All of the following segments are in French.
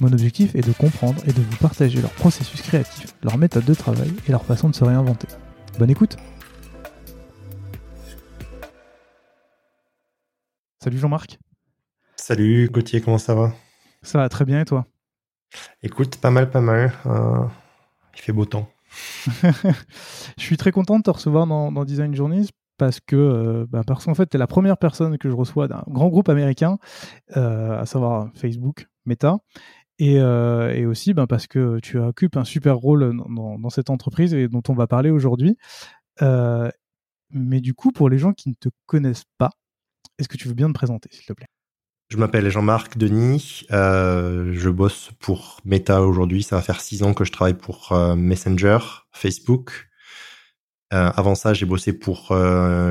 Mon objectif est de comprendre et de vous partager leur processus créatif, leur méthode de travail et leur façon de se réinventer. Bonne écoute Salut Jean-Marc Salut Gauthier, comment ça va? Ça va très bien et toi? Écoute, pas mal, pas mal. Euh, il fait beau temps. je suis très content de te recevoir dans, Design Journeys parce que, euh, bah, parce qu'en fait, tu es la première personne que je reçois d'un grand groupe américain, euh, à savoir Facebook, Meta. Et, et aussi ben, parce que tu occupes un super rôle dans, cette entreprise et dont on va parler aujourd'hui. mais du coup, pour les gens qui ne te connaissent pas, est-ce que tu veux bien te présenter, s'il te plaît? Je m'appelle Jean-Marc Denis. Euh, je bosse pour Meta aujourd'hui. Ça va faire six ans que je travaille pour euh, Messenger, Facebook. Euh, avant ça, j'ai bossé pour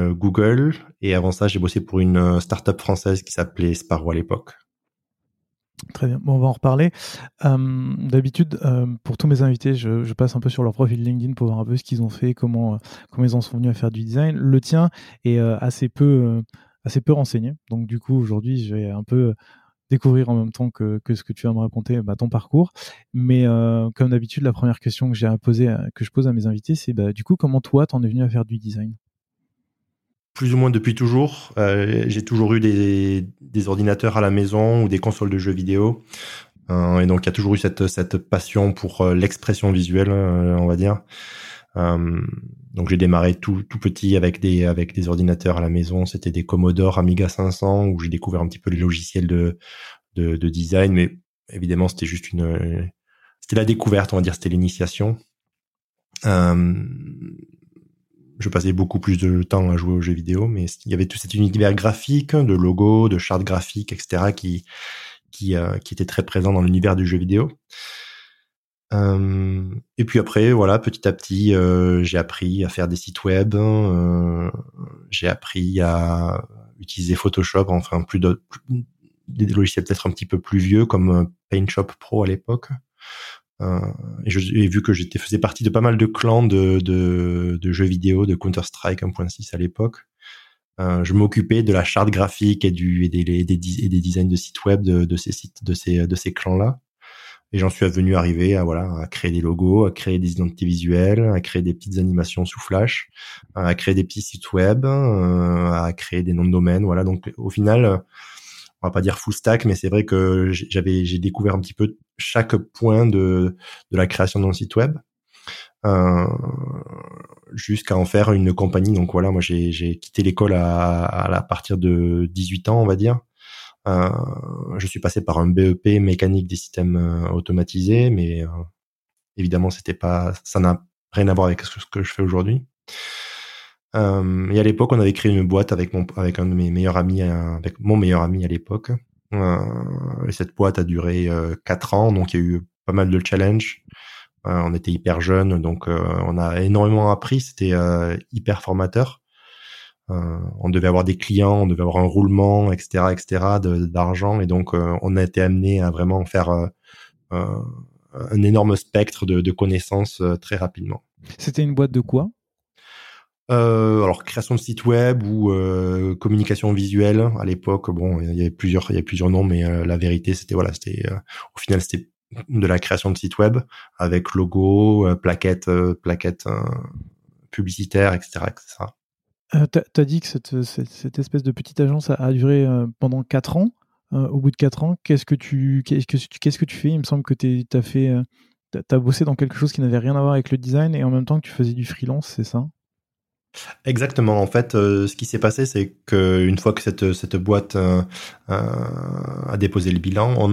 Google. Et avant ça, j'ai bossé pour une startup française qui s'appelait Sparrow à l'époque. Très bien. Bon, on va en reparler. D'habitude, pour tous mes invités, je, passe un peu sur leur profil LinkedIn pour voir un peu ce qu'ils ont fait, comment, comment ils en sont venus à faire du design. Le tien est assez peu assez peu renseigné. Donc du coup, aujourd'hui, je vais un peu découvrir en même temps que, que ce que tu vas me raconter bah, ton parcours. Mais euh, comme d'habitude, la première question que j'ai à poser, euh, que je pose à mes invités, c'est bah, du coup, comment toi, t'en es venu à faire du design? Plus ou moins depuis toujours. Euh, j'ai toujours eu des, ordinateurs à la maison ou des consoles de jeux vidéo. et donc, il y a toujours eu cette, passion pour l'expression visuelle, on va dire. Euh, donc j'ai démarré tout, petit avec des ordinateurs à la maison. C'était des Commodore Amiga 500 où j'ai découvert un petit peu les logiciels de de, de design, mais évidemment c'était juste une c'était la découverte, on va dire, c'était l'initiation. Euh, je passais beaucoup plus de temps à jouer aux jeux vidéo, mais il y avait tout cet univers graphique, de logos, de chartes graphiques, etc., qui qui, euh, qui était très présent dans l'univers du jeu vidéo. Euh, et puis après, voilà, petit à petit, euh, j'ai appris à faire des sites web. Euh, j'ai appris à utiliser Photoshop, enfin plus de des logiciels peut-être un petit peu plus vieux comme PaintShop Pro à l'époque. Euh, et vu que j'étais faisais partie de pas mal de clans de, de, de jeux vidéo, de Counter Strike 1.6 à l'époque. Euh, je m'occupais de la charte graphique et du et des, des, des, des designs de sites web de, de ces sites de ces de ces clans là. Et j'en suis venu arriver à voilà à créer des logos, à créer des identités visuelles, à créer des petites animations sous Flash, à créer des petits sites web, euh, à créer des noms de domaine. Voilà. Donc au final, on va pas dire full stack, mais c'est vrai que j'avais j'ai découvert un petit peu chaque point de de la création d'un site web. Euh, jusqu'à en faire une compagnie. Donc voilà, moi j'ai quitté l'école à, à, partir de 18 ans, on va dire. Euh, je suis passé par un BEP mécanique des systèmes euh, automatisés, mais évidemment, c'était pas, ça n'a rien à voir avec ce que je fais aujourd'hui. Euh, et à l'époque, on avait créé une boîte avec mon, avec un de mes meilleurs amis, avec mon meilleur ami à l'époque. Euh, et cette boîte a duré euh, quatre ans, donc il y a eu pas mal de challenges. on était hyper jeunes, donc on a énormément appris. C'était hyper formateur. Euh, on devait avoir des clients, on devait avoir un roulement, etc., etc., d'argent, et donc euh, on a été amené à vraiment faire euh, un énorme spectre de, connaissances très rapidement. C'était une boîte de quoi? Alors création de site web ou communication visuelle à l'époque bon il y avait plusieurs il y plusieurs noms mais la vérité c'était voilà c'était au final c'était de la création de site web avec logo plaquettes plaquettes publicitaires etc etc euh, tu as dit que cette, espèce de petite agence a, duré euh, pendant 4 ans. Euh, au bout de 4 ans, qu'est-ce que tu, qu'est-ce que, qu'est-ce que tu fais? Il me semble que tu as fait, t'as bossé dans quelque chose qui n'avait rien à voir avec le design et en même temps que tu faisais du freelance, c'est ça? Exactement. En fait, euh, ce qui s'est passé, c'est qu'une fois que cette, cette boîte euh, euh, a déposé le bilan,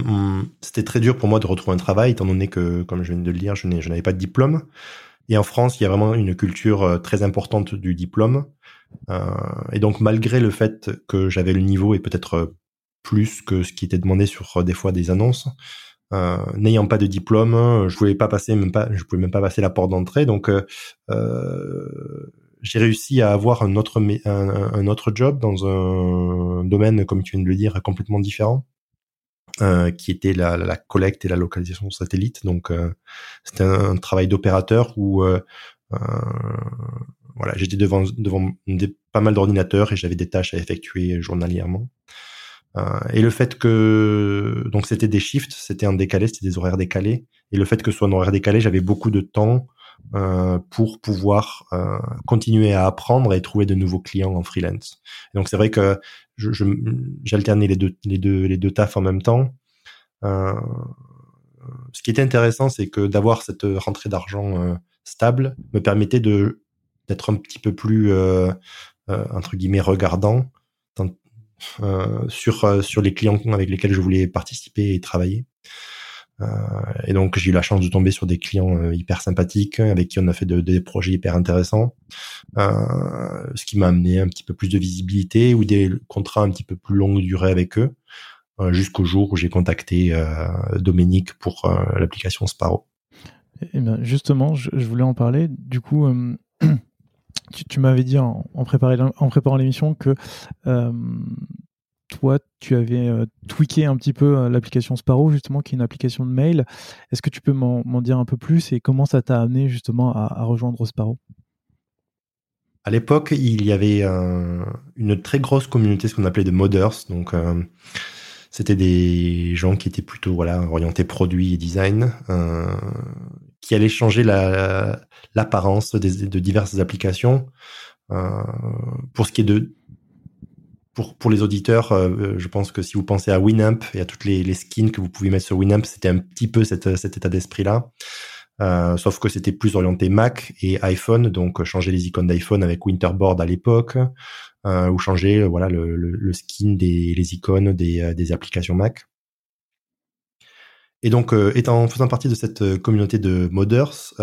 c'était très dur pour moi de retrouver un travail, étant donné que, comme je viens de le dire, je n'avais pas de diplôme. Et en France, il y a vraiment une culture très importante du diplôme. et donc, malgré le fait que j'avais le niveau et peut-être plus que ce qui était demandé sur des fois des annonces, n'ayant pas de diplôme, je voulais pas passer même pas, je pouvais même pas passer la porte d'entrée. Donc, j'ai réussi à avoir un autre, un, autre job dans un domaine, comme tu viens de le dire, complètement différent, euh, qui était la, la, collecte et la localisation satellite. Donc, euh, c'était un, travail d'opérateur où euh, euh voilà, j'étais devant, devant pas mal d'ordinateurs et j'avais des tâches à effectuer journalièrement. Euh, et le fait que donc c'était des shifts, c'était un décalé, c'était des horaires décalés. Et le fait que ce soit un horaire décalé, j'avais beaucoup de temps euh, pour pouvoir euh, continuer à apprendre et trouver de nouveaux clients en freelance. donc c'est vrai que j'alternais je, les deux les deux les deux tafs en même temps. Euh, ce qui était intéressant, c'est que d'avoir cette rentrée d'argent euh, stable me permettait de d'être un petit peu plus entre guillemets regardant sur sur les clients avec lesquels je voulais participer et travailler. Euh, et donc j'ai eu la chance de tomber sur des clients euh, hyper sympathiques avec qui on a fait de, des projets hyper intéressants, euh, ce qui m'a amené un petit peu plus de visibilité ou des contrats un petit peu plus longue durée avec eux, jusqu'au jour où j'ai contacté Dominique pour l'application Sparrow. Eh bien justement, je, voulais en parler. Du coup, tu, m'avais dit en préparant l'émission que toi, tu avais euh, tweaké un petit peu euh, l'application Sparrow, justement, qui est une application de mail. Est-ce que tu peux m'en dire un peu plus et comment ça t'a amené justement à, rejoindre Sparrow? À l'époque, il y avait une très grosse communauté, ce qu'on appelait de moders. Donc, euh, c'était des gens qui étaient plutôt orientés produits et design, qui allaient changer l'apparence de diverses applications. pour ce qui est de pour, pour les auditeurs, euh, je pense que si vous pensez à Winamp et à toutes les, skins que vous pouvez mettre sur Winamp, c'était un petit peu cet état d'esprit-là. Euh, sauf que c'était plus orienté Mac et iPhone, donc changer les icônes d'iPhone avec Winterboard à l'époque, euh, ou changer voilà le, le, skin des les icônes des, des applications Mac. Et donc, étant faisant partie de cette communauté de moders,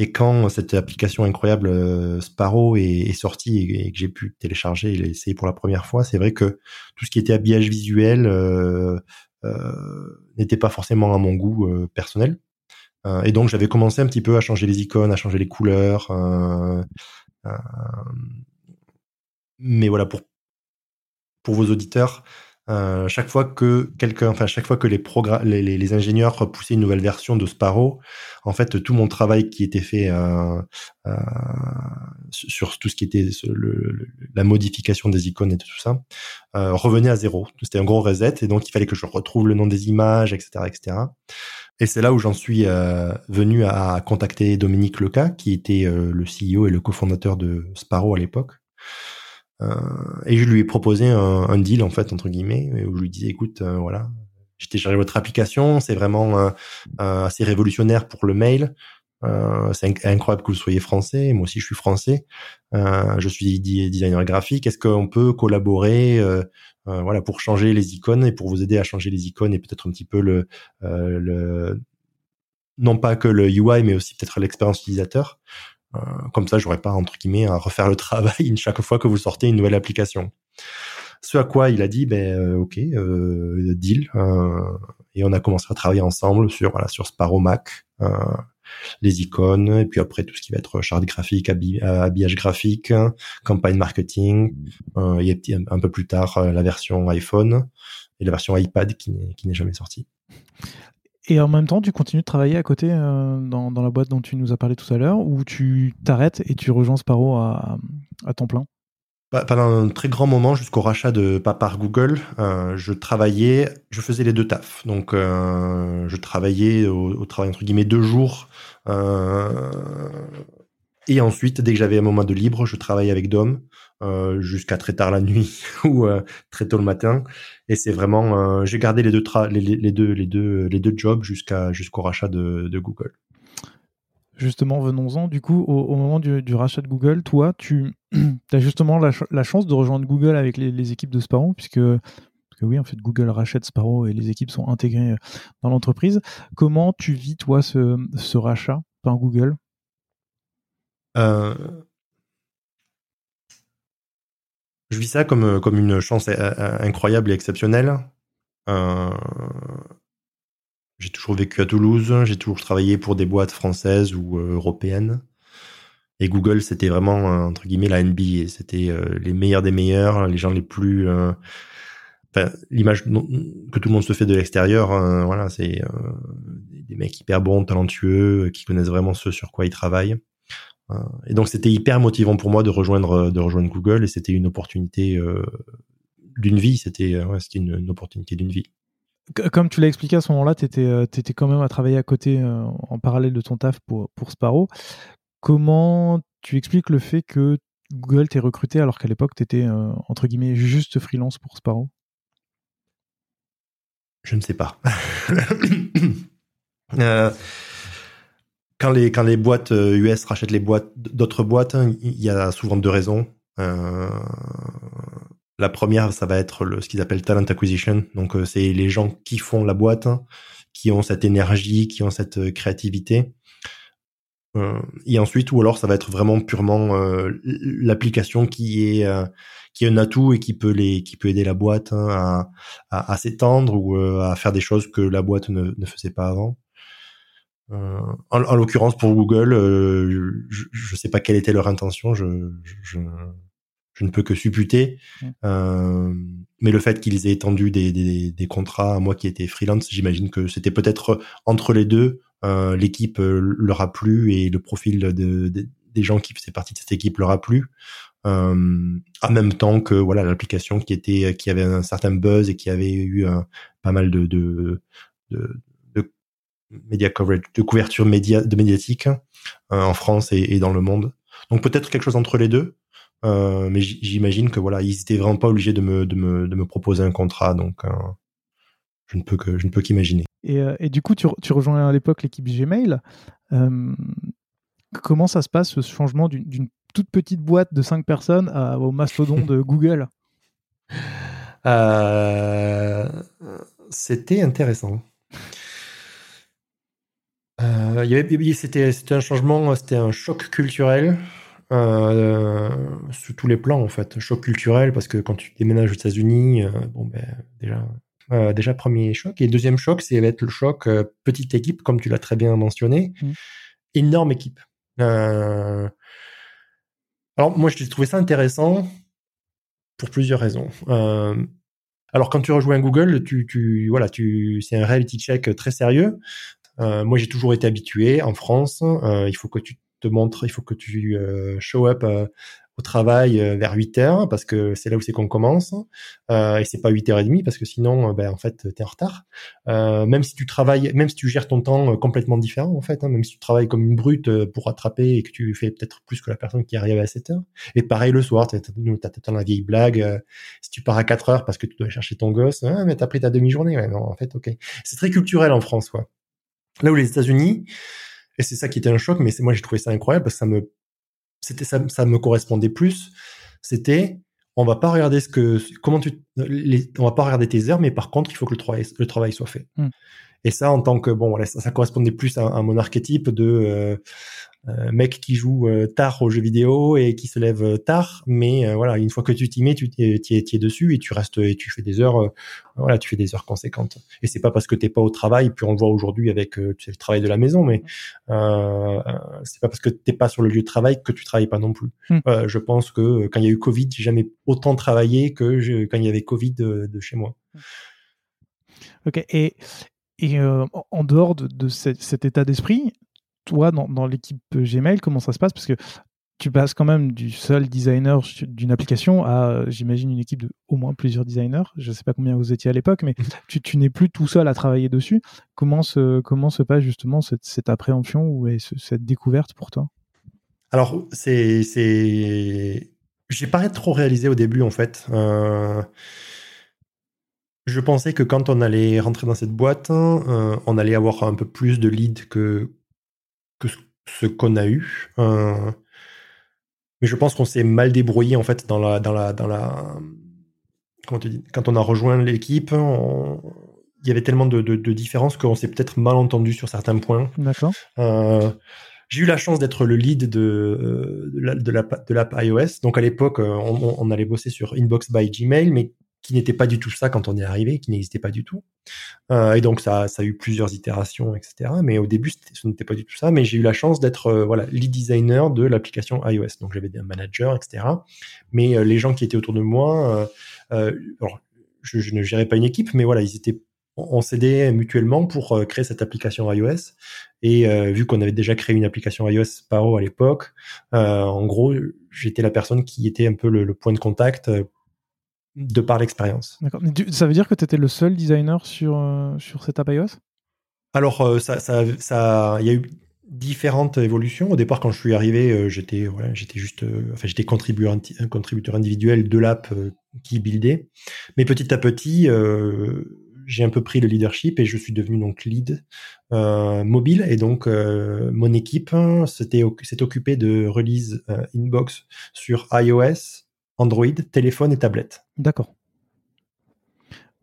et quand cette application incroyable euh, Sparrow est, sortie et, que j'ai pu télécharger et l'essayer pour la première fois, c'est vrai que tout ce qui était habillage visuel euh, euh, n'était pas forcément à mon goût personnel. et donc j'avais commencé un petit peu à changer les icônes, à changer les couleurs. mais voilà, pour, pour vos auditeurs, euh, chaque fois que quelqu'un, enfin chaque fois que les, les, les, ingénieurs repoussaient une nouvelle version de Sparrow, en fait tout mon travail qui était fait euh, euh, sur tout ce qui était le, la modification des icônes et tout ça euh, revenait à zéro. C'était un gros reset et donc il fallait que je retrouve le nom des images, etc., etc. Et c'est là où j'en suis euh, venu à contacter Dominique Leca, qui était le CEO et le cofondateur de Sparrow à l'époque. Euh, et je lui ai proposé un, deal en fait entre guillemets où je lui disais écoute euh, voilà j'ai téléchargé votre application c'est vraiment euh, assez révolutionnaire pour le mail. C'est incroyable que vous soyez français moi aussi je suis français. Je suis designer graphique. Est-ce qu'on peut collaborer voilà pour changer les icônes et pour vous aider à changer les icônes et peut-être un petit peu le, non pas que le UI mais aussi peut-être l'expérience utilisateur? Comme ça, j'aurais pas entre guillemets à refaire le travail chaque fois que vous sortez une nouvelle application. Ce à quoi il a dit, ben euh, ok, euh, deal, et on a commencé à travailler ensemble sur voilà sur Sparrow Mac, les icônes, et puis après tout ce qui va être charte graphique, habillage graphique, campagne marketing, et un peu plus tard la version iPhone et la version iPad qui n'est jamais sortie. Et en même temps, tu continues de travailler à côté euh, dans, la boîte dont tu nous as parlé tout à l'heure, ou tu t'arrêtes et tu rejoins Sparrow à, temps plein? Pendant un très grand moment, jusqu'au rachat de par Google, euh, je travaillais, je faisais les deux tafs. Donc, euh, je travaillais au, travail entre guillemets deux jours et ensuite, dès que j'avais un moment de libre, je travaillais avec Dom jusqu'à très tard la nuit ou très tôt le matin. Et c'est vraiment, euh, j'ai gardé les deux, les, les, deux, les deux, les deux jobs jusqu'à jusqu'au rachat de, de, Google. justement, venons-en. Du coup, au, moment du, rachat de Google, toi, tu as justement la, chance de rejoindre Google avec les, équipes de Sparrow, puisque, parce que oui, en fait, Google rachète Sparrow et les équipes sont intégrées dans l'entreprise. Comment tu vis, toi, ce, rachat par Google? Euh, Je vis ça comme, comme une chance incroyable et exceptionnelle. Euh, j'ai toujours vécu à Toulouse, j'ai toujours travaillé pour des boîtes françaises ou euh, européennes. Et Google, c'était vraiment, euh, entre guillemets, la NBA. C'était euh, les meilleurs des meilleurs, les gens les plus... L'image que tout le monde se fait de l'extérieur, voilà, c'est des mecs hyper bons, talentueux, qui connaissent vraiment ce sur quoi ils travaillent. Et donc, c'était hyper motivant pour moi de rejoindre, de rejoindre Google, et c'était une opportunité d'une vie. C'était ouais, une, une opportunité d'une vie comme tu l'as expliqué à ce moment-là, tu étais, euh, quand même à travailler à côté euh, en parallèle de ton taf pour, pour Sparrow. Comment tu expliques le fait que Google t'ait recruté alors qu'à l'époque tu étais euh, entre guillemets juste freelance pour Sparrow? Je ne sais pas. quand, les, quand les boîtes US rachètent les boîtes d'autres boîtes, il y a souvent deux raisons. La première, ça va être le, ce qu'ils appellent talent acquisition. Donc, euh, c'est les gens qui font la boîte, qui ont cette énergie, qui ont cette euh, créativité. Euh, et ensuite, ou alors, ça va être vraiment purement l'application qui est qui est un atout et qui peut les qui peut aider la boîte hein, à, à, s'étendre ou à faire des choses que la boîte ne, ne faisait pas avant. En, en l'occurrence pour Google, je ne sais pas quelle était leur intention. Je, je, je ne peux que supputer. Euh, mais le fait qu'ils aient étendu des, des, des, contrats à moi qui étais freelance, j'imagine que c'était peut-être entre les deux, euh, l'équipe euh, leur a plu et le profil de, des gens qui faisaient partie de cette équipe leur a plu. Euh, en même temps que voilà l'application qui était qui avait un certain buzz et qui avait eu pas mal de, de, de media coverage, de couverture média, de médiatique euh, en France et, et, dans le monde. Donc peut-être quelque chose entre les deux. Euh, mais j'imagine que voilà, ils étaient vraiment pas obligés de me, de me, de me proposer un contrat, donc euh, je ne peux que je ne peux qu'imaginer. Et, et, du coup, tu, tu rejoins à l'époque l'équipe Gmail. comment ça se passe ce changement d'une toute petite boîte de 5 personnes au mastodon de Google? C'était intéressant. C'était un changement, c'était un choc culturel. Euh, sous tous les plans en fait. Choc culturel parce que quand tu déménages aux États-Unis, euh, bon ben déjà euh, déjà premier choc et deuxième choc c'est va être le choc petite équipe comme tu l'as très bien mentionné, mmh. énorme équipe. alors moi j'ai trouvé ça intéressant pour plusieurs raisons. alors quand tu rejoins Google, tu, tu voilà, tu c'est un reality check très sérieux. Moi j'ai toujours été habitué en France, il faut que tu te montre, il faut que tu euh, show up euh, au travail euh, vers 8 heures parce que c'est là où c'est qu'on commence. Euh, et c'est pas 8h30 parce que sinon ben en fait tu es en retard. Euh, même si tu travailles même si tu gères ton temps complètement différent en fait hein, même si tu travailles comme une brute pour rattraper et que tu fais peut-être plus que la personne qui arrive à 7 heures. Et pareil le soir peut-être la vieille blague si tu pars à 4 heures parce que tu dois chercher ton gosse ah, mais t'as pris ta demi-journée. Ouais, en fait ok. C'est très culturel en France quoi là où les États-Unis et c'est ça qui était un choc, mais c'est moi j'ai trouvé ça incroyable parce que ça me, c'était ça, ça me correspondait plus. C'était, on va pas regarder ce que, comment tu, les, on va pas regarder tes heures, mais par contre il faut que le travail, le travail soit fait. Mmh. Et ça, en tant que bon, voilà, ça, correspondait plus à, à, mon archétype de euh, mec qui joue euh, tard aux jeux vidéo et qui se lève euh, tard, mais voilà, une fois que tu t'y mets, tu t'y es, dessus et tu restes et tu fais des heures, voilà, tu fais des heures conséquentes. Et c'est pas parce que t'es pas au travail, puis on le voit aujourd'hui avec tu sais, le travail de la maison, mais c'est pas parce que t'es pas sur le lieu de travail que tu travailles pas non plus. Hmm. je pense que quand il y a eu Covid, j'ai jamais autant travaillé que je, quand il y avait Covid de, de chez moi. Ok. Et, et en dehors de, de cet état d'esprit, toi, dans, l'équipe Gmail, comment ça se passe? Parce que tu passes quand même du seul designer d'une application à, j'imagine, une équipe de au moins plusieurs designers. Je ne sais pas combien vous étiez à l'époque, mais mhm. tu, n'es plus tout seul à travailler dessus. Comment se, comment se passe justement cette, appréhension ou cette découverte pour toi? Alors, c'est, c'est, j'ai pas trop réalisé au début en fait. Euh, je pensais que quand on allait rentrer dans cette boîte, euh, on allait avoir un peu plus de leads que, que ce qu'on a eu. mais je pense qu'on s'est mal débrouillé en fait dans la dans la dans la comment tu dis quand on a rejoint l'équipe, il y avait tellement de, de, différences qu'on s'est peut-être mal entendu sur certains points. D'accord. j'ai eu la chance d'être le lead de, de l'app de l'app iOS. Donc à l'époque, on, on, allait bosser sur Inbox by Gmail, mais qui n'était pas du tout ça quand on est arrivé, qui n'existait pas du tout. Euh, et donc ça, ça a eu plusieurs itérations, etc. Mais au début, ce n'était pas du tout ça. Mais j'ai eu la chance d'être euh, voilà lead designer de l'application iOS. Donc j'avais un manager, etc. Mais euh, les gens qui étaient autour de moi, euh, alors, je, je, ne gérais pas une équipe, mais voilà, ils étaient on s'aidait mutuellement pour créer cette application iOS. Et vu qu'on avait déjà créé une application iOS Paro à l'époque, en gros, j'étais la personne qui était un peu le, le point de contact de par l'expérience. D'accord. Ça veut dire que tu étais le seul designer sur, euh, sur cette app iOS Alors, euh, ça, ça, ça, il y a eu différentes évolutions. Au départ, quand je suis arrivé, euh, j'étais, voilà, j'étais juste, enfin, j'étais contributeur, contributeur individuel de l'app qui buildait. Mais petit à petit, j'ai un peu pris le leadership et je suis devenu donc lead mobile. Et donc, mon équipe s'est occupée de release inbox sur iOS, Android, téléphone et tablette. D'accord.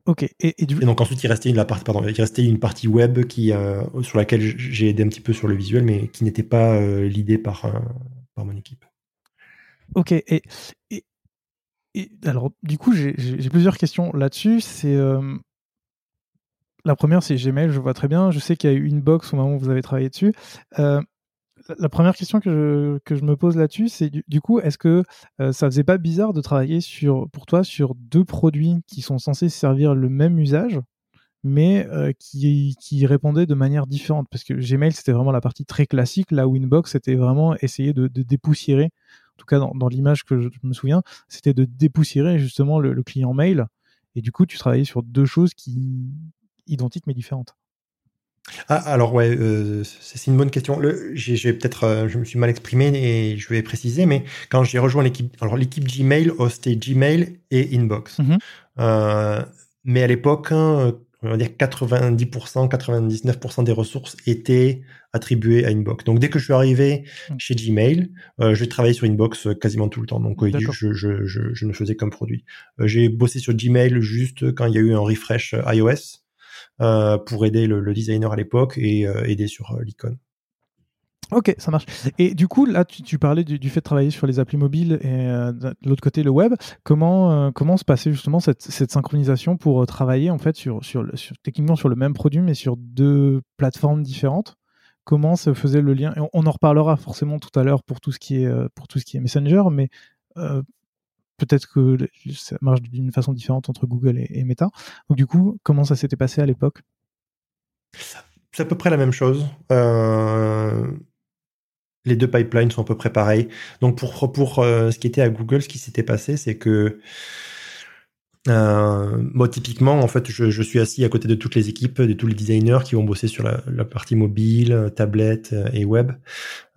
Ok. Et, donc ensuite il restait une, partie, pardon, il restait une partie web qui, euh, sur laquelle j'ai aidé un petit peu sur le visuel, mais qui n'était pas euh, l'idée par, euh, par mon équipe. Ok. Et, alors du coup j'ai plusieurs questions là-dessus. C'est la première c'est Gmail, je vois très bien. Je sais qu'il y a eu une box au moment où vous avez travaillé dessus la première question que je, que je me pose là-dessus, c'est du, coup, est-ce que euh, ça faisait pas bizarre de travailler sur, pour toi sur deux produits qui sont censés servir le même usage, mais euh, qui, qui répondaient de manière différente? Parce que Gmail, c'était vraiment la partie très classique, là où Inbox, c'était vraiment essayer de, dépoussiérer, en tout cas dans, l'image que je, me souviens, c'était de dépoussiérer justement le, le client mail. Et du coup, tu travaillais sur deux choses qui identiques mais différentes. Ah, alors ouais, euh, c'est une bonne question. J'ai peut-être, euh, je me suis mal exprimé et je vais préciser, mais quand j'ai rejoint l'équipe, alors l'équipe Gmail hostait Gmail et Inbox. Mm-hmm. Euh, mais à l'époque, hein, on va dire 90%, 99% des ressources étaient attribuées à Inbox. Donc dès que je suis arrivé mm. chez Gmail, euh, j'ai travaillé sur Inbox quasiment tout le temps. Donc je, je, je, je, ne faisais qu'un produit. j'ai bossé sur Gmail juste quand il y a eu un refresh iOS. Euh, pour aider le, designer à l'époque et euh, aider sur euh, l'icône. Ok, ça marche. Et du coup, là, tu, parlais du, fait de travailler sur les applis mobiles et de l'autre côté le web. Comment comment se passait justement cette, synchronisation pour travailler en fait sur, sur, techniquement sur le même produit mais sur deux plateformes différentes? Comment se faisait le lien? On, en reparlera forcément tout à l'heure pour tout ce qui est pour tout ce qui est Messenger, mais peut-être que ça marche d'une façon différente entre Google et, Meta. Donc du coup, comment ça s'était passé à l'époque? C'est à peu près la même chose. Euh, les deux pipelines sont à peu près pareils. Donc pour, pour euh, ce qui était à Google, ce qui s'était passé, c'est que euh, moi, typiquement, en fait, je, je, suis assis à côté de toutes les équipes, de tous les designers qui vont bosser sur la, la partie mobile, tablette euh, et web.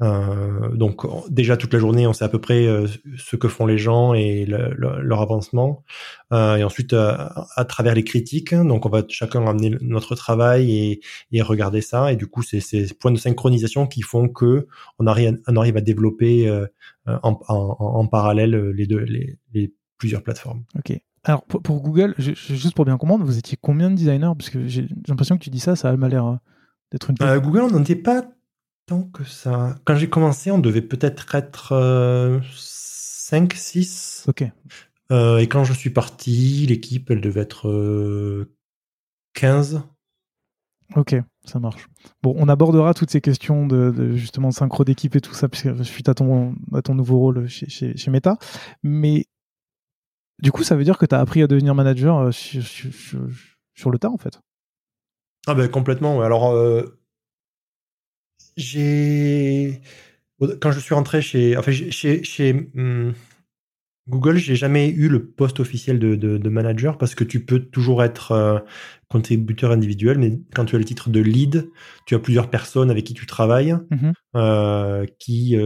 Euh, donc, déjà toute la journée, on sait à peu près euh, ce que font les gens et leur avancement. Euh, et ensuite, à travers les critiques, donc on va chacun amener notre travail et, et regarder ça. Et du coup, c'est ces points de synchronisation qui font que on arrive, on arrive à développer en, en, en, parallèle les deux, les, les plusieurs plateformes. Alors pour, Google, juste pour bien comprendre, vous étiez combien de designers? Parce que j'ai l'impression que tu dis ça, ça m'a l'air euh, d'être une. Euh, Google, on n'en était pas tant que ça. Quand j'ai commencé, on devait peut-être être, 5, euh, 6. Ok. et quand je suis parti, l'équipe, elle devait être 15. Ok, ça marche. Bon, on abordera toutes ces questions de, justement de synchro d'équipe et tout ça, puisque suite à ton, à ton nouveau rôle chez, chez, chez Meta. Mais du coup, ça veut dire que tu as appris à devenir manager euh, sur, le tas, en fait. Ah ben complètement. Alors, euh, j'ai quand je suis rentré chez, enfin, chez, chez hmm, Google, j'ai jamais eu le poste officiel de, manager parce que tu peux toujours être euh, contributeur individuel, mais quand tu as le titre de lead, tu as plusieurs personnes avec qui tu travailles, mmh qui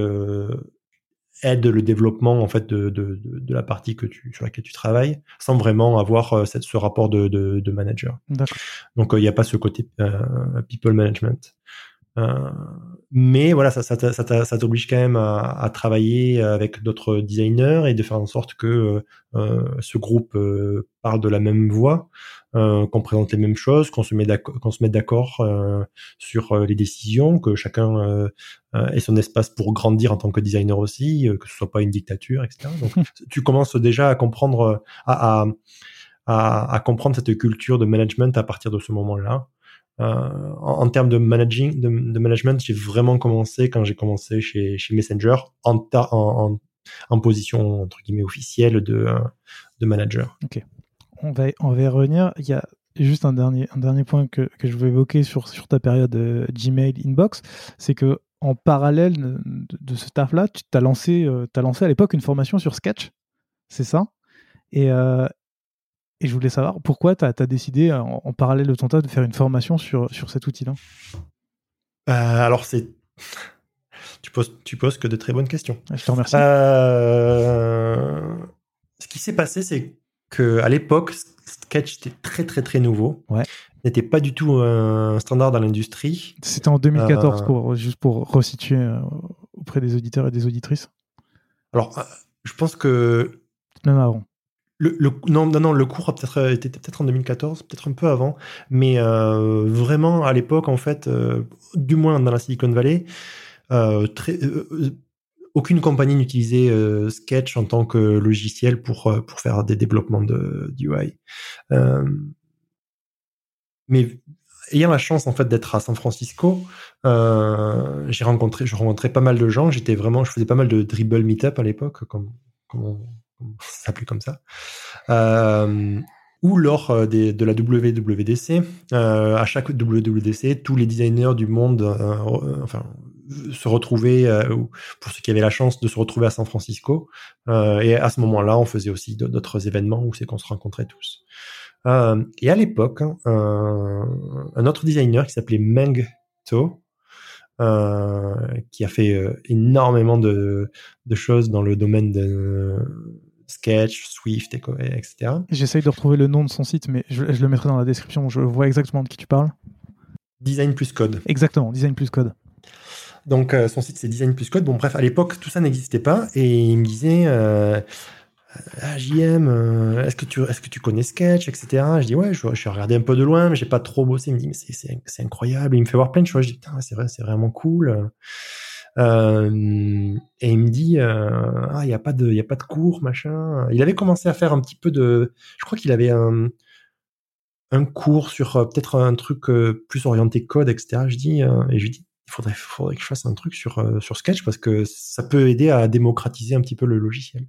aide le développement en fait de, de, de, la partie que tu sur laquelle tu travailles sans vraiment avoir euh, cette, ce rapport de, de, de manager. Donc euh, il n'y a pas ce côté euh, people management. mais voilà, ça, ça, ça, ça t'oblige quand même à, à, travailler avec d'autres designers et de faire en sorte que euh, ce groupe euh, parle de la même voix, euh, qu'on présente les mêmes choses, qu'on se met d'accord, qu'on se mette d'accord sur les décisions, que chacun ait son espace pour grandir en tant que designer aussi, que ce soit pas une dictature, etc. Donc, tu commences déjà à comprendre, à, à, à, à comprendre cette culture de management à partir de ce moment-là. Euh, en, en, termes de managing, de, de management, j'ai vraiment commencé quand j'ai commencé chez, chez Messenger en, en, en, position entre guillemets officielle de, de manager. Ok. On va, on va y revenir. Il y a juste un dernier, un dernier point que, que je veux évoquer sur, sur ta période euh, Gmail Inbox, c'est que en parallèle de, de ce taf-là, tu t'as lancé, euh, as lancé à l'époque une formation sur Sketch, c'est ça? Et, euh, et je voulais savoir pourquoi tu as, décidé, euh, en, parallèle de ton tas, de faire une formation sur, sur cet outil-là? Alors, c'est. Tu poses, tu poses que de très bonnes questions. Ah, je te remercie. Ce qui s'est passé, c'est qu'à l'époque, Sketch était très, très, très nouveau. Ouais. N'était pas du tout un standard dans l'industrie. C'était en 2014, euh, pour, juste pour resituer euh, auprès des auditeurs et des auditrices. Alors, je pense que. Même avant. Le, le, non, non, non, le cours peut-être euh, était peut-être en 2014, peut-être un peu avant, mais euh, vraiment à l'époque, en fait, euh, du moins dans la Silicon Valley, euh, très, euh, aucune compagnie n'utilisait Sketch en tant que logiciel pour pour faire des développements de d'UI. mais ayant la chance en fait d'être à San Francisco, j'ai rencontré, je rencontrais pas mal de gens. J'étais vraiment, je faisais pas mal de dribble meetup à l'époque, comme, comme ça s'appelait comme ça, euh, ou lors euh, des, de la WWDC. Euh, à chaque WWDC, tous les designers du monde euh, enfin, se retrouvaient, pour ceux qui avaient la chance de se retrouver à San Francisco. et à ce moment-là, on faisait aussi d'autres événements où c'est qu'on se rencontrait tous. et à l'époque, hein, un autre designer qui s'appelait Meng To, euh, qui a fait énormément de, de, choses dans le domaine de, Sketch, Swift, etc. J'essaye de retrouver le nom de son site, mais je, le mettrai dans la description. Je vois exactement de qui tu parles. Design plus code. Exactement, Design plus code. Donc euh, son site c'est Design plus code. Bon bref, à l'époque tout ça n'existait pas et il me disait euh, ah, JM, euh, est-ce que tu est-ce que tu connais Sketch, etc. Je dis ouais, je, je suis regardé un peu de loin, mais j'ai pas trop bossé. Il me dit mais c'est incroyable. il me fait voir plein de choses. Je dis c'est vrai, c'est vraiment cool. Euh, et il me dit euh, ah il y a pas de il y a pas de cours machin. Il avait commencé à faire un petit peu de je crois qu'il avait un un cours sur peut-être un truc plus orienté code etc. Je dis et je lui dis il faudrait faudrait que je fasse un truc sur sur Sketch parce que ça peut aider à démocratiser un petit peu le logiciel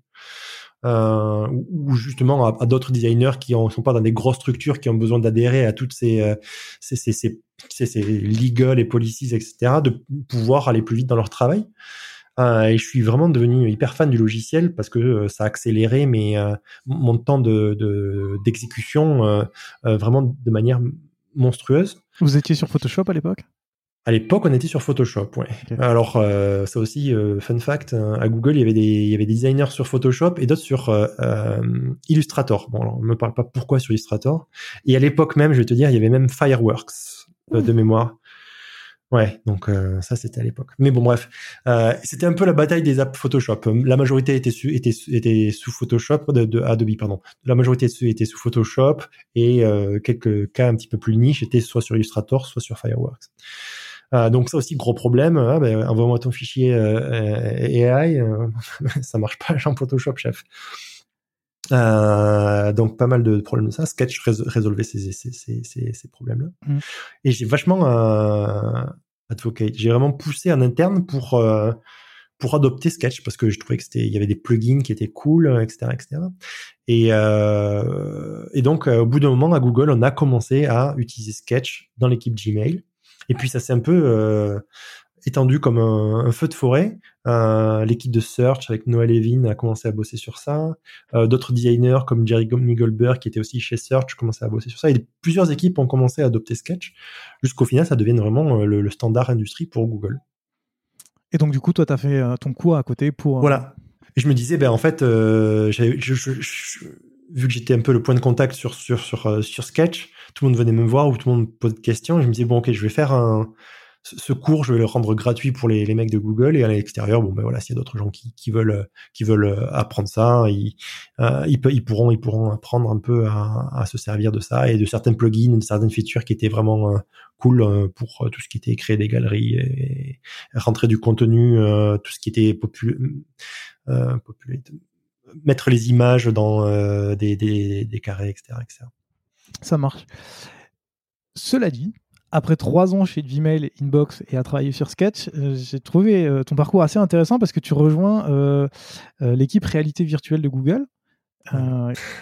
euh, ou justement à, d'autres designers qui ne sont pas dans des grosses structures qui ont besoin d'adhérer à toutes ces, euh, ces, ces, ces, ces, legal et policies, etc., de pouvoir aller plus vite dans leur travail. Euh, et je suis vraiment devenu hyper fan du logiciel parce que euh, ça a accéléré mes, euh, mon temps de, d'exécution vraiment de manière monstrueuse. Vous étiez sur Photoshop à l'époque? À l'époque, on était sur Photoshop, ouais. Alors, euh, ça aussi, euh, fun fact, euh, à Google, il y avait des, il y avait des designers sur Photoshop et d'autres sur euh, Illustrator. Bon, alors, on me parle pas pourquoi sur Illustrator. Et à l'époque même, je vais te dire, il y avait même Fireworks de mémoire. Ouais, donc ça c'était à l'époque. Mais bon bref, c'était un peu la bataille des apps Photoshop. La majorité était, su, était, était sous Photoshop, de, de, Adobe pardon. La majorité était sous Photoshop et quelques cas un petit peu plus niche étaient soit sur Illustrator, soit sur Fireworks. Euh, donc ça aussi gros problème. Hein, ben, envoie-moi ton fichier euh, AI, euh, ça marche pas en Photoshop, chef. donc pas mal de problèmes de ça. Sketch résolvait ces, ces, ces, ces problèmes-là. Mmh. Et j'ai vachement advocate. J'ai vraiment poussé en interne pour pour adopter Sketch parce que je trouvais que c'était il y avait des plugins qui étaient cool, etc., etc. Et et donc au bout d'un moment à Google, on a commencé à utiliser Sketch dans l'équipe Gmail. Et puis ça s'est un peu euh, étendu comme un, feu de forêt. Euh, l'équipe de Search avec Noah Levin a commencé à bosser sur ça. Euh, d'autres designers comme Jerry Goldberg qui était aussi chez Search commençaient à bosser sur ça. Et plusieurs équipes ont commencé à adopter Sketch jusqu'au final ça devienne vraiment le, standard industrie pour Google. Et donc du coup toi tu as fait ton coup à côté pour... Voilà. Et je me disais, ben en fait, je, vu que j'étais un peu le point de contact sur, sur, sur, sur Sketch, tout le monde venait me voir ou tout le monde posait des questions. je me disais, bon, ok, je vais faire un, ce cours, je vais le rendre gratuit pour les, les mecs de Google et à l'extérieur, bon ben voilà, s'il y a d'autres gens qui, qui veulent qui veulent apprendre ça, ils, euh, ils, pourront ils pourront apprendre un peu à, à, se servir de ça et de certains plugins, de certaines features qui étaient vraiment euh, cool euh, pour tout ce qui était créer des galeries et, rentrer du contenu, tout ce qui était populaire, mettre les images dans des, des, des carrés, etc., etc. Ça marche. Cela dit, après trois ans chez Gmail, Inbox et à travailler sur Sketch, euh, j'ai trouvé euh, ton parcours assez intéressant parce que tu rejoins euh, l'équipe réalité virtuelle de Google.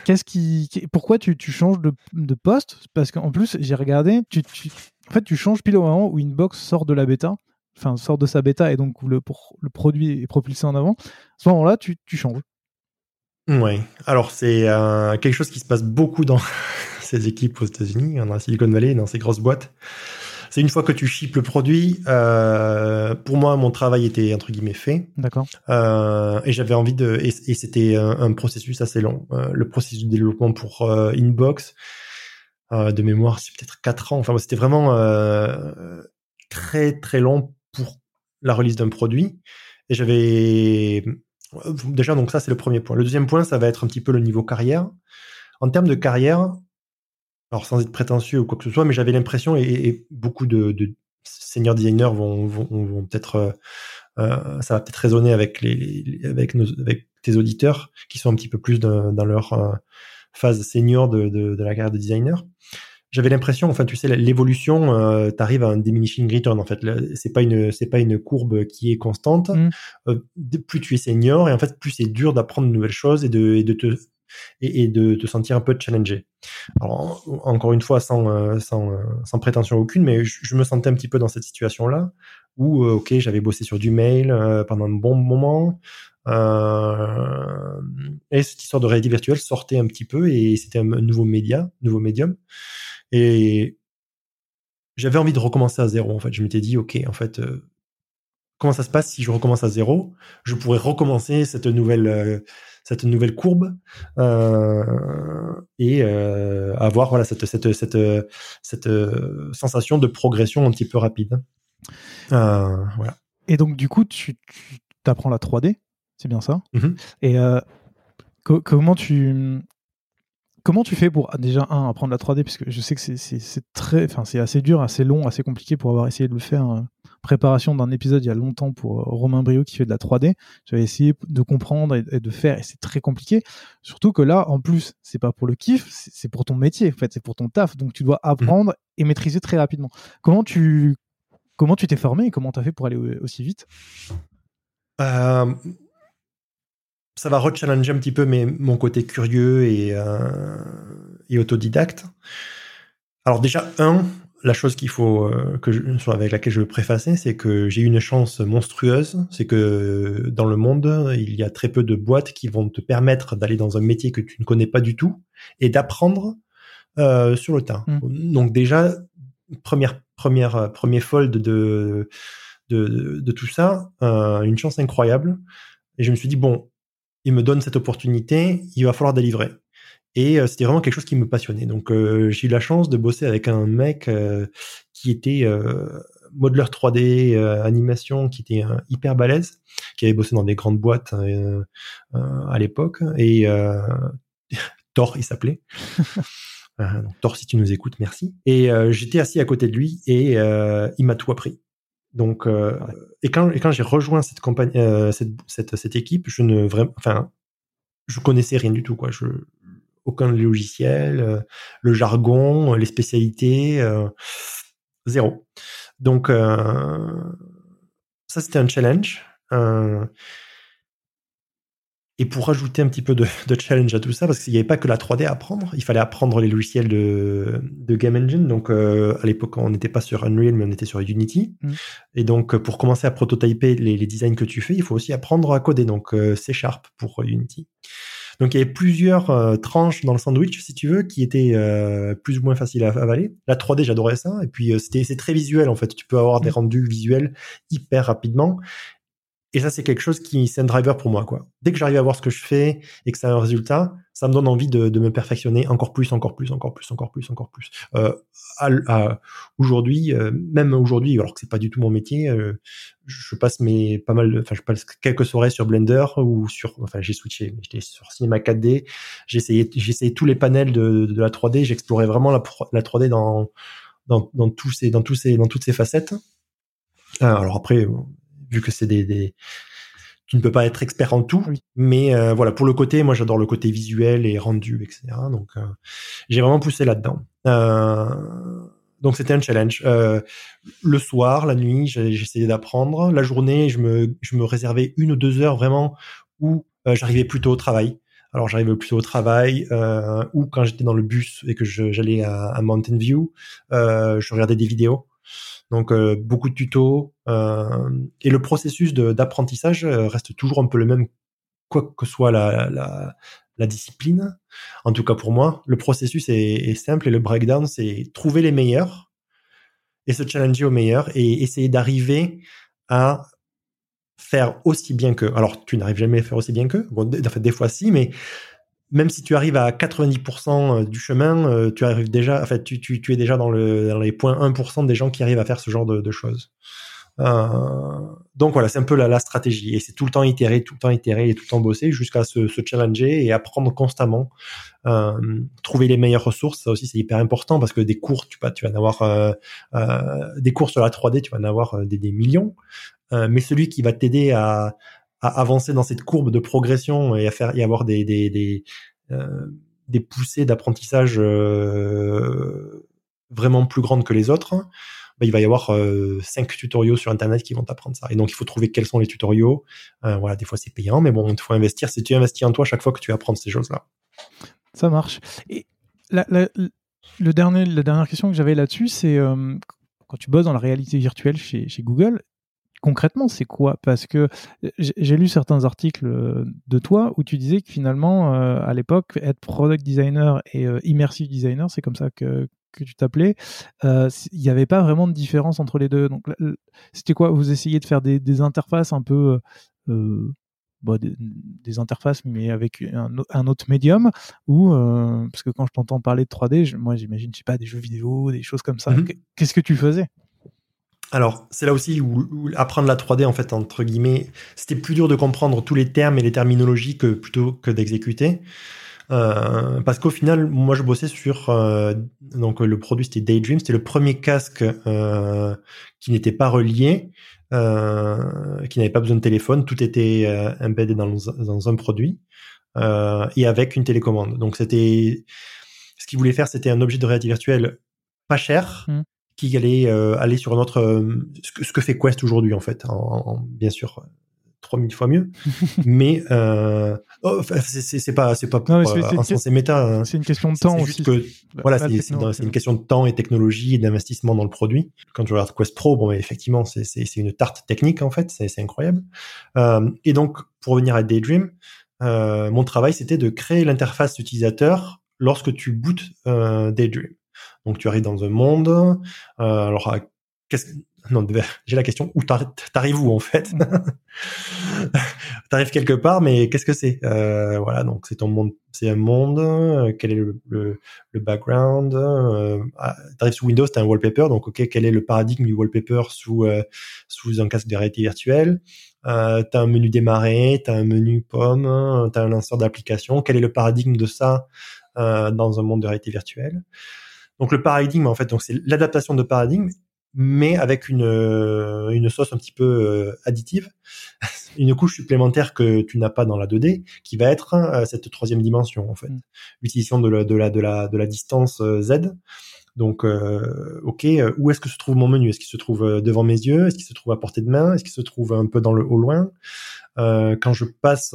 qu'est-ce qui, pourquoi tu, changes de, poste? Parce qu'en plus, j'ai regardé, tu, en fait, tu changes pile au moment où Inbox sort de la bêta, enfin sort de sa bêta et donc où le, le produit est propulsé en avant. À ce moment-là, tu, tu changes. Oui, alors c'est quelque chose qui se passe beaucoup dans ces équipes aux États-Unis, dans la Silicon Valley, dans ces grosses boîtes. C'est une fois que tu ships le produit. Euh, pour moi, mon travail était entre guillemets fait. D'accord. Euh, et j'avais envie de. Et, c'était un, processus assez long. Euh, le processus de développement pour euh, Inbox, euh, de mémoire, c'est peut-être quatre ans. Enfin, c'était vraiment très très long pour la release d'un produit. Et j'avais déjà donc ça c'est le premier point. Le deuxième point, ça va être un petit peu le niveau carrière. En termes de carrière, alors sans être prétentieux ou quoi que ce soit, mais j'avais l'impression, et, beaucoup de, de senior designers vont, vont, peut-être, euh, euh, ça va peut-être résonner avec les, avec nos, avec tes auditeurs qui sont un petit peu plus dans, leur euh, phase senior de, de, de, la carrière de designer. J'avais l'impression, enfin tu sais, l'évolution, euh, t'arrives à un diminishing return en fait. C'est pas une, c'est pas une courbe qui est constante. Mm. plus tu es senior et en fait plus c'est dur d'apprendre de nouvelles choses et de, et de te et, de te sentir un peu challengé. Alors, encore une fois, sans, euh, sans, euh, sans prétention aucune, mais je, me sentais un petit peu dans cette situation-là où, euh, ok, j'avais bossé sur du mail pendant un bon moment. et cette histoire de réalité virtuelle sortait un petit peu et c'était un nouveau média, nouveau médium. Et j'avais envie de recommencer à zéro. En fait, je m'étais dit, ok, en fait, comment ça se passe si je recommence à zéro? Je pourrais recommencer cette nouvelle cette nouvelle courbe euh, et euh, avoir voilà cette cette cette cette euh, sensation de progression un petit peu rapide. voilà. Et donc du coup, tu, tu apprends la 3D, c'est bien ça? Mm-hmm. Et comment tu Comment tu fais pour déjà un apprendre la 3D puisque je sais que c'est très, enfin c'est assez dur, assez long, assez compliqué pour avoir essayé de le faire préparation d'un épisode il y a longtemps pour euh, Romain Brio qui fait de la 3D. J'avais essayé de comprendre et, de faire et c'est très compliqué. Surtout que là, en plus, c'est pas pour le kiff, c'est pour ton métier, en fait, c'est pour ton taf. Donc tu dois mmh. apprendre et maîtriser très rapidement. Comment tu comment tu t'es formé et comment tu as fait pour aller aussi vite? Euh, Ça va rechallenger un petit peu mon côté curieux et, euh, et autodidacte. Alors déjà, un, la chose qu'il faut euh, que je, avec laquelle je veux préfacer, c'est que j'ai eu une chance monstrueuse, c'est que dans le monde, il y a très peu de boîtes qui vont te permettre d'aller dans un métier que tu ne connais pas du tout et d'apprendre euh, sur le tas. Mmh. Donc déjà, première première premier fold de de, de, tout ça, une chance incroyable. Et je me suis dit bon, il me donne cette opportunité, il va falloir délivrer. Et euh, c'était vraiment quelque chose qui me passionnait. Donc euh, j'ai eu la chance de bosser avec un mec euh, qui était modeler 3D, animation, qui était hyper balèze, qui avait bossé dans des grandes boîtes à l'époque. Et Thor, il s'appelait. Thor, si tu nous écoutes, merci. Et j'étais assis à côté de lui et il m'a tout appris. Donc, et quand, et quand j'ai rejoint cette compagnie, cette, cette, cette, équipe, je ne vraiment, enfin, je connaissais rien du tout, quoi. Je, aucun logiciel, euh, le jargon, les spécialités, euh, zéro. Donc euh, ça c'était un challenge. Et pour rajouter un petit peu de, challenge à tout ça, parce qu'il n'y avait pas que la 3D à apprendre, il fallait apprendre les logiciels de, Game Engine. Donc à l'époque, on n'était pas sur Unreal, mais on était sur Unity. Mm. Et donc pour commencer à prototyper les, les, designs que tu fais, il faut aussi apprendre à coder. Donc C Sharp pour Unity. Donc il y avait plusieurs euh, tranches dans le sandwich, si tu veux, qui étaient euh, plus ou moins faciles à avaler. La 3D, j'adorais ça. Et puis euh, c'était c'est très visuel en fait. Tu peux avoir des mm. rendus visuels hyper rapidement. Et ça, c'est quelque chose qui, c'est un driver pour moi, quoi. Dès que j'arrive à voir ce que je fais et que ça a un résultat, ça me donne envie de, me perfectionner encore plus, encore plus, encore plus, encore plus, encore plus. Euh, aujourd'hui, euh, même aujourd'hui, alors que c'est pas du tout mon métier, euh, je passe mes pas mal, enfin, je passe quelques soirées sur Blender ou sur, enfin, j'ai switché, j'étais sur Cinema 4D. J'ai essayé, j'ai essayé tous les panels de, la 3D. J'explorais vraiment la, la 3D dans, dans, dans tous ces, dans tous ces, dans toutes ces facettes. alors après, vu que c'est des, des, tu ne peux pas être expert en tout, mais euh, voilà pour le côté, moi j'adore le côté visuel et rendu, etc. Donc euh, j'ai vraiment poussé là-dedans. Euh, donc c'était un challenge. Euh, le soir, la nuit, j'essayais d'apprendre. La journée, je me, je me réservais une ou deux heures vraiment où j'arrivais plutôt au travail. Alors j'arrivais plutôt au travail ou quand j'étais dans le bus et que j'allais à, à, Mountain View, je regardais des vidéos. Donc euh, beaucoup de tutos euh, et le processus d'apprentissage euh, reste toujours un peu le même, quoi que soit la, la, discipline. En tout cas pour moi, le processus est, simple et le breakdown c'est trouver les meilleurs et se challenger aux meilleurs et essayer d'arriver à faire aussi bien que. Alors, tu n'arrives jamais à faire aussi bien que. Bon, en fait, des fois si, mais même si tu arrives à 90% euh, du chemin, euh, tu arrives déjà, en fait, tu, tu, tu es déjà dans, le, dans les points 1% des gens qui arrivent à faire ce genre de, choses. Euh, donc voilà, c'est un peu la, la stratégie et c'est tout le temps itérer, tout le temps itérer et tout le temps bosser jusqu'à se, se, challenger et apprendre constamment, trouver les meilleures ressources. Ça aussi c'est hyper important parce que des cours, tu tu vas en avoir euh, des cours sur la 3D, tu vas en avoir des, des millions, mais celui qui va t'aider à, à avancer dans cette courbe de progression et à faire y avoir des des des, euh, des poussées d'apprentissage euh, vraiment plus grandes que les autres, bah, il va y avoir euh, cinq tutoriaux sur internet qui vont t'apprendre ça. Et donc il faut trouver quels sont les tutoriaux. Voilà, des fois c'est payant, mais bon, il faut investir. Si tu investis en toi chaque fois que tu apprends ces choses-là. Ça marche. Et la, la, le dernier, la dernière question que j'avais là-dessus, c'est quand tu bosses dans la réalité virtuelle chez, chez Google, concrètement, c'est quoi? Parce que j'ai lu certains articles euh, de toi où tu disais que finalement, euh, à l'époque, être product designer et euh, immersive designer, c'est comme ça que, que tu t'appelais, il n'y avait pas vraiment de différence entre les deux. Donc, c'était quoi? Vous essayez de faire des, des interfaces un peu. Bon, des, des, interfaces, mais avec un, un autre médium, ou parce que quand je t'entends parler de 3D, je, moi j'imagine, je sais pas, des jeux vidéo, des choses comme ça. Mmh qu'est-ce que tu faisais? Alors, c'est là aussi où, apprendre la 3D, en fait, entre guillemets, c'était plus dur de comprendre tous les termes et les terminologies que plutôt que d'exécuter. Euh, parce qu'au final, moi, je bossais sur euh, donc le produit c'était Daydream, c'était le premier casque euh, qui n'était pas relié, euh, qui n'avait pas besoin de téléphone, tout était euh, embedded dans, dans, un produit euh, et avec une télécommande. Donc c'était ce qu'il voulait faire, c'était un objet de réalité virtuelle pas cher, mmh qui allait euh, aller sur notre euh, ce, que, ce, que, fait Quest aujourd'hui en fait, en, en, bien sûr 3000 fois mieux, mais euh, oh, c'est pas c'est pas pour non, c'est méta. Hein. C'est une question de temps aussi. Que, voilà, c'est une question de temps et technologie et d'investissement dans le produit. Quand je regarde Quest Pro, bon, effectivement, c'est une tarte technique en fait, c'est incroyable. Euh, et donc, pour revenir à Daydream, euh, mon travail c'était de créer l'interface utilisateur lorsque tu bootes euh, Daydream. Donc tu arrives dans un monde. Euh, alors qu'est-ce non, j'ai la question où t'arrives où en fait? T'arrives quelque part, mais qu'est-ce que c'est? Euh, Voilà, donc c'est ton monde, c'est un monde. Euh, quel est le, le, le background euh, ah, T'arrives sous Windows, t'as un wallpaper, donc ok, quel est le paradigme du wallpaper sous euh, sous un casque de réalité virtuelle? Euh, T'as un menu démarrer, t'as un menu pomme, t'as un lanceur d'application. Quel est le paradigme de ça euh, dans un monde de réalité virtuelle? Donc le paradigme, en fait, donc c'est l'adaptation de paradigme, mais avec une, euh, une sauce un petit peu euh, additive, une couche supplémentaire que tu n'as pas dans la 2D, qui va être euh, cette troisième dimension, en fait. Mm. L'utilisation de la, de, la, de, la, de la distance Z. Donc, ok, où est-ce que se trouve mon menu? Est-ce qu'il se trouve devant mes yeux? Est-ce qu'il se trouve à portée de main? Est-ce qu'il se trouve un peu dans le au loin? Quand je passe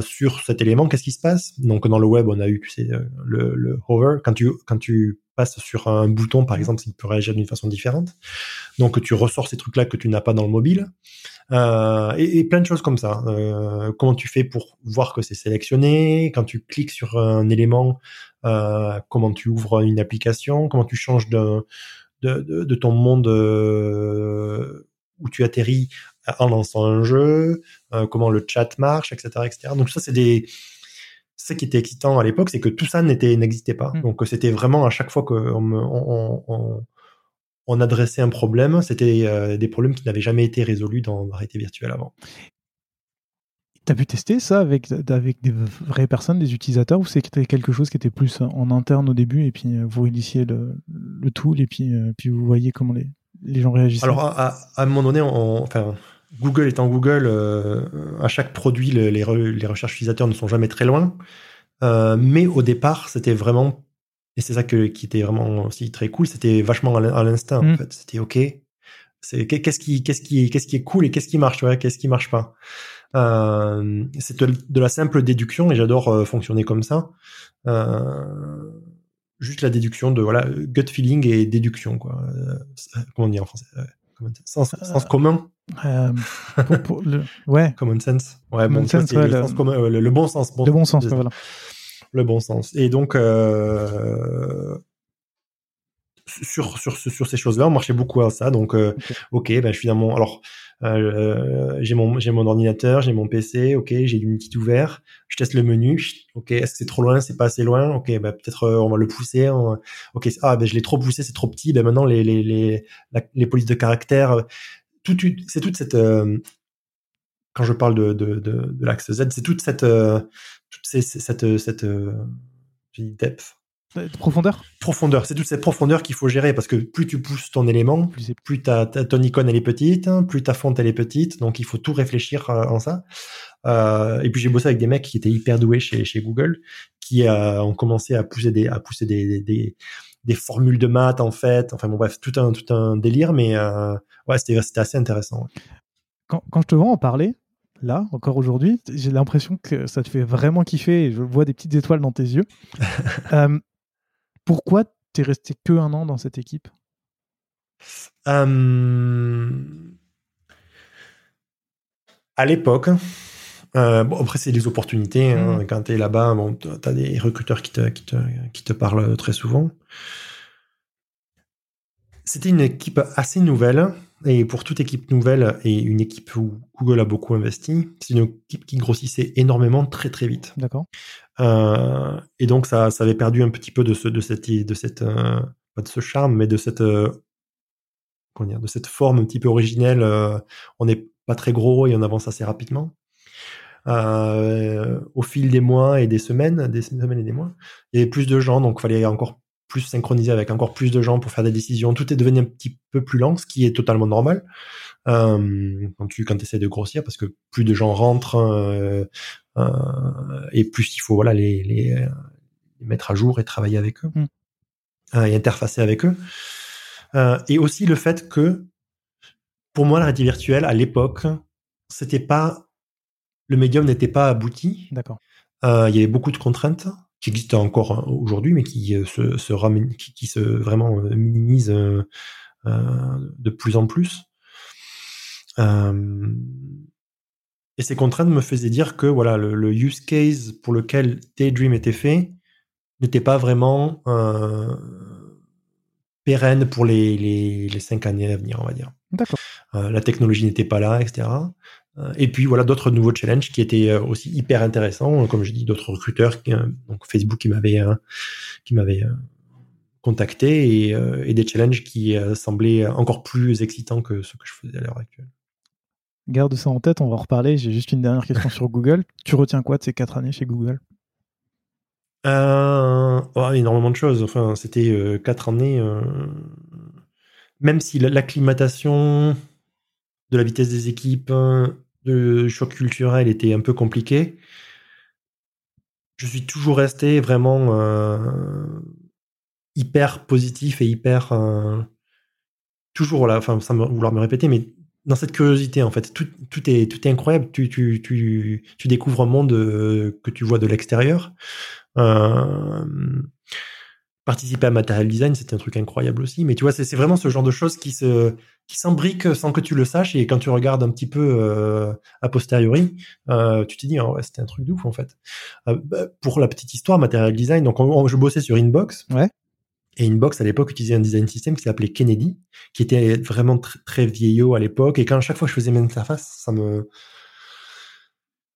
sur cet élément, qu'est-ce qui se passe? Donc dans le web, on a eu, tu sais, le, le hover. Quand tu quand tu passe sur un bouton, par exemple, il peut réagir d'une façon différente. Donc, tu ressors ces trucs-là que tu n'as pas dans le mobile. Euh, et, plein de choses comme ça. Euh, comment tu fais pour voir que c'est sélectionné? Quand tu cliques sur un élément, euh, comment tu ouvres une application? Comment tu changes de, de, de, ton monde où tu atterris en lançant un jeu, comment le chat marche, etc., etc. Donc ça, c'est des ce qui était excitant à l'époque, c'est que tout ça n'existait pas. Mm. Donc c'était vraiment à chaque fois qu'on on, on, adressait un problème, c'était des problèmes qui n'avaient jamais été résolus dans la réalité virtuelle avant. T'as pu tester ça avec, avec des vraies personnes, des utilisateurs, ou c'était quelque chose qui était plus en interne au début, et puis euh, vous initiez le, le tool, et puis, euh, puis vous voyez comment les, les gens réagissent Alors, à, un moment donné, enfin, Google étant Google, euh, à chaque produit, les, les, recherches utilisateurs ne sont jamais très loin. mais au départ, c'était vraiment, et c'est ça que, qui était vraiment aussi très cool, c'était vachement à l'instinct, en mm. fait. C'était OK. C'est qu'est-ce qui, qu'est-ce qui, qu'est-ce qui est cool et qu'est-ce qui marche, ouais, qu'est-ce qui marche pas. Euh, c'est de, la simple déduction et j'adore euh, fonctionner comme ça. Euh, juste la déduction de voilà gut feeling et déduction quoi. comment on dit en français sens, sens commun. le, ouais. Common sense. Ouais, bon, sense, le, le, sens commun, le, bon sens. Bon, le bon sens, voilà. Le bon sens. Et donc, euh, sur, sur, sur ces choses-là, on marchait beaucoup à ça. Donc, euh, ok, ben, finalement, alors, euh, j'ai mon, j'ai mon ordinateur, j'ai mon PC, ok, j'ai l'unité ouvert, je teste le menu, ok, est-ce que c'est trop loin, c'est pas assez loin, ok, ben, peut-être euh, on va le pousser, ok, ah, ben, je l'ai trop poussé, c'est trop petit, ben, maintenant, les, les, les, les polices de caractère, euh, tout, c'est toute cette, quand je parle de, de, de, de l'axe Z, c'est toute cette, toute ces, cette, cette, depth, Profondeur? Profondeur, c'est toute cette profondeur qu'il faut gérer parce que plus tu pousses ton élément, plus, plus ta, ton icône elle est petite, plus ta fonte elle est petite, donc il faut tout réfléchir euh, en ça. Euh, et puis j'ai bossé avec des mecs qui étaient hyper doués chez, chez Google, qui euh, ont commencé à pousser des à pousser des, des, des, formules de maths en fait. Enfin bon bref, tout un tout un délire, mais euh, ouais c'était assez intéressant. Quand, quand je te vois en parler, là, encore aujourd'hui, j'ai l'impression que ça te fait vraiment kiffer et je vois des petites étoiles dans tes yeux. euh, pourquoi t'es resté que un an dans cette équipe? Euh, À l'époque, euh, bon, après, c'est les opportunités. Hein. Mmh. Quand tu es là-bas, bon, tu as des recruteurs qui te, qui, te, qui te parlent très souvent. C'était une équipe assez nouvelle. Et pour toute équipe nouvelle et une équipe où Google a beaucoup investi, c'est une équipe qui grossissait énormément très très vite. D'accord. Euh, et donc ça, ça avait perdu un petit peu de ce, de cette, de cette, euh, pas de ce charme, mais de cette, euh, comment dire, de cette forme un petit peu originelle. Euh, on n'est pas très gros et on avance assez rapidement. au fil des mois et des semaines, des semaines et des mois, il y avait plus de gens, donc il fallait encore plus synchronisé avec encore plus de gens pour faire des décisions. Tout est devenu un petit peu plus lent, ce qui est totalement normal euh, quand tu quand essaies de grossir, parce que plus de gens rentrent euh, euh, et plus il faut voilà les, les, mettre à jour et travailler avec eux mm. et interfacer avec eux. et aussi le fait que pour moi la réalité virtuelle à l'époque c'était pas le médium n'était pas abouti. D'accord. il y avait beaucoup de contraintes qui existe encore hein, aujourd'hui, mais qui euh, se, se ramène, qui, se vraiment euh, minimise euh, de plus en plus. Et ces contraintes me faisaient dire que voilà le, use case pour lequel Daydream était fait n'était pas vraiment pérenne pour les, les, les, cinq années à venir, on va dire. D'accord. la technologie n'était pas là, etc. Euh, et puis voilà d'autres nouveaux challenges qui étaient euh, aussi hyper intéressants, comme je dis, d'autres recruteurs, euh, donc Facebook qui m'avait qui m'avait contacté et, et, des challenges qui semblaient encore plus excitants que ce que je faisais à l'heure actuelle. Garde ça en tête, on va en reparler. J'ai juste une dernière question sur Google. Tu retiens quoi de ces quatre années chez Google? Euh, oh, énormément de choses. Enfin, c'était quatre années. même si l'acclimatation de la vitesse des équipes, de choc culturel était un peu compliqué. Je suis toujours resté vraiment euh, hyper positif et hyper euh, toujours voilà, enfin sans vouloir me répéter, mais dans cette curiosité en fait, tout, est tout est incroyable. Tu tu tu tu découvres un monde euh, que tu vois de l'extérieur. Euh, participer à Material Design, c'était un truc incroyable aussi. Mais tu vois, c'est vraiment ce genre de choses qui se qui s'imbriquent sans que tu le saches. Et quand tu regardes un petit peu euh, a posteriori, tu te dis, oh, ouais, c'était un truc de ouf en fait. Bah, pour la petite histoire, Material Design, donc je bossais sur Inbox. Ouais. Et Inbox, à l'époque, utilisait un design system qui s'appelait Kennedy, qui était vraiment très vieillot à l'époque. Et quand à chaque fois je faisais mon interface, ça me,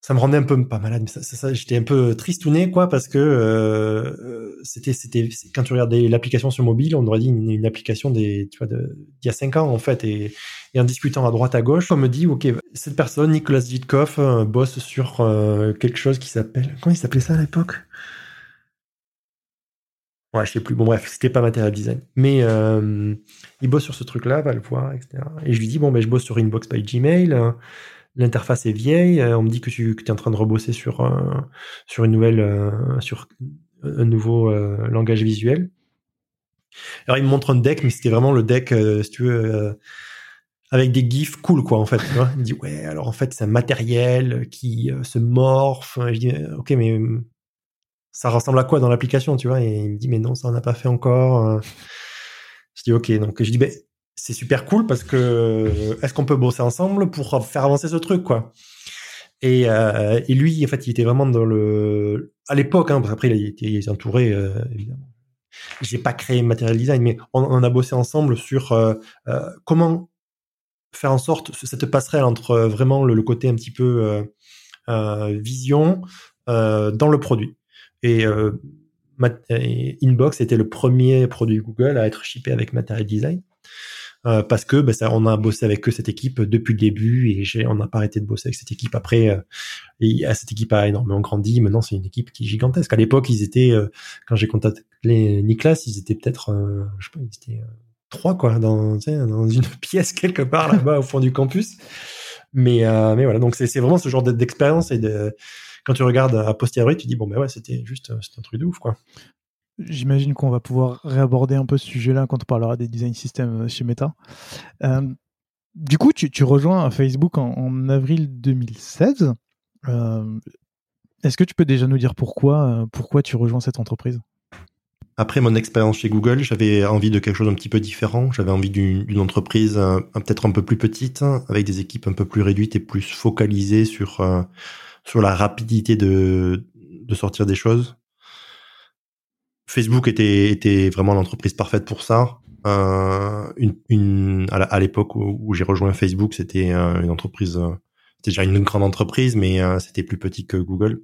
ça me rendait un peu pas malade, j'étais un peu tristouné, quoi, parce que euh, c'était, c'était, quand tu regardais l'application sur mobile, on aurait dit une, application d'il y a cinq ans en fait, et, en discutant à droite à gauche, on me dit, ok, cette personne, Nicolas Vitkov, euh, bosse sur euh, quelque chose qui s'appelle, comment il s'appelait ça à l'époque? Ouais, je sais plus. Bon, bref, c'était pas Material Design. Mais euh, il bosse sur ce truc-là, va le voir, etc. Et je lui dis, bon, ben, je bosse sur Inbox by Gmail. L'interface est vieille. On me dit que tu es en train de rebosser sur, euh, sur une nouvelle, euh, sur un nouveau langage visuel. Alors, il me montre un deck, mais c'était vraiment le deck, si tu veux, avec des gifs cool, quoi, en fait. Il me dit, ouais, alors en fait, c'est un matériel qui se morphe. Je dis, ok, mais ça ressemble à quoi dans l'application, tu vois? Et il me dit, mais non, ça n'a pas fait encore. Euh. Je dis, ok. Donc je dis, ben, c'est super cool parce que est-ce qu'on peut bosser ensemble pour faire avancer ce truc, quoi? Et, euh, lui, en fait, il était vraiment dans le à l'époque. Hein, après, il était, entouré, euh, évidemment. J'ai pas créé Material Design, mais on, a bossé ensemble sur euh, euh comment faire en sorte cette passerelle entre vraiment le côté un petit peu vision dans le produit. Euh, et, Inbox était le premier produit Google à être shippé avec Material Design. Euh, parce que ça, on a bossé avec cette équipe depuis le début et on n'a pas arrêté de bosser avec cette équipe après. Euh, et cette équipe a énormément grandi. Maintenant, c'est une équipe qui est gigantesque. À l'époque, ils étaient, quand j'ai contacté Nicolas, ils étaient peut-être, je sais pas, ils étaient trois quoi, dans, une pièce quelque part là-bas au fond du campus. Mais, voilà, donc c'est vraiment ce genre d'expérience et de quand tu regardes à posteriori, tu dis bon ben ouais, c'était juste euh, un truc de ouf quoi. J'imagine qu'on va pouvoir réaborder un peu ce sujet-là quand on parlera des design systems euh, chez Meta. Euh, du coup, tu, rejoins Facebook en, avril 2016. Est-ce que tu peux déjà nous dire pourquoi, pourquoi tu rejoins cette entreprise? Après mon expérience chez Google, j'avais envie de quelque chose un petit peu différent. J'avais envie d'une entreprise peut-être un peu plus petite, avec des équipes un peu plus réduites et plus focalisées sur sur la rapidité de, de sortir des choses. Facebook était, était vraiment l'entreprise parfaite pour ça. Euh, une, une, à l'époque où, j'ai rejoint Facebook, c'était euh, une entreprise, euh, c'était déjà une grande entreprise, mais euh, c'était plus petit que Google.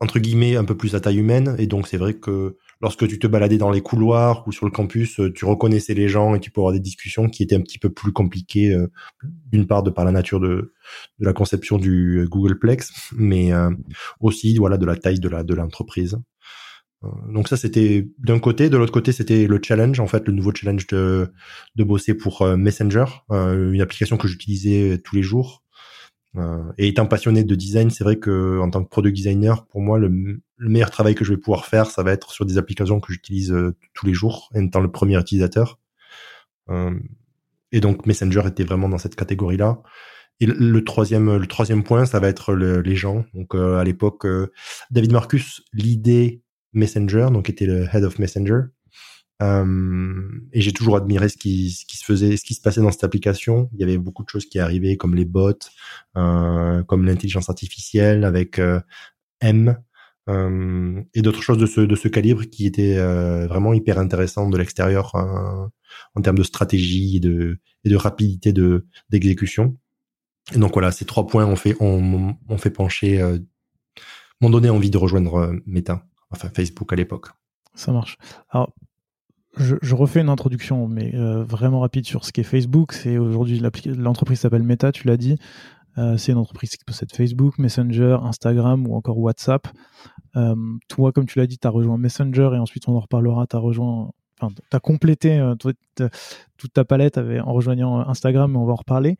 Entre guillemets, un peu plus à taille humaine. Et donc, c'est vrai que lorsque tu te baladais dans les couloirs ou sur le campus, euh, tu reconnaissais les gens et tu pouvais avoir des discussions qui étaient un petit peu plus compliquées, euh, d'une part de par la nature de, la conception du euh, Googleplex, mais aussi voilà de la taille de l'entreprise. Donc ça c'était d'un côté, de l'autre côté c'était le challenge en fait, le nouveau challenge de de bosser pour Messenger, une application que j'utilisais tous les jours et étant passionné de design, c'est vrai que en tant que product designer, pour moi, le, meilleur travail que je vais pouvoir faire, ça va être sur des applications que j'utilise euh, tous les jours, en étant le premier utilisateur. Euh, et donc Messenger était vraiment dans cette catégorie-là. Et le, troisième, le troisième point, ça va être les gens. Donc à l'époque, David Marcus l'idée Messenger, donc était le head of Messenger. Euh, et j'ai toujours admiré ce qui, se faisait, ce qui se passait dans cette application. Il y avait beaucoup de choses qui arrivaient, comme les bots, euh, comme l'intelligence artificielle avec euh, M, et d'autres choses de ce, calibre qui étaient vraiment hyper intéressantes de l'extérieur en termes de stratégie et de, rapidité de d'exécution. Et donc voilà, ces trois points ont fait, fait pencher, m'ont donné envie de rejoindre Meta, enfin Facebook à l'époque. Ça marche. Alors je, refais une introduction, mais euh, vraiment rapide sur ce qu'est Facebook. C'est aujourd'hui l'entreprise s'appelle Meta, tu l'as dit. Euh, c'est une entreprise qui possède Facebook, Messenger, Instagram ou encore WhatsApp. Euh, toi, comme tu l'as dit, tu as rejoint Messenger et ensuite on en reparlera. Tu as rejoint, enfin, tu as complété toute ta palette en rejoignant Instagram, mais on va en reparler.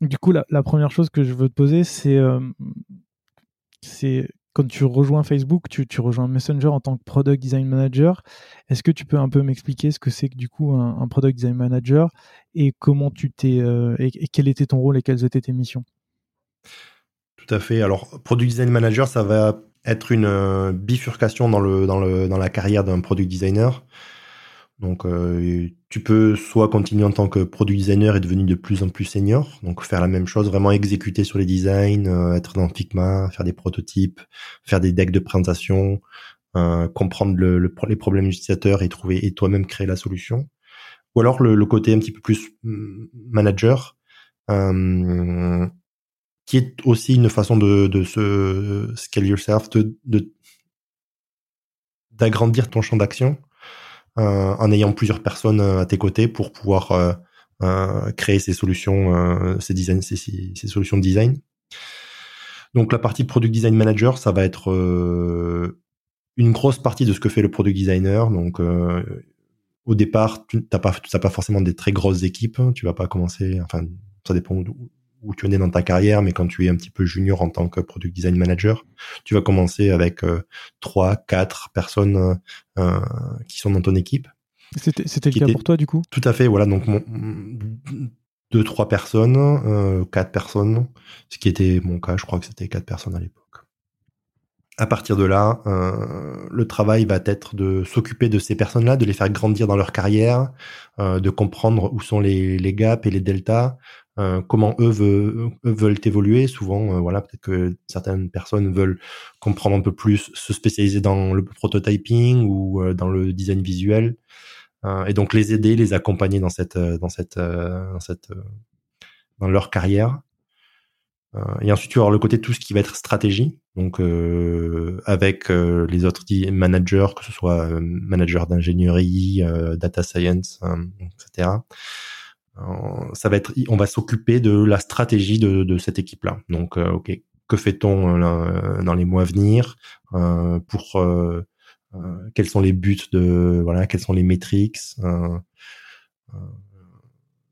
Du coup, la, première chose que je veux te poser, c'est quand tu rejoins Facebook, tu, rejoins Messenger en tant que Product Design Manager. Est-ce que tu peux un peu m'expliquer ce que c'est que du coup un, Product Design Manager et comment tu t'es euh, et, quel était ton rôle et quelles étaient tes missions? Tout à fait. Alors Product Design Manager, ça va être une euh, bifurcation dans le dans le dans la carrière d'un product designer. Donc, euh, tu peux soit continuer en tant que product designer et devenir de plus en plus senior, donc faire la même chose, vraiment exécuter sur les designs, euh, être dans Figma, faire des prototypes, faire des decks de présentation, comprendre le, les problèmes utilisateurs et trouver et toi-même créer la solution. Ou alors le, côté un petit peu plus mm, manager, qui est aussi une façon de, de se scale yourself, de d'agrandir ton champ d'action euh, en ayant plusieurs personnes euh, à tes côtés pour pouvoir euh, créer ces solutions, ces ces, solutions de design. Donc la partie product design manager, ça va être une grosse partie de ce que fait le product designer. Donc au départ, tu n'as pas, forcément des très grosses équipes. Tu vas pas commencer, enfin, ça dépend tu en es dans ta carrière, mais quand tu es un petit peu junior en tant que product design manager, tu vas commencer avec euh, trois, quatre personnes euh, euh, qui sont dans ton équipe. C'était, c'était le cas pour toi du coup? Tout à fait, voilà. Donc mon, deux, trois personnes, quatre personnes, ce qui était mon cas. Je crois que c'était quatre personnes à l'époque. À partir de là, le travail va être de s'occuper de ces personnes-là, de les faire grandir dans leur carrière, de comprendre où sont les, les gaps et les deltas, euh, comment eux, veulent évoluer. Souvent, euh, voilà, peut-être que certaines personnes veulent comprendre un peu plus, se spécialiser dans le prototyping ou euh, dans le design visuel, et donc les aider, les accompagner dans cette, dans cette, dans cette, dans leur carrière. et ensuite, tu vas avoir le côté tout ce qui va être stratégie, donc avec les autres managers, que ce soit manager d'ingénierie, data science, etc ça va être, on va s'occuper de la stratégie de, de cette équipe-là. Donc, euh, ok, que fait-on euh, dans les mois à venir euh, pour euh, quels sont les buts de voilà, quelles sont les métriques.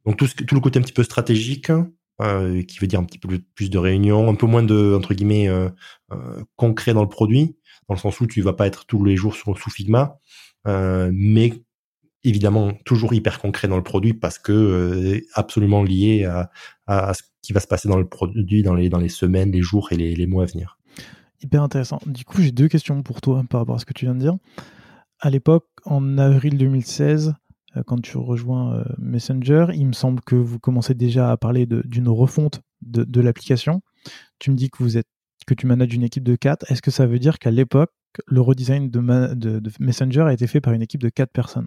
donc tout, ce, tout le côté un petit peu stratégique, qui veut dire un petit peu plus de réunions, un peu moins de entre guillemets concret dans le produit, dans le sens où tu vas pas être tous les jours sur, sous Figma, mais évidemment toujours hyper concret dans le produit parce que euh, absolument lié à, ce qui va se passer dans le produit dans les, semaines, les jours et les, mois à venir. Hyper intéressant. Du coup, j'ai deux questions pour toi par rapport à ce que tu viens de dire. À l'époque, en avril 2016, euh, quand tu rejoins euh, Messenger, il me semble que vous commencez déjà à parler d'une refonte de, l'application. Tu me dis que vous êtes que tu manages une équipe de 4. Est-ce que ça veut dire qu'à l'époque, le redesign de, de, de Messenger a été fait par une équipe de 4 personnes?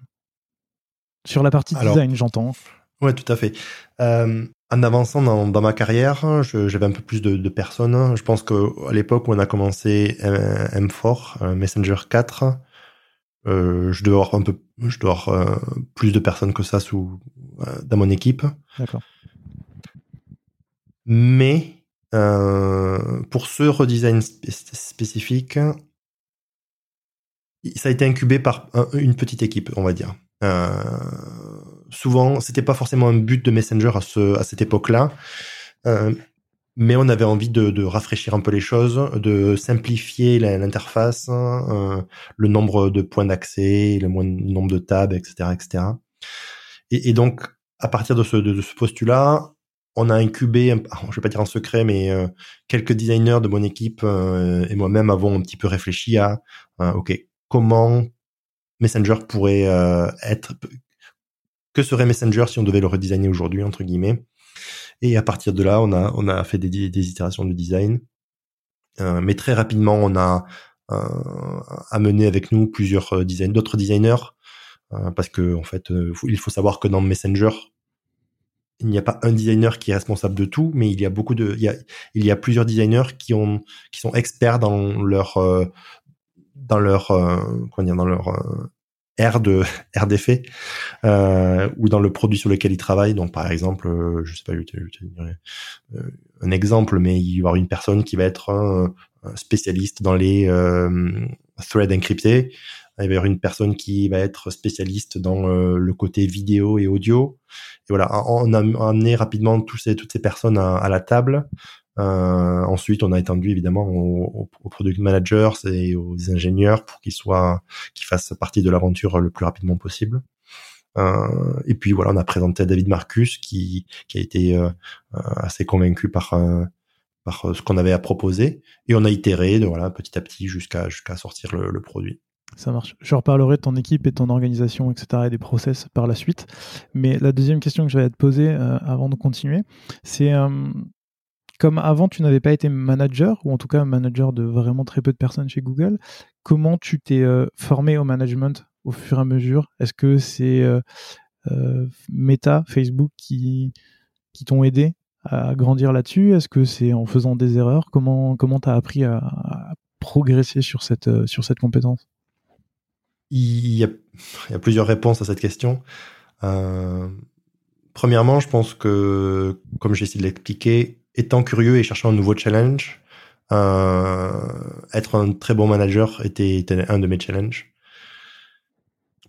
Sur la partie design, j'entends. Ouais, tout à fait. Euh, en avançant dans, dans ma carrière, j'avais un peu plus de, de, personnes. Je pense que à l'époque où on a commencé M4, Messenger 4, euh, je dois avoir un peu, je dois avoir euh, plus de personnes que ça sous euh, dans mon équipe. D'accord. Mais euh, pour ce redesign spécifique, ça a été incubé par une petite équipe, on va dire. Euh, souvent, c'était pas forcément un but de Messenger à, ce, à cette époque-là, euh, mais on avait envie de, de, rafraîchir un peu les choses, de simplifier l'interface, euh, le nombre de points d'accès, le nombre de tabs, etc., etc. Et, et donc, à partir de ce, de, ce postulat, on a incubé, je vais pas dire en secret, mais euh, quelques designers de mon équipe euh, et moi-même avons un petit peu réfléchi à, ok, comment Messenger pourrait euh, être que serait Messenger si on devait le redesigner aujourd'hui entre guillemets? Et à partir de là, on a on a fait des, des itérations de design, euh, mais très rapidement, on a euh, amené avec nous plusieurs euh, design, d'autres designers, euh, parce que en fait, il faut savoir que dans Messenger, il n'y a pas un designer qui est responsable de tout, mais il y a beaucoup de, il y a, il y a plusieurs designers qui ont, qui sont experts dans leur, dans leur euh, comment dire, dans leur euh, aire de aire d'effet euh, ou dans le produit sur lequel ils travaillent. Donc par exemple, euh, je sais pas, je te, je un exemple, mais il va y avoir une personne qui va être spécialiste dans les threads encryptés. Il va y avoir une personne qui va être spécialiste dans le côté vidéo et audio. Et voilà, on a amené rapidement tous ces, toutes ces personnes à, à la table euh, ensuite, on a étendu évidemment aux, product managers et aux ingénieurs pour qu'ils soient, qu'ils fassent partie de l'aventure le plus rapidement possible. Euh, et puis voilà, on a présenté à David Marcus qui, qui a été euh, assez convaincu par par ce qu'on avait à proposer et on a itéré de voilà petit à petit jusqu'à jusqu'à sortir le, le, produit. Ça marche. Je reparlerai de ton équipe et de ton organisation, etc. et des process par la suite. Mais la deuxième question que j'allais te poser avant de continuer, c'est comme avant, tu n'avais pas été manager, ou en tout cas manager de vraiment très peu de personnes chez Google, comment tu t'es formé au management au fur et à mesure? Est-ce que c'est Meta, Facebook qui, qui t'ont aidé à grandir là-dessus? Est-ce que c'est en faisant des erreurs? Comment comment t'as appris à, progresser sur cette euh, sur cette compétence? Il y, a, plusieurs réponses à cette question. Euh, premièrement, je pense que, comme j'ai essayé de l'expliquer, étant curieux et cherchant un nouveau challenge, euh, être un très bon manager était, était, un de mes challenges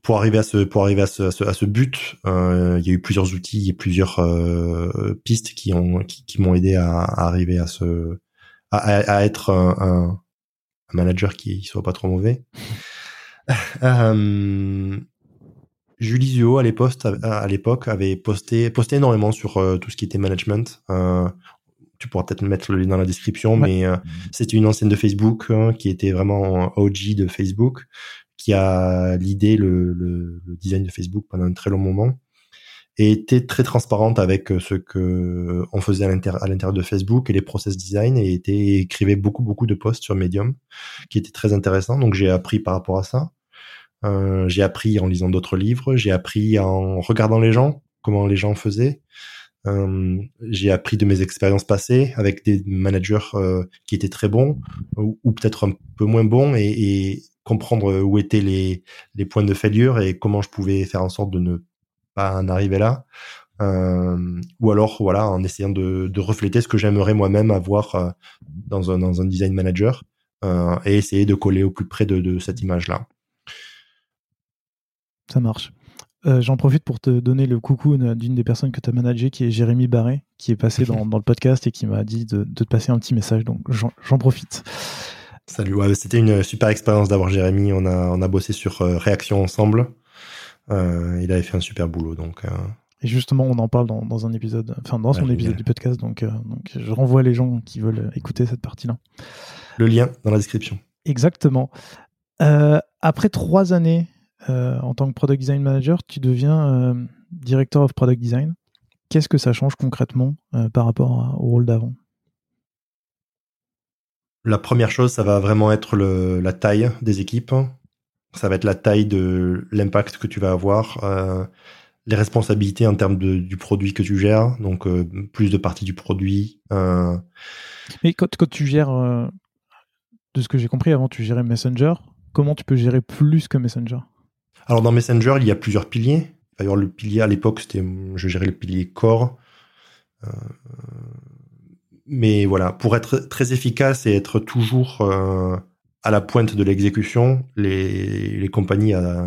pour arriver à ce pour arriver à ce, à ce, but, euh, il y a eu plusieurs outils et plusieurs euh, pistes qui ont qui, m'ont aidé à, arriver à ce à, à être un, un, manager qui soit pas trop mauvais. euh, Julie Zuo à l'époque à l'époque avait posté posté énormément sur euh, tout ce qui était management. Euh, tu pourras peut-être mettre le lien dans la description, mais euh, c'était une ancienne de Facebook hein, qui était vraiment OG de Facebook qui a l'idée le, le, le, design de Facebook pendant un très long moment et était très transparente avec euh, ce que on faisait à l'intérieur de Facebook et les process design et était écrivait beaucoup beaucoup de posts sur Medium qui étaient très intéressants donc j'ai appris par rapport à ça. Euh, j'ai appris en lisant d'autres livres j'ai appris en regardant les gens comment les gens faisaient euh, j'ai appris de mes expériences passées avec des managers euh, qui étaient très bons ou, peut-être un peu moins bons et, comprendre où étaient les, points de failure et comment je pouvais faire en sorte de ne pas en arriver là. Euh, ou alors voilà en essayant de, refléter ce que j'aimerais moi-même avoir dans, un, design manager et essayer de coller au plus près de, cette image là. Ça marche. Euh, j'en profite pour te donner le coucou d'une des personnes que tu as managé, qui est Jérémy Barré, qui est passé dans, dans le podcast et qui m'a dit de, de, te passer un petit message. Donc j'en profite. Salut, ouais, c'était une super expérience d'avoir Jérémy. On a, on a bossé sur euh, Réaction ensemble. Euh, il avait fait un super boulot. Donc. Et justement, on en parle dans, dans un épisode, enfin dans son épisode du podcast. Donc, donc, je renvoie les gens qui veulent écouter cette partie-là. Le lien dans la description. Exactement. Après trois années en tant que Product Design Manager, tu deviens Director of Product Design. Qu'est-ce que ça change concrètement par rapport au rôle d'avant? La première chose, ça va vraiment être le, la taille des équipes. Ça va être la taille de l'impact que tu vas avoir, euh, les responsabilités en termes de, du produit que tu gères, donc euh, plus de parties du produit. Euh... Mais quand, quand tu gères, euh, de ce que j'ai compris, avant tu gérais Messenger, comment tu peux gérer plus que Messenger? Alors dans Messenger, il y a plusieurs piliers. D'ailleurs, le pilier à l'époque, c'était, je gérais le pilier core. Euh, mais voilà, pour être très efficace et être toujours euh, à la pointe de l'exécution, les, les compagnies euh,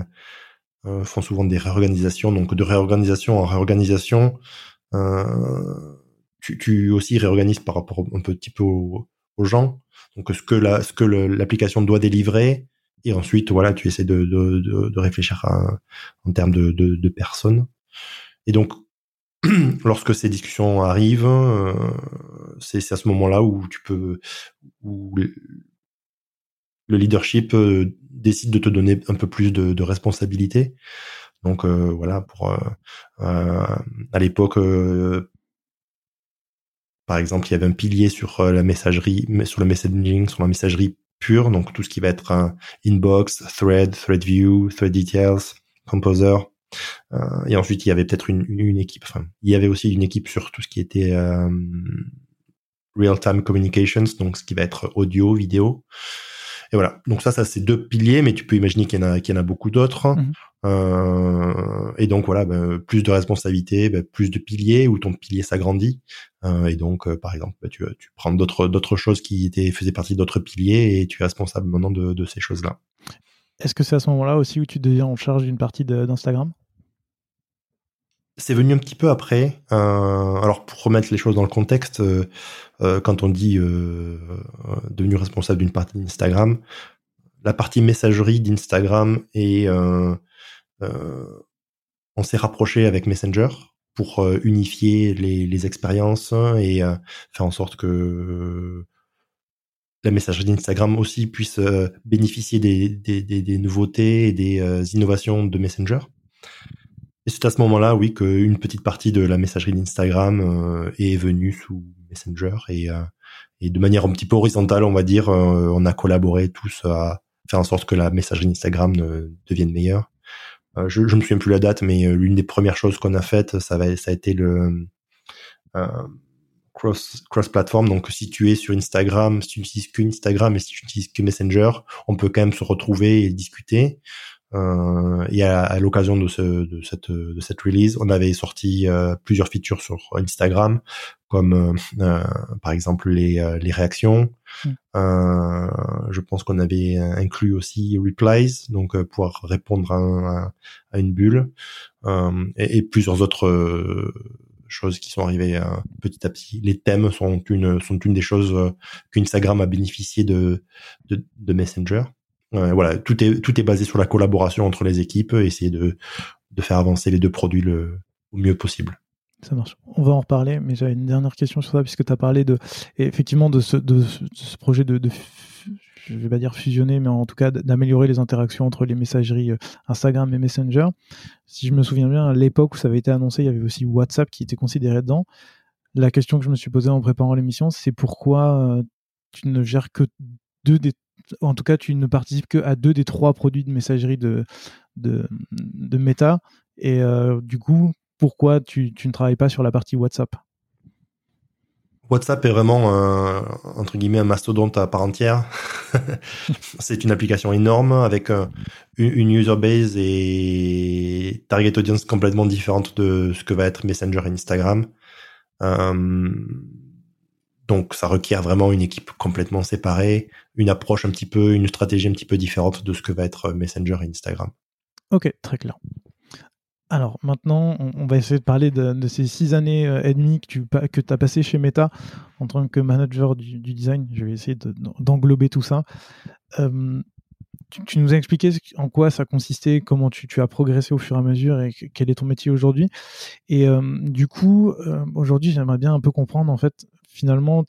euh, font souvent des réorganisations. Donc de réorganisation en réorganisation, tu, tu, aussi réorganises par rapport un petit peu aux, gens. Donc ce que l'application doit délivrer, et ensuite voilà, tu essaies de, de, de, réfléchir en termes de, de, de personnes. Et donc lorsque ces discussions arrivent, euh, c'est à ce moment-là où tu peux, où le leadership euh, décide de te donner un peu plus de, de responsabilité. Donc euh, voilà, pour à l'époque, par exemple, il y avait un pilier sur la messagerie, sur le messaging, sur la messagerie pure, donc tout ce qui va être un inbox, thread, thread view, thread details, composer. Euh, et ensuite, il y avait peut-être une, une, équipe. Enfin, il y avait aussi une équipe sur tout ce qui était euh, real-time communications, donc ce qui va être audio, vidéo. Et voilà. Donc ça, ça c'est deux piliers, mais tu peux imaginer qu'il y en a, qu'il y en a beaucoup d'autres. Mhm. Euh, et donc voilà, ben, plus de responsabilités, ben, plus de piliers où ton pilier s'agrandit. Euh, et donc, euh, par exemple, ben, tu, tu prends d'autres d'autres choses qui étaient faisaient partie d'autres piliers et tu es responsable maintenant de, de ces choses-là. Est-ce que c'est à ce moment-là aussi où tu deviens en charge d'une partie d'Instagram? C'est venu un petit peu après. Euh, alors pour remettre les choses dans le contexte, euh, euh, quand on dit euh, devenu responsable d'une partie d'Instagram, la partie messagerie d'Instagram et on s'est rapproché avec Messenger pour unifier les, les expériences et faire en sorte que la messagerie d'Instagram aussi puisse bénéficier des, nouveautés et des innovations de Messenger. Et c'est à ce moment-là, oui, qu'une petite partie de la messagerie d'Instagram euh, est venue sous Messenger et, euh, et de manière un petit peu horizontale, on va dire, euh, on a collaboré tous à faire en sorte que la messagerie d'Instagram devienne meilleure. je, je me souviens plus la date, mais l'une des premières choses qu'on a faites, ça, va, ça a été le cross cross platform. Donc si tu es sur Instagram, si tu n'utilises que Instagram et si tu n'utilises que Messenger, on peut quand même se retrouver et discuter. Euh, et à, l'occasion de, ce, de, cette, de cette release, on avait sorti euh, plusieurs features sur Instagram, comme euh, euh par exemple les, euh, les réactions. Mm. je pense qu'on avait inclus aussi replies, donc pouvoir répondre à, à, une bulle, et, et, plusieurs autres choses qui sont arrivées petit à petit. Les thèmes sont une sont une des choses qu'Instagram a bénéficié de, de, de Messenger voilà, tout est tout est basé sur la collaboration entre les équipes, essayer de de faire avancer les deux produits le au mieux possible. Ça marche. On va en reparler, mais j'avais une dernière question sur ça, puisque tu as parlé de, effectivement, de ce, de, ce projet de, de, je vais pas dire fusionner, mais en tout cas d'améliorer les interactions entre les messageries euh, Instagram et Messenger. Si je me souviens bien, à l'époque où ça avait été annoncé, il y avait aussi WhatsApp qui était considéré dedans. La question que je me suis posée en préparant l'émission, c'est pourquoi euh, tu ne gères que deux des en tout cas, tu ne participes que à deux des trois produits de messagerie de, Meta. Et euh, du coup, pourquoi tu, ne travailles pas sur la partie WhatsApp? WhatsApp est vraiment un, entre guillemets un mastodonte à part entière. c'est une application énorme avec une, user base et target audience complètement différente de ce que va être Messenger et Instagram. Euh, donc ça requiert vraiment une équipe complètement séparée, une approche un petit peu, une stratégie un petit peu différente de ce que va être Messenger et Instagram. Ok, très clair. Alors maintenant, on, va essayer de parler de, ces six années euh, et demie que tu as passé chez Meta en tant que manager du, design. Je vais essayer d'englober tout ça. Euh, tu, nous as expliqué en quoi ça consistait, comment tu, as progressé au fur et à mesure et quel est ton métier aujourd'hui. Et euh, du coup, aujourd'hui, j'aimerais bien un peu comprendre en fait finalement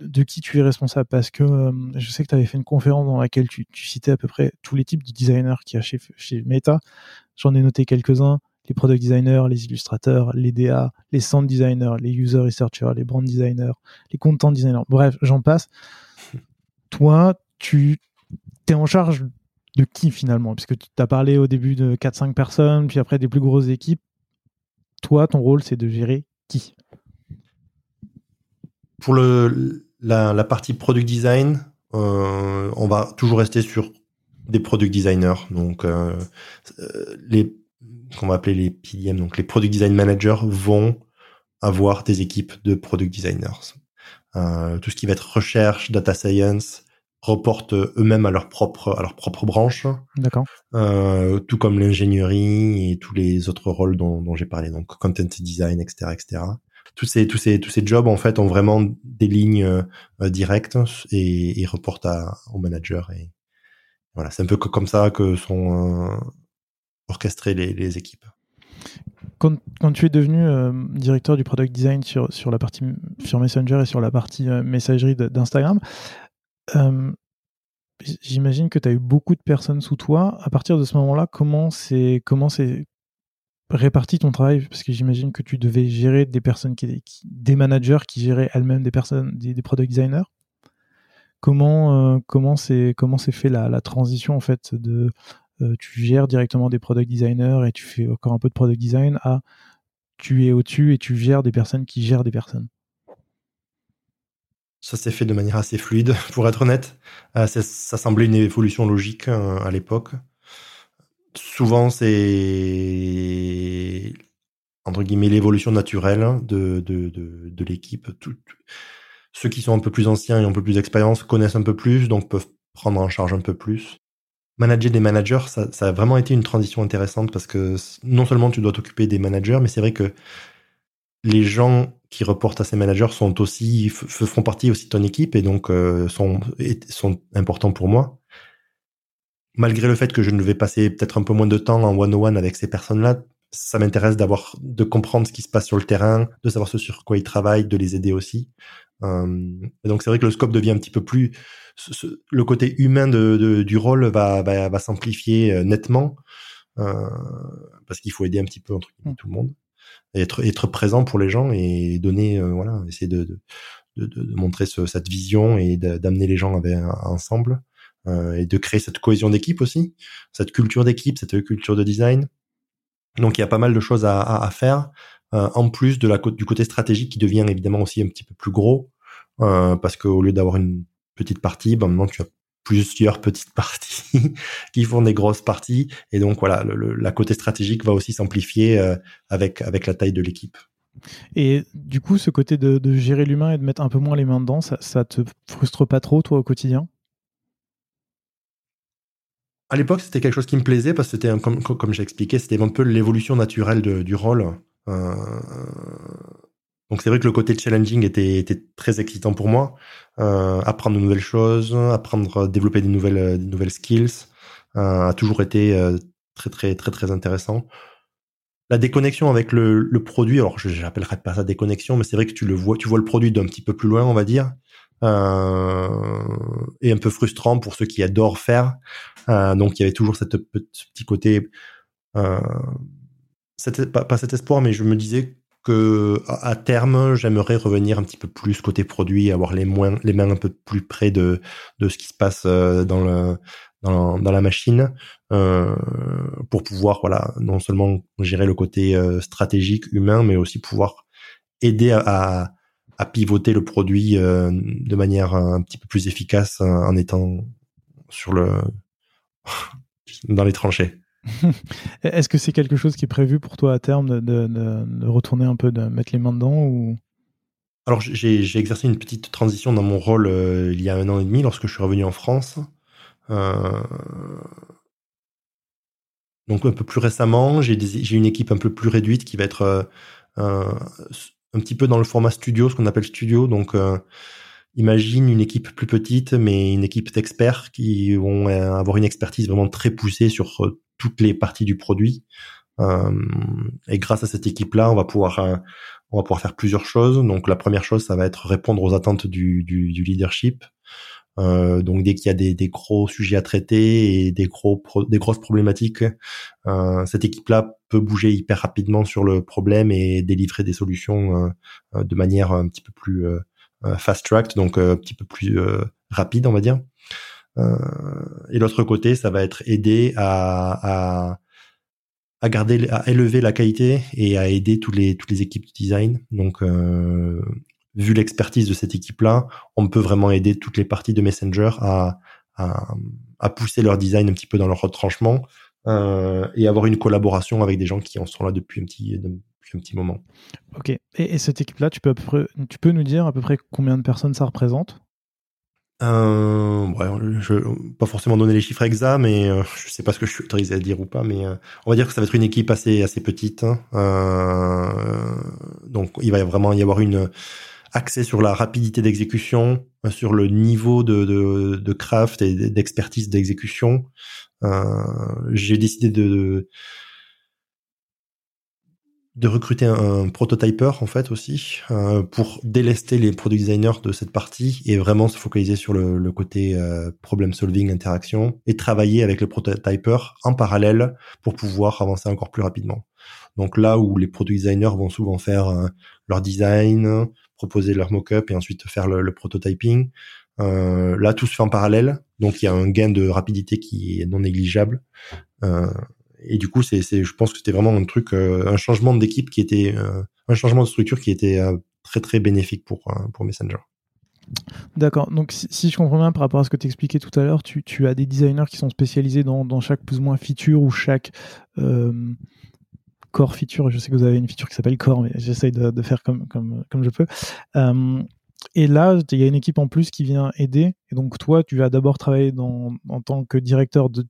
de qui tu es responsable? Parce que euh, je sais que tu avais fait une conférence dans laquelle tu, citais à peu près tous les types de designers qu'il y a chez, Meta. J'en ai noté quelques-uns les product designers, les illustrateurs, les DA, les sound designers, les user researchers, les brand designers, les content designers. Bref, j'en passe. Toi, tu es en charge de qui finalement? Puisque tu as parlé au début de 4-5 personnes, puis après des plus grosses équipes. Toi, ton rôle, c'est de gérer qui? Pour le, la, partie product design, euh, on va toujours rester sur des product designers. Donc, euh, euh, les qu'on va appeler les PDM, donc les product design managers vont avoir des équipes de product designers. tout ce qui va être recherche, data science, reportent eux-mêmes à leur propre à leur propre branche. D'accord. tout comme l'ingénierie et tous les autres rôles dont, dont j'ai parlé, donc content design, etc., etc tous ces tous ces tous ces jobs en fait ont vraiment des lignes euh, directes et, et reportent à, au manager et voilà c'est un peu comme ça que sont euh, orchestrées les, les équipes. Quand, quand, tu es devenu euh, directeur du product design sur, sur la partie sur Messenger et sur la partie messagerie d'Instagram, j'imagine que tu as eu beaucoup de personnes sous toi. À partir de ce moment-là, comment c'est comment c'est répartis ton travail Parce que j'imagine que tu devais gérer des personnes, qui, des managers qui géraient elles-mêmes des personnes, des, product designers. Comment euh, c'est c'est fait la, transition en fait de euh, tu gères directement des product designers et tu fais encore un peu de product design à tu es au-dessus et tu gères des personnes qui gèrent des personnes? Ça s'est fait de manière assez fluide, pour être honnête. Euh, ça semblait une évolution logique à l'époque souvent c'est entre guillemets l'évolution naturelle de, de, de, de l'équipe. Ceux qui sont un peu plus anciens et ont un peu plus d'expérience connaissent un peu plus, donc peuvent prendre en charge un peu plus. Manager des managers, ça, ça a vraiment été une transition intéressante parce que non seulement tu dois t'occuper des managers, mais c'est vrai que les gens qui reportent à ces managers sont aussi font partie aussi de ton équipe et donc euh, sont sont importants pour moi malgré le fait que je ne vais passer peut-être un peu moins de temps en one-on-one avec ces personnes-là, ça m'intéresse d'avoir, de comprendre ce qui se passe sur le terrain, de savoir ce sur quoi ils travaillent, de les aider aussi. Euh, et donc c'est vrai que le scope devient un petit peu plus, le côté humain de, du rôle va, va, va s'amplifier euh, nettement. parce qu'il faut aider un petit peu entre guillemets, tout le monde, et être être présent pour les gens et donner voilà, essayer de, de, de, montrer ce, cette vision et d'amener les gens avec, ensemble et de créer cette cohésion d'équipe aussi, cette culture d'équipe, cette culture de design. Donc il y a pas mal de choses à, à, à faire. Euh, en plus de la du côté stratégique qui devient évidemment aussi un petit peu plus gros, euh, parce qu'au lieu d'avoir une petite partie, ben maintenant tu as plusieurs petites parties qui font des grosses parties, et donc voilà, le, la côté stratégique va aussi s'amplifier euh, avec avec la taille de l'équipe. Et du coup, ce côté de, de gérer l'humain et de mettre un peu moins les mains dedans, ça, ça te frustre pas trop, toi, au quotidien? À l'époque, c'était quelque chose qui me plaisait parce que c'était, comme, comme j'ai expliqué, c'était un peu l'évolution naturelle de, du rôle. Euh, donc c'est vrai que le côté challenging était, était très excitant pour moi. Euh, apprendre de nouvelles choses, apprendre, développer des nouvelles, des nouvelles skills, euh, a toujours été euh, très très très très intéressant. La déconnexion avec le, le produit, alors je n'appellerais pas ça déconnexion, mais c'est vrai que tu le vois, tu vois le produit d'un petit peu plus loin, on va dire, euh, et un peu frustrant pour ceux qui adorent faire. Euh, donc il y avait toujours cette, ce petit côté euh, pas, cet espoir, mais je me disais que à terme, j'aimerais revenir un petit peu plus côté produit, avoir les, mains un peu plus près de, ce qui se passe euh, dans, la machine, pour pouvoir voilà non seulement gérer le côté stratégique humain, mais aussi pouvoir aider à, pivoter le produit de manière un petit peu plus efficace en étant sur le dans les tranchées. Est-ce que c'est quelque chose qui est prévu pour toi à terme de, de, de, retourner un peu, de mettre les mains dedans ou? Alors j'ai exercé une petite transition dans mon rôle euh, il y a un an et demi lorsque je suis revenu en France. Euh... Donc un peu plus récemment, j'ai une équipe un peu plus réduite qui va être euh, un petit peu dans le format studio, ce qu'on appelle studio. Donc imagine une équipe plus petite, mais une équipe d'experts qui vont euh, avoir une expertise vraiment très poussée sur euh, toutes les parties du produit. Euh, et grâce à cette équipe-là, on va pouvoir on va pouvoir faire plusieurs choses. Donc la première chose, ça va être répondre aux attentes du, du, du leadership. Euh, donc dès qu'il y a des, des, gros sujets à traiter et des gros des grosses problématiques, euh, cette équipe-là peut bouger hyper rapidement sur le problème et délivrer des solutions euh, de manière un petit peu plus fast track, donc un petit peu plus rapide, on va dire. Euh, et l'autre côté, ça va être aider à, à, à, garder, à élever la qualité et à aider tous les toutes les équipes de design. Donc, euh, vu l'expertise de cette équipe-là, on peut vraiment aider toutes les parties de Messenger à, à, à pousser leur design un petit peu dans leur retranchement euh, et avoir une collaboration avec des gens qui en sont là depuis un petit, depuis un petit moment. Ok. Et, et cette équipe-là, tu peux, tu peux nous dire à peu près combien de personnes ça représente? Euh, ouais, je pas forcément donner les chiffres exacts, mais euh, je sais pas ce que je suis autorisé à dire ou pas, mais euh, on va dire que ça va être une équipe assez assez petite. Hein. Euh, donc il va vraiment y avoir une accès sur la rapidité d'exécution, sur le niveau de, de, de craft et d'expertise d'exécution. J'ai décidé de de recruter un, prototyper en fait aussi euh, pour délester les product designers de cette partie et vraiment se focaliser sur le, le côté euh, problem solving interaction et travailler avec le prototyper en parallèle pour pouvoir avancer encore plus rapidement. Donc là où les product designers vont souvent faire euh, leur design, proposer leur mock-up et ensuite faire le, le prototyping, euh, là tout se fait en parallèle, donc il y a un gain de rapidité qui est non négligeable. Euh, et du coup, c'est, je pense que c'était vraiment un truc, euh, un changement d'équipe qui était, euh, un changement de structure qui était euh, très très bénéfique pour pour Messenger. D'accord. Donc, si, je comprends bien par rapport à ce que tu expliquais tout à l'heure, tu, tu, as des designers qui sont spécialisés dans, chaque plus ou moins feature ou chaque core feature. Je sais que vous avez une feature qui s'appelle core, mais j'essaye de, faire comme, comme, comme je peux. et là, il y a une équipe en plus qui vient aider. Et donc, toi, tu vas d'abord travailler en tant que directeur de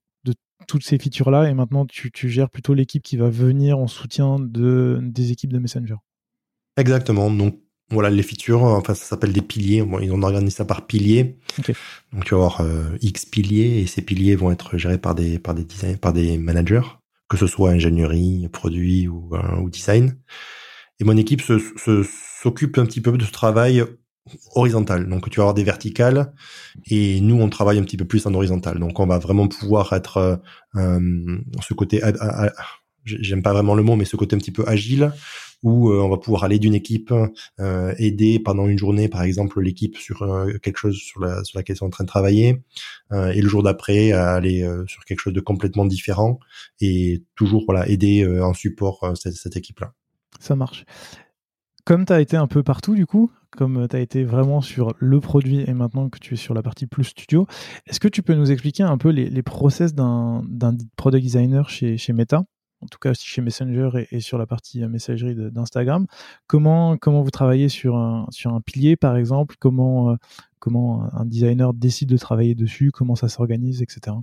toutes ces features-là et maintenant tu, tu gères plutôt l'équipe qui va venir en soutien de, des équipes de Messenger. Exactement. Donc voilà, les features, enfin ça s'appelle des piliers. Bon, ils ont organisé ça par piliers. Okay. Donc tu vas avoir euh, X piliers et ces piliers vont être gérés par des par des design, par des managers, que ce soit ingénierie, produit ou, euh, ou design. Et mon équipe s'occupe un petit peu de ce travail horizontale. Donc tu vas avoir des verticales et nous on travaille un petit peu plus en horizontal. Donc on va vraiment pouvoir être euh, euh ce côté, j'aime pas vraiment le mot, mais ce côté un petit peu agile où euh, on va pouvoir aller d'une équipe euh, aider pendant une journée par exemple l'équipe sur quelque chose sur, la, sur laquelle ils sont en train de travailler et le jour d'après aller sur quelque chose de complètement différent et toujours voilà aider en support cette, cette équipe là. Ça marche. Comme tu as été un peu partout, du coup, comme tu as été vraiment sur le produit et maintenant que tu es sur la partie plus studio, est-ce que tu peux nous expliquer un peu les, process d'un product designer chez, chez Meta en tout cas aussi chez Messenger et, sur la partie euh, messagerie d'Instagram? Comment, comment vous travaillez sur un, sur un pilier, par exemple? Comment, euh, comment un designer décide de travailler dessus? Comment ça s'organise, etc.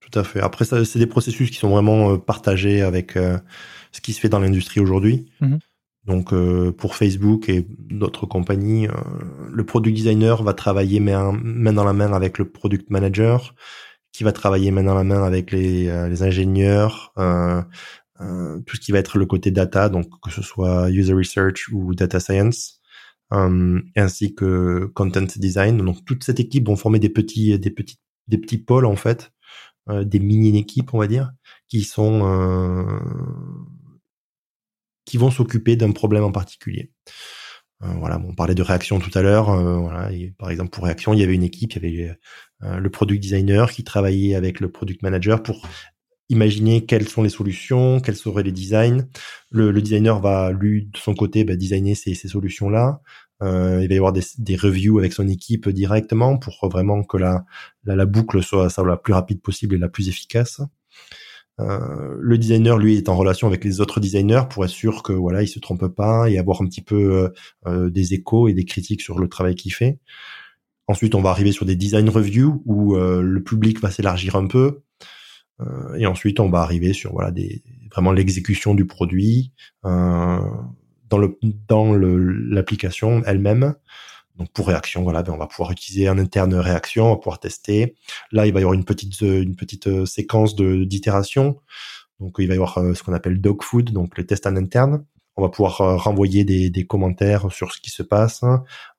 Tout à fait. Après, c'est des processus qui sont vraiment euh, partagés avec ce qui se fait dans l'industrie aujourd'hui. Mmh donc euh, pour Facebook et d'autres compagnies, euh, le product designer va travailler main, dans la main avec le product manager, qui va travailler main dans la main avec les, euh, les ingénieurs, tout ce qui va être le côté data, donc que ce soit user research ou data science, ainsi que content design. Donc toute cette équipe vont former des petits, des petits, des petits pôles en fait, des mini équipes on va dire, qui sont qui vont s'occuper d'un problème en particulier. Euh, voilà, on parlait de réaction tout à l'heure. Euh, voilà, par exemple, pour réaction, il y avait une équipe, il y avait euh, le product designer qui travaillait avec le product manager pour imaginer quelles sont les solutions, quels seraient les designs. Le, designer va, lui, de son côté, bah, designer ces, solutions-là. il va y avoir des, des, reviews avec son équipe directement pour vraiment que la, la, la boucle soit, soit la plus rapide possible et la plus efficace. Euh, le designer, lui, est en relation avec les autres designers pour être sûr que voilà, il se trompe pas et avoir un petit peu euh, euh, des échos et des critiques sur le travail qu'il fait. Ensuite, on va arriver sur des design reviews où le public va s'élargir un peu. et ensuite, on va arriver sur voilà des vraiment l'exécution du produit dans le dans l'application elle-même. Donc pour réaction, ben on va pouvoir utiliser un interne réaction, on va pouvoir tester. Là, il va y avoir une petite euh, euh, séquence de d'itération. Donc il va y avoir euh, ce qu'on appelle dog food, donc les tests en interne. On va pouvoir renvoyer des, des commentaires sur ce qui se passe.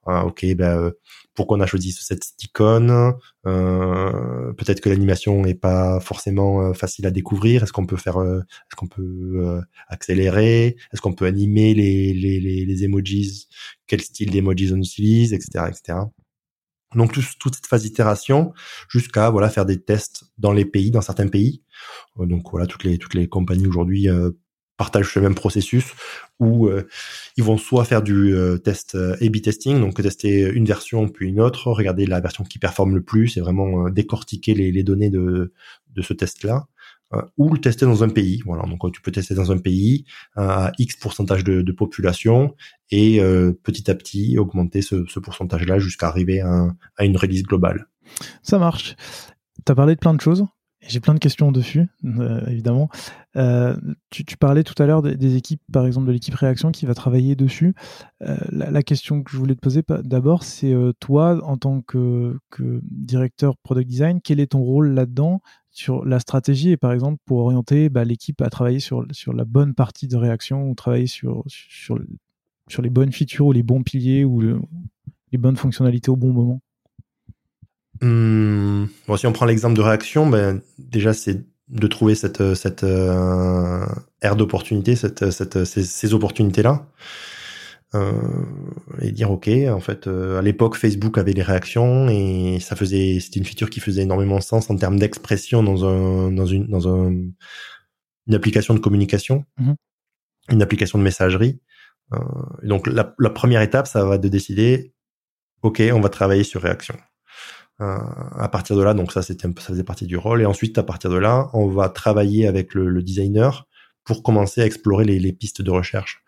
Ah, ok, ben pourquoi on a choisi cette icône? Euh, Peut-être que l'animation n'est pas forcément euh, facile à découvrir. Est-ce qu'on peut faire euh, Est-ce qu'on peut accélérer? Est-ce qu'on peut animer les, les, les, les emojis? Quel style d'emojis on utilise, etc., etc. Donc toute cette phase d'itération jusqu'à voilà faire des tests dans les pays, dans certains pays. Donc voilà toutes les toutes les compagnies aujourd'hui partagent le même processus où euh, ils vont soit faire du euh, test euh, A/B testing, donc tester une version puis une autre, regarder la version qui performe le plus et vraiment décortiquer les, données de, de ce test-là, ou le tester dans un pays. Voilà, donc tu peux tester dans un pays à X pourcentage de, population et petit à petit augmenter ce, pourcentage-là jusqu'à arriver à, à une release globale. Ça marche. Tu as parlé de plein de choses? J'ai plein de questions dessus, euh, évidemment. Euh, tu, parlais tout à l'heure des, équipes, par exemple de l'équipe réaction qui va travailler dessus. Euh, la, question que je voulais te poser d'abord, c'est toi, en tant que, directeur product design, quel est ton rôle là-dedans sur la stratégie et par exemple pour orienter bah, l'équipe à travailler sur, la bonne partie de réaction ou travailler sur les bonnes features ou les bons piliers ou les bonnes fonctionnalités au bon moment? Hum, bon, si on prend l'exemple de réaction, ben, déjà c'est de trouver cette, cette euh, aire d'opportunité, cette, cette, ces, ces opportunités-là. Euh, et dire ok en fait euh, à l'époque Facebook avait les réactions et ça faisait c'était une feature qui faisait énormément sens en termes d'expression dans un dans une dans un, une application de communication mmh une application de messagerie. Euh, donc la, la première étape ça va de décider ok on va travailler sur réaction. euh, à partir de là, donc ça c'était ça faisait partie du rôle. Et ensuite, à partir de là, on va travailler avec le, designer pour commencer à explorer les, pistes de recherche.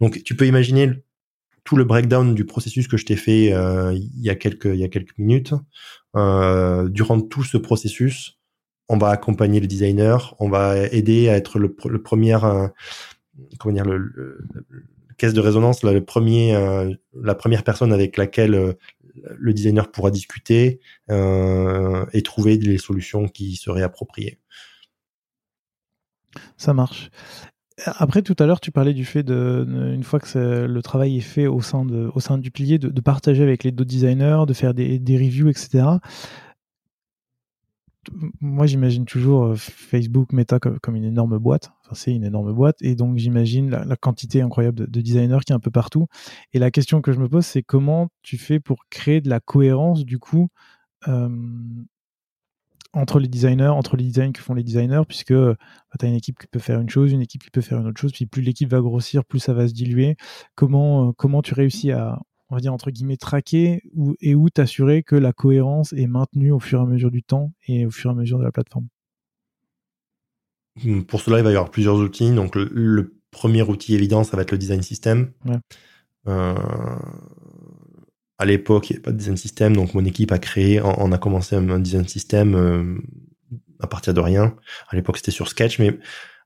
Donc tu peux imaginer tout le breakdown du processus que je t'ai fait euh, il y a quelques il y a quelques minutes. Euh, durant tout ce processus, on va accompagner le designer, on va aider à être le, premier comment dire le, caisse de résonance, le premier, la première personne avec laquelle le designer pourra discuter euh, et trouver des solutions qui seraient appropriées. Ça marche. Après, tout à l'heure, tu parlais du fait de, une fois que le travail est fait au sein, du pilier, de, partager avec les d'autres designers, de faire des reviews, etc moi, j'imagine toujours euh, Facebook, Meta comme, une énorme boîte. Enfin, c'est une énorme boîte. Et donc, j'imagine la, quantité incroyable de, designers qui est un peu partout. Et la question que je me pose, c'est comment tu fais pour créer de la cohérence, du coup, euh, entre les designers, entre les designs que font les designers, puisque bah, tu as une équipe qui peut faire une chose, une équipe qui peut faire une autre chose, puis plus l'équipe va grossir, plus ça va se diluer. Comment, euh, comment tu réussis à, on va dire entre guillemets traquer et où t'assurer que la cohérence est maintenue au fur et à mesure du temps et au fur et à mesure de la plateforme. Hmm, pour cela, il va y avoir plusieurs outils. Donc le, premier outil évident, ça va être le design system. Euh, à l'époque, il n'y avait pas de design system, donc mon équipe a créé, on, a commencé un, design system euh, à partir de rien. À l'époque, c'était sur Sketch, mais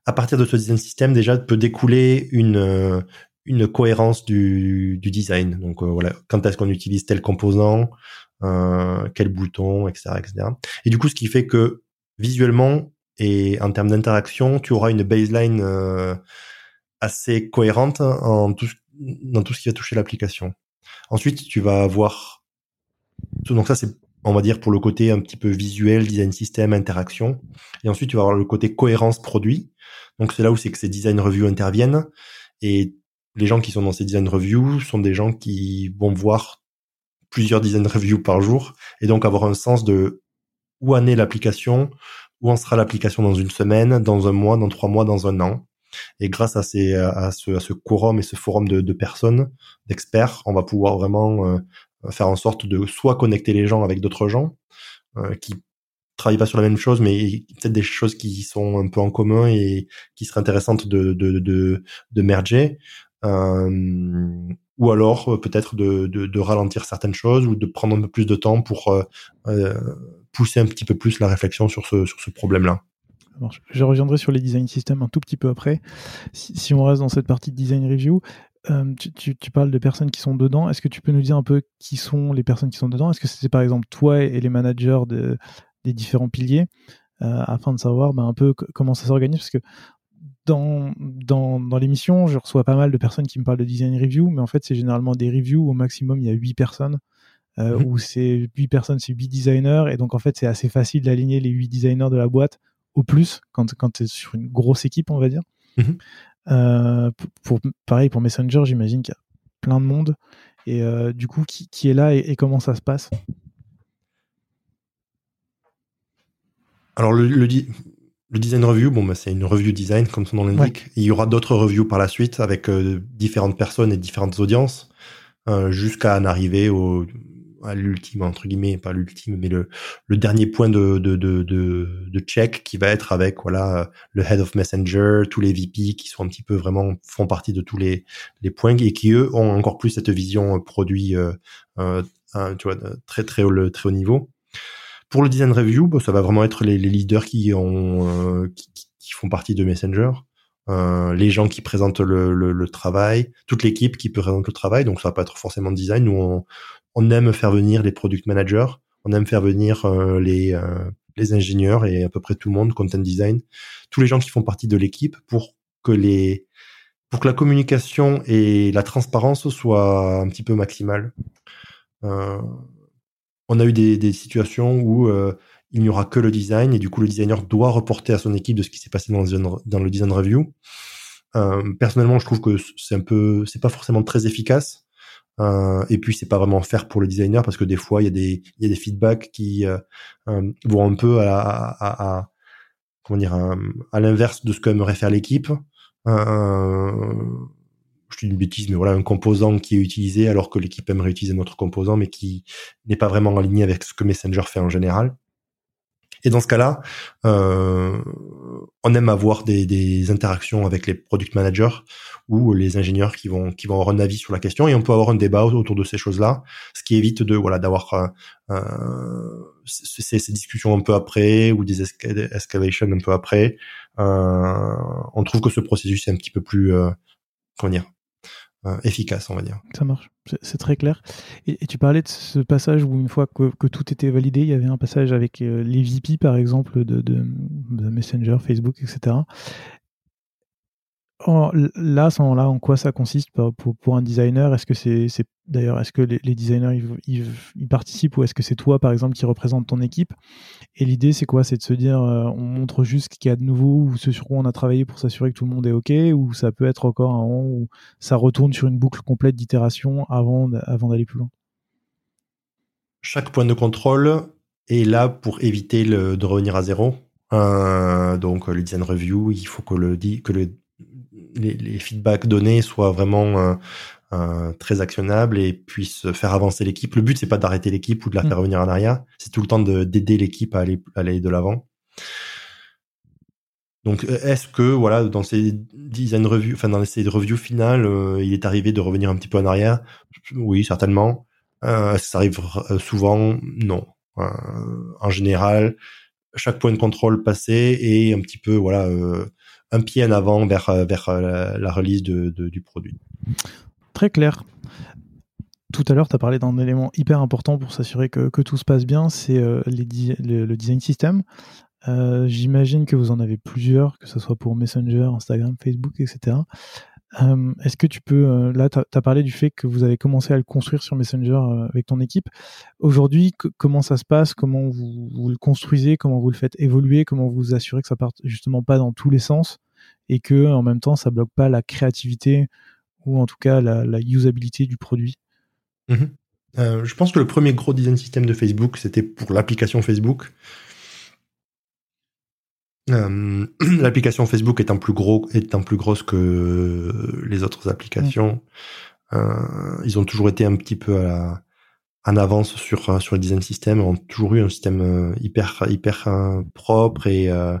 à partir de ce design system, déjà peut découler une, euh, une cohérence du, du design. Donc euh, voilà, quand est-ce qu'on utilise tel composant, euh, quel bouton, etc., etc. Et du coup, ce qui fait que visuellement et en termes d'interaction, tu auras une baseline euh, assez cohérente en tout, dans tout ce qui va toucher l'application. Ensuite, tu vas avoir donc ça c'est on va dire pour le côté un petit peu visuel, design system, interaction. Et ensuite, tu vas avoir le côté cohérence produit. Donc c'est là où c'est que ces design reviews interviennent. Et les gens qui sont dans ces design reviews sont des gens qui vont voir plusieurs design reviews par jour et donc avoir un sens de où en est l'application, où en sera l'application dans une semaine, dans un mois, dans trois mois, dans un an. Et grâce à, ces, à, ce, à ce quorum et ce forum de, de personnes, d'experts, on va pouvoir vraiment euh, faire en sorte de soit connecter les gens avec d'autres gens euh, qui travaillent pas sur la même chose, mais peut-être des choses qui sont un peu en commun et qui seraient intéressantes de, de, de, de merger, ou alors euh, peut-être de, ralentir certaines choses ou de prendre un peu plus de temps pour euh, euh pousser un petit peu plus la réflexion sur ce, problème-là. Je reviendrai sur les design systems un tout petit peu après. Si, on reste dans cette partie de design review, euh, tu, parles de personnes qui sont dedans. Est-ce que tu peux nous dire un peu qui sont les personnes qui sont dedans? Est-ce que c'est par exemple toi et les managers de, des différents piliers euh, afin de savoir ben, un peu comment ça s'organise? Parce que dans, dans, dans l'émission, je reçois pas mal de personnes qui me parlent de design review, mais en fait, c'est généralement des reviews où au maximum il y a 8 personnes, euh, mhm. où c'est 8 personnes, c'est 8 designers, et donc en fait, c'est assez facile d'aligner les 8 designers de la boîte au plus quand, quand tu es sur une grosse équipe, on va dire. Mhm. Euh, pour, pareil, pour Messenger, j'imagine qu'il y a plein de monde, et euh, du coup, qui, qui est là et, et, comment ça se passe? Alors, le, le, le design review, bon, bah, c'est une review design, comme son nom l'indique. Il y aura d'autres reviews par la suite avec euh, différentes personnes et différentes audiences, euh, jusqu'à en arriver au, à l'ultime, entre guillemets, pas l'ultime, mais le, le dernier point de, de, de, de, de check qui va être avec, voilà, le head of messenger, tous les VP qui sont un petit peu vraiment, font partie de tous les, les points et qui, eux, ont encore plus cette vision produit, euh, euh, tu vois, très, très haut, très haut niveau. Pour le design review, bah, ça va vraiment être les, leaders qui, ont, euh, qui, qui, font partie de Messenger, euh, les gens qui présentent le, le, le travail, toute l'équipe qui présente le travail. Donc ça va pas être forcément design. Nous, on, on aime faire venir les product managers, on aime faire venir euh, les, euh, les ingénieurs et à peu près tout le monde, content design, tous les gens qui font partie de l'équipe pour que les pour que la communication et la transparence soient un petit peu maximales. On a eu des, situations où euh, il n'y aura que le design et du coup le designer doit reporter à son équipe de ce qui s'est passé dans, le design review. Euh, personnellement, je trouve que c'est un peu, c'est pas forcément très efficace. Euh, et puis c'est pas vraiment faire pour le designer parce que des fois il y a des, il feedbacks qui vont un peu à, l'inverse de ce qu'aimerait faire l'équipe. Une bêtise, mais voilà, un composant qui est utilisé alors que l'équipe aimerait utiliser notre composant, mais qui n'est pas vraiment aligné avec ce que Messenger fait en général. Et dans ce cas-là, euh, on aime avoir des, des, interactions avec les product managers ou les ingénieurs qui vont qui vont avoir un avis sur la question et on peut avoir un débat autour de ces choses-là, ce qui évite de voilà d'avoir euh, euh ces, ces, discussions un peu après ou des escalations un peu après. Euh, on trouve que ce processus est un petit peu plus euh, comment dire efficace, on va dire. Ça marche, c'est très clair. Et, tu parlais de ce passage où une fois que, tout était validé, il y avait un passage avec euh, les VP, par exemple, de, Messenger, Facebook, etc. là, en quoi ça consiste pour, pour, un designer? Est-ce que c'est, d'ailleurs, est-ce que les, designers ils, ils, participent ou est-ce que c'est toi, par exemple, qui représente ton équipe? Et l'idée, c'est quoi? C'est de se dire, euh, on montre juste ce qu'il y a de nouveau ou ce sur quoi on a travaillé pour s'assurer que tout le monde est ok, ou ça peut être encore un moment où ça retourne sur une boucle complète d'itération avant, avant d'aller plus loin? Chaque point de contrôle est là pour éviter de revenir à zéro. Donc le design review, il faut que le les, feedbacks donnés soient vraiment euh, euh, très actionnables et puissent faire avancer l'équipe. Le but, c'est pas d'arrêter l'équipe ou de la faire mm. revenir en arrière. C'est tout le temps d'aider l'équipe à aller, aller de l'avant. Donc, est-ce que, voilà, dans ces design reviews, enfin, dans ces reviews finales, euh, il est arrivé de revenir un petit peu en arrière? Oui, certainement. Euh, ça arrive souvent? Non. en général, chaque point de contrôle passé et un petit peu, voilà, un pied en avant vers, euh, euh, la, release de, du produit. Très clair. Tout à l'heure, tu as parlé d'un élément hyper important pour s'assurer que, que, tout se passe bien, c'est euh, le, design system. J'imagine que vous en avez plusieurs, que ce soit pour Messenger, Instagram, Facebook, etc. Est-ce que tu peux, là, tu as, parlé du fait que vous avez commencé à le construire sur Messenger avec ton équipe. Aujourd'hui, comment ça se passe? Comment vous, le construisez? Comment vous le faites évoluer? Comment vous vous assurez que ça parte justement pas dans tous les sens et que en même temps ça bloque pas la créativité ou en tout cas la, usabilité du produit? Mhm. Euh, je pense que le premier gros design system de Facebook, c'était pour l'application Facebook. Euh, l'application Facebook étant plus gros, étant plus grosse que les autres applications, euh, ils ont toujours été un petit peu à en avance sur sur le design system, ont toujours eu un système hyper hyper propre et euh,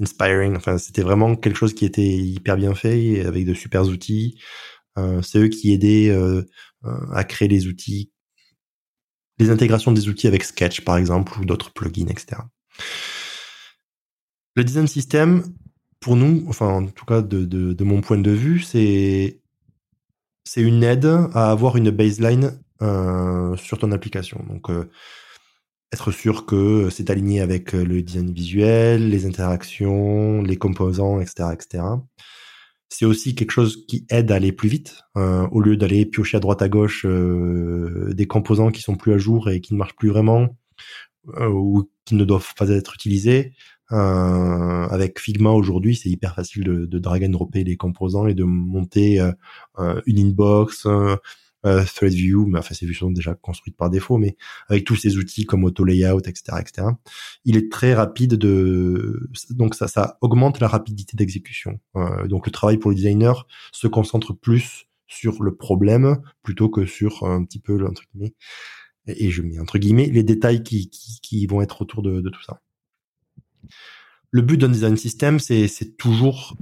inspiring. Enfin, c'était vraiment quelque chose qui était hyper bien fait avec de super outils. Euh, c'est eux qui aidaient euh, à créer les outils, les intégrations des outils avec Sketch par exemple ou d'autres plugins, etc. Le design system, pour nous, enfin en tout cas de, mon point de vue, c'est c'est une aide à avoir une baseline euh, sur ton application. Donc être sûr que c'est aligné avec euh, le design visuel, les interactions, les composants, etc., etc. C'est aussi quelque chose qui aide à aller plus vite, euh, au lieu d'aller piocher à droite à gauche euh, des composants qui sont plus à jour et qui ne marchent plus vraiment ou qui ne doivent pas être utilisés. avec Figma aujourd'hui, c'est hyper facile de, de, drag and dropper les composants et de monter une inbox, euh, ThreadView, mais enfin ces vues sont déjà construites par défaut, mais avec tous ces outils comme auto layout, etc., etc. Il est très rapide de, donc ça, ça augmente la rapidité d'exécution. Euh, donc le travail pour le designer se concentre plus sur le problème plutôt que sur un petit peu entre guillemets, et je mets entre guillemets les détails qui, qui, qui vont être autour de, de tout ça. Le but d'un design system, c'est toujours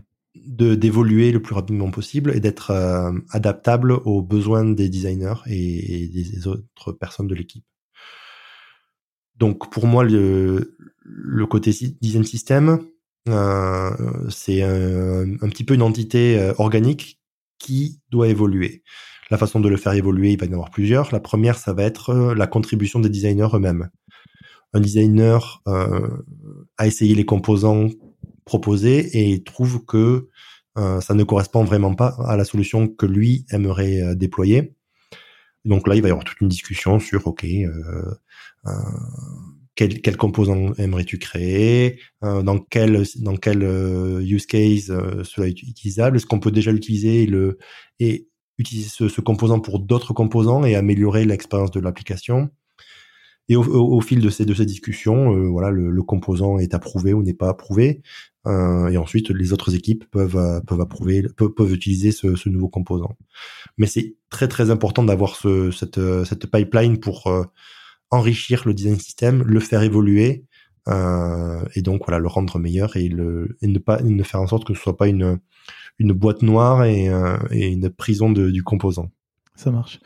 d'évoluer le plus rapidement possible et d'être euh, adaptable aux besoins des designers et, des autres personnes de l'équipe. Donc pour moi le, le côté design system euh, c'est un, un, petit peu une entité euh, organique qui doit évoluer. La façon de le faire évoluer, il va y en avoir plusieurs. La première, ça va être la contribution des designers eux-mêmes. Un designer euh, a essayé les composants proposé et trouve que euh, ça ne correspond vraiment pas à la solution que lui aimerait euh, déployer. Donc là, il va y avoir toute une discussion sur, OK, euh, quel, quel composant aimerais-tu créer Dans quel, dans quel use case cela est utilisable Est-ce qu'on peut déjà l'utiliser et, utiliser ce composant pour d'autres composants et améliorer l'expérience de l'application et au, au, fil de ces, de ces discussions, euh, voilà, le, le, composant est approuvé ou n'est pas approuvé. Euh, et ensuite, les autres équipes peuvent, euh, peuvent approuver, peuvent, peuvent utiliser ce, ce, nouveau composant. Mais c'est très très important d'avoir ce, cette, cette pipeline pour euh, enrichir le design system, le faire évoluer euh, et donc voilà le rendre meilleur et, le, et ne pas ne faire en sorte que ce soit pas une une boîte noire et, et une prison de, du composant. Ça marche.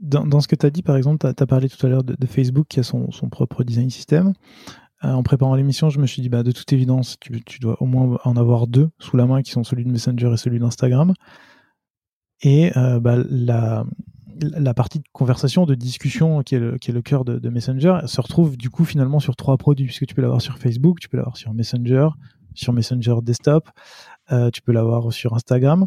dans, ce que tu as dit, par exemple, tu as, parlé tout à l'heure de, Facebook qui a son, propre design system. Euh, en préparant l'émission, je me suis dit, bah, de toute évidence, tu, dois au moins en avoir deux sous la main qui sont celui de Messenger et celui d'Instagram. Et euh, bah, la, partie de conversation, de discussion qui est le, cœur de, de Messenger se retrouve du coup finalement sur trois produits, puisque tu peux l'avoir sur Facebook, tu peux l'avoir sur Messenger, sur Messenger Desktop, tu peux l'avoir sur Instagram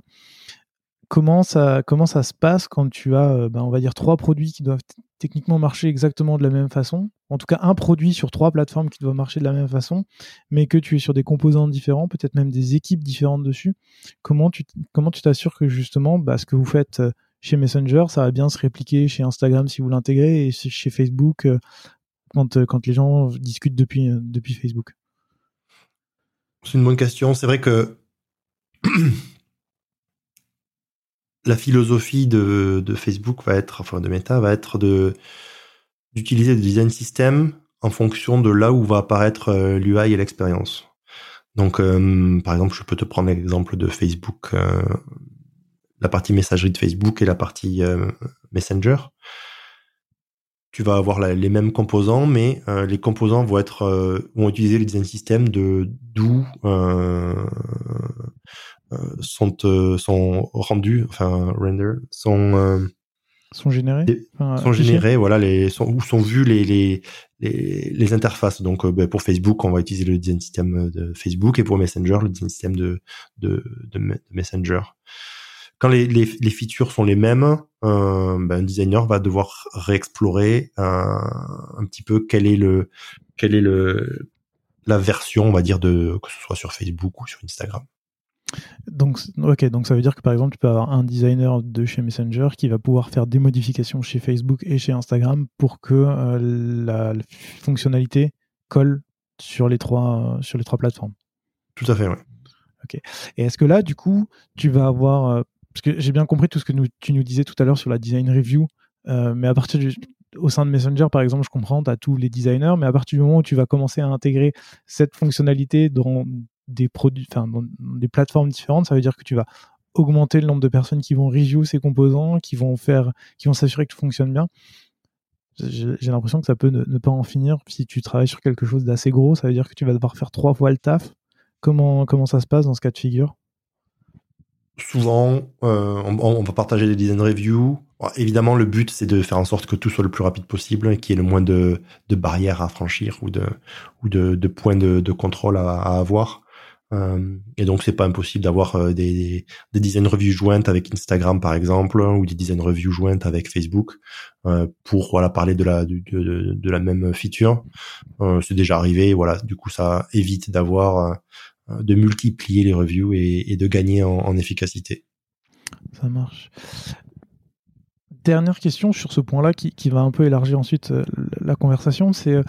comment ça, comment ça se passe quand tu as, ben, on va dire, trois produits qui doivent techniquement marcher exactement de la même façon? En tout cas, un produit sur trois plateformes qui doit marcher de la même façon, mais que tu es sur des composants différents, peut-être même des équipes différentes dessus. Comment tu comment tu t'assures que justement, bah, ce que vous faites euh, chez Messenger, ça va bien se répliquer chez Instagram si vous l'intégrez et chez Facebook euh, quand, quand les gens discutent depuis, depuis Facebook? C'est une bonne question. C'est vrai que la philosophie de, Facebook va être, enfin de Meta, va être de d'utiliser le design system en fonction de là où va apparaître euh, l'UI et l'expérience. Donc, euh, par exemple, je peux te prendre l'exemple de Facebook, euh, la partie messagerie de Facebook et la partie Messenger. Tu vas avoir les mêmes composants, mais les composants vont être vont utiliser le design system de d'où sont euh, sont rendus, enfin render, sont euh, sont générés sont générés voilà les sont où sont vus les les les, les interfaces. Donc ben, pour Facebook on va utiliser le design system de Facebook et pour Messenger le design system de de, de, Messenger. Quand les, les, les, features sont les mêmes euh, ben, un designer va devoir réexplorer un petit peu quel est le quel est le la version on va dire de que ce soit sur Facebook ou sur Instagram donc, ok, donc ça veut dire que par exemple, tu peux avoir un designer de chez Messenger qui va pouvoir faire des modifications chez Facebook et chez Instagram pour que euh, la, fonctionnalité colle sur les trois sur les trois plateformes. Tout à fait, oui. Ok. Et est-ce que là, du coup, tu vas avoir euh, parce que j'ai bien compris tout ce que tu nous disais tout à l'heure sur la design review, euh, mais à partir du au sein de Messenger, par exemple, je comprends, tu as tous les designers, mais à partir du moment où tu vas commencer à intégrer cette fonctionnalité dans, des produits, enfin, des plateformes différentes, ça veut dire que tu vas augmenter le nombre de personnes qui vont review ces composants, qui vont faire, qui vont s'assurer que tout fonctionne bien. J'ai l'impression que ça peut ne, pas en finir. Si tu travailles sur quelque chose d'assez gros, ça veut dire que tu vas devoir faire trois fois le taf. Comment, comment ça se passe dans ce cas de figure? Souvent, euh, on, va partager des design reviews. évidemment, le but, c'est de faire en sorte que tout soit le plus rapide possible et qu'il y ait le moins de, barrières à franchir ou de, ou de, points de, contrôle à avoir. Euh, et donc c'est pas impossible d'avoir euh, des, des design reviews jointes avec Instagram par exemple ou des design reviews jointes avec Facebook euh, pour voilà parler de la de, de, même feature. c'est déjà arrivé, voilà. Du coup ça évite d'avoir de multiplier les reviews et, de gagner en efficacité. Ça marche dernière question sur ce point-là qui, va un peu élargir ensuite euh, la conversation, c'est euh,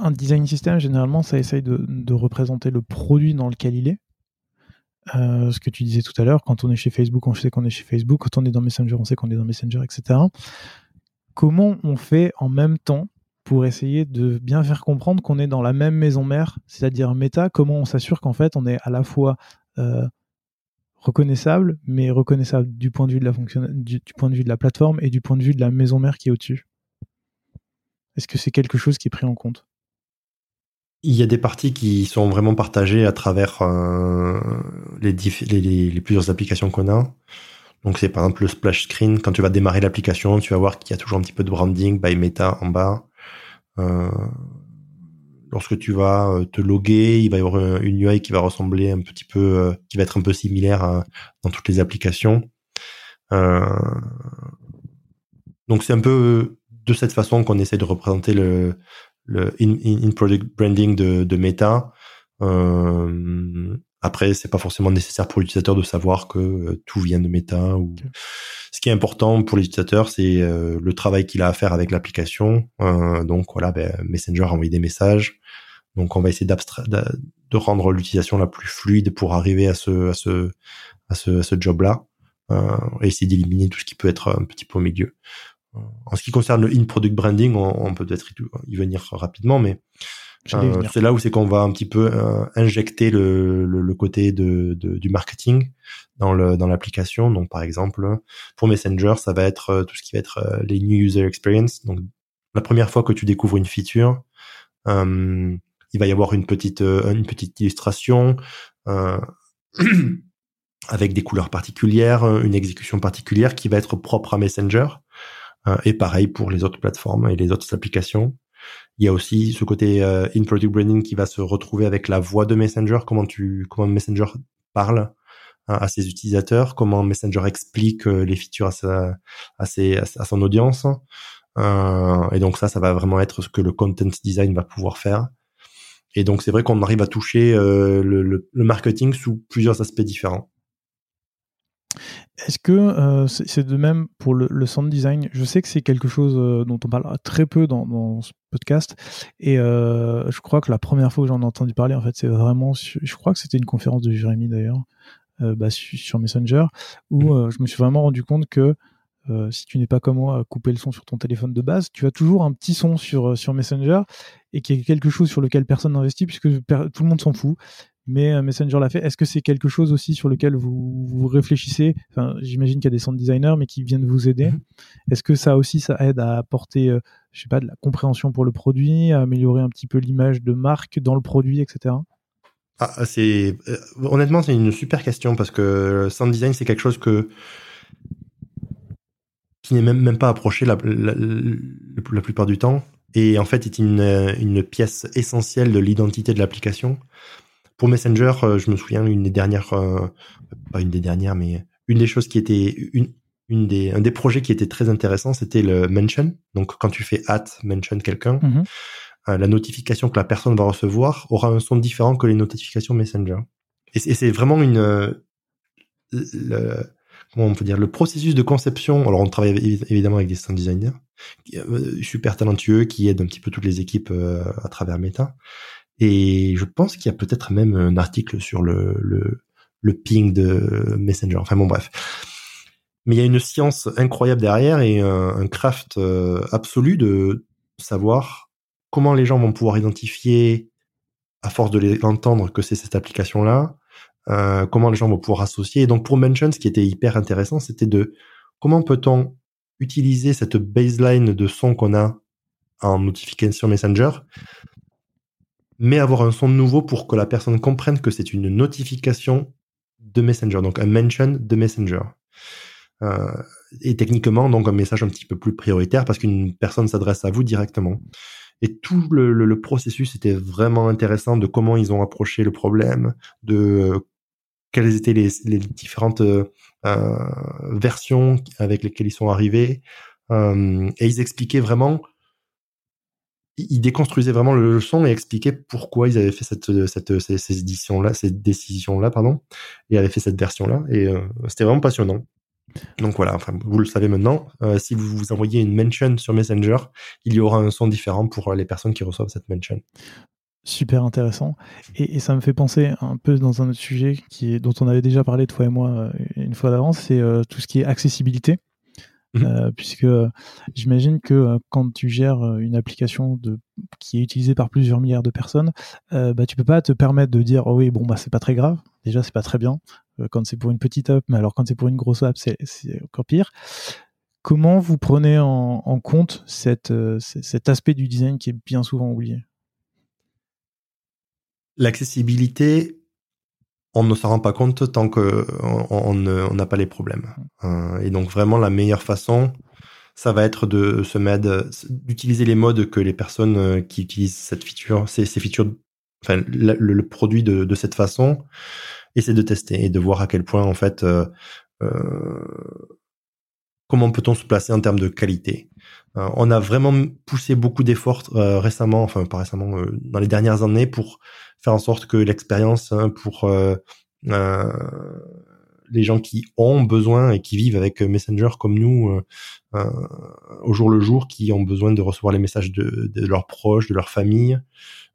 un design system, généralement, ça essaye de, représenter le produit dans lequel il est. Euh, ce que tu disais tout à l'heure, quand on est chez Facebook, on sait qu'on est chez Facebook, quand on est dans Messenger, on sait qu'on est dans Messenger, etc. Comment on fait en même temps pour essayer de bien faire comprendre qu'on est dans la même maison mère, c'est-à-dire Meta, comment on s'assure qu'en fait on est à la fois reconnaissable, mais reconnaissable du point de vue de la fonction, du, point de vue de la plateforme et du point de vue de la maison mère qui est au-dessus. Est-ce que c'est quelque chose qui est pris en compte? Il y a des parties qui sont vraiment partagées à travers euh, les, plusieurs applications qu'on a. Donc c'est par exemple le splash screen. Quand tu vas démarrer l'application, tu vas voir qu'il y a toujours un petit peu de branding by Meta en bas. Euh, lorsque tu vas euh, te loguer, il va y avoir une UI qui va ressembler un petit peu, euh, qui va être un peu similaire dans toutes les applications. Euh, donc c'est un peu de cette façon qu'on essaie de représenter le, le in-product branding de, de Meta. Euh, après, c'est pas forcément nécessaire pour l'utilisateur de savoir que tout vient de Meta. Ou... Ce qui est important pour l'utilisateur, c'est le travail qu'il a à faire avec l'application. donc voilà, ben, Messenger a envoyé des messages. Donc on va essayer de rendre l'utilisation la plus fluide pour arriver à ce à ce à ce, à ce job-là euh, et essayer d'éliminer tout ce qui peut être un petit peu au milieu. Euh, en ce qui concerne le in-product branding, on, peut peut-être y venir rapidement, mais euh, c'est là où c'est qu'on va un petit peu euh, injecter le, le, le côté de, de, du marketing dans le dans l'application. Donc par exemple, pour Messenger, ça va être euh, tout ce qui va être les new user experience. Donc la première fois que tu découvres une feature, euh, il va y avoir une petite euh, une petite illustration euh, avec des couleurs particulières, une exécution particulière qui va être propre à Messenger. et pareil pour les autres plateformes et les autres applications. Il y a aussi ce côté euh, in product branding qui va se retrouver avec la voix de Messenger, comment tu comment Messenger parle à ses utilisateurs, comment Messenger explique euh, les features à sa à, ses, à son audience. Euh, et donc ça, ça va vraiment être ce que le content design va pouvoir faire. Et donc c'est vrai qu'on arrive à toucher euh, le, marketing sous plusieurs aspects différents. Est-ce que c'est de même pour le, sound design? Je sais que c'est quelque chose dont on parle très peu dans, dans ce podcast, et je crois que la première fois que j'en ai entendu parler, en fait, c'est vraiment, je crois que c'était une conférence de Jérémy d'ailleurs, euh, bah, sur Messenger, où mmh. je me suis vraiment rendu compte que euh, si tu n'es pas comme moi à couper le son sur ton téléphone de base, tu as toujours un petit son sur, euh, sur Messenger et qui est quelque chose sur lequel personne n'investit puisque tout le monde s'en fout. Mais euh, Messenger l'a fait. Est-ce que c'est quelque chose aussi sur lequel vous, vous réfléchissez? Enfin, J'imagine qu'il y a des sound designers, mais qui viennent vous aider. Mm-hmm. Est-ce que ça aussi, ça aide à apporter, je sais pas, de la compréhension pour le produit, à améliorer un petit peu l'image de marque dans le produit, etc. Ah, c'est honnêtement, c'est une super question parce que sound design, c'est quelque chose que qui n'est même, même pas approché la, la, plupart du temps, et en fait est une, une pièce essentielle de l'identité de l'application. Pour Messenger, euh, je me souviens une des dernières, euh, pas une des dernières, mais une des choses qui était une, une des, un des projets qui était très intéressant, c'était le mention. Donc quand tu fais at mention quelqu'un, mm-hmm. euh, la notification que la personne va recevoir aura un son différent que les notifications Messenger. Et c'est vraiment une le, comment on peut dire, le processus de conception. Alors, on travaille évidemment avec des sound designers euh, super talentueux qui aident un petit peu toutes les équipes euh, à travers Meta. Et je pense qu'il y a peut-être même un article sur le, le, le ping de Messenger. Enfin bon, bref. Mais il y a une science incroyable derrière et un, craft euh, absolu de savoir comment les gens vont pouvoir identifier, à force de les que c'est cette application-là, euh, comment les gens vont pouvoir associer. Et donc pour Mention, ce qui était hyper intéressant, c'était de comment peut-on utiliser cette baseline de son qu'on a en notification Messenger, mais avoir un son nouveau pour que la personne comprenne que c'est une notification de Messenger, donc un mention de Messenger. Euh, et techniquement, donc un message un petit peu plus prioritaire parce qu'une personne s'adresse à vous directement. Et tout le, le, processus était vraiment intéressant de comment ils ont approché le problème, de quelles étaient les, les différentes euh, euh, versions avec lesquelles ils sont arrivés. Euh, et ils expliquaient vraiment, ils déconstruisaient vraiment le son et expliquaient pourquoi ils avaient fait cette, cette ces, ces éditions-là, ces décisions-là, pardon, et avaient fait cette version-là. Et euh, c'était vraiment passionnant. Donc voilà, enfin, vous le savez maintenant, euh, si vous vous envoyez une mention sur Messenger, il y aura un son différent pour les personnes qui reçoivent cette mention super intéressant. Et, ça me fait penser un peu dans un autre sujet qui est, dont on avait déjà parlé toi et moi euh, une fois d'avance, c'est euh, tout ce qui est accessibilité. Mhm. Euh, puisque j'imagine que quand tu gères une application de, qui est utilisée par plusieurs milliards de personnes, bah, tu peux pas te permettre de dire oh oui bon bah c'est pas très grave. Déjà c'est pas très bien quand c'est pour une petite app, mais alors quand c'est pour une grosse app c'est encore pire. Comment vous prenez en, en compte cette, cet aspect du design qui est bien souvent oublié? L'accessibilité, on ne s'en rend pas compte tant que on n'a pas les problèmes. Euh, et donc vraiment la meilleure façon, ça va être de se mettre, d'utiliser les modes que les personnes euh, qui utilisent cette feature, ces, ces features, enfin le, produit de, de, cette façon, c'est de tester et de voir à quel point en fait euh, euh comment peut-on se placer en termes de qualité. Euh, on a vraiment poussé beaucoup d'efforts euh, récemment, enfin pas récemment, euh, dans les dernières années pour faire en sorte que l'expérience hein, pour les gens qui ont besoin et qui vivent avec Messenger comme nous au jour le jour, qui ont besoin de recevoir les messages de, de leurs proches, de leur famille,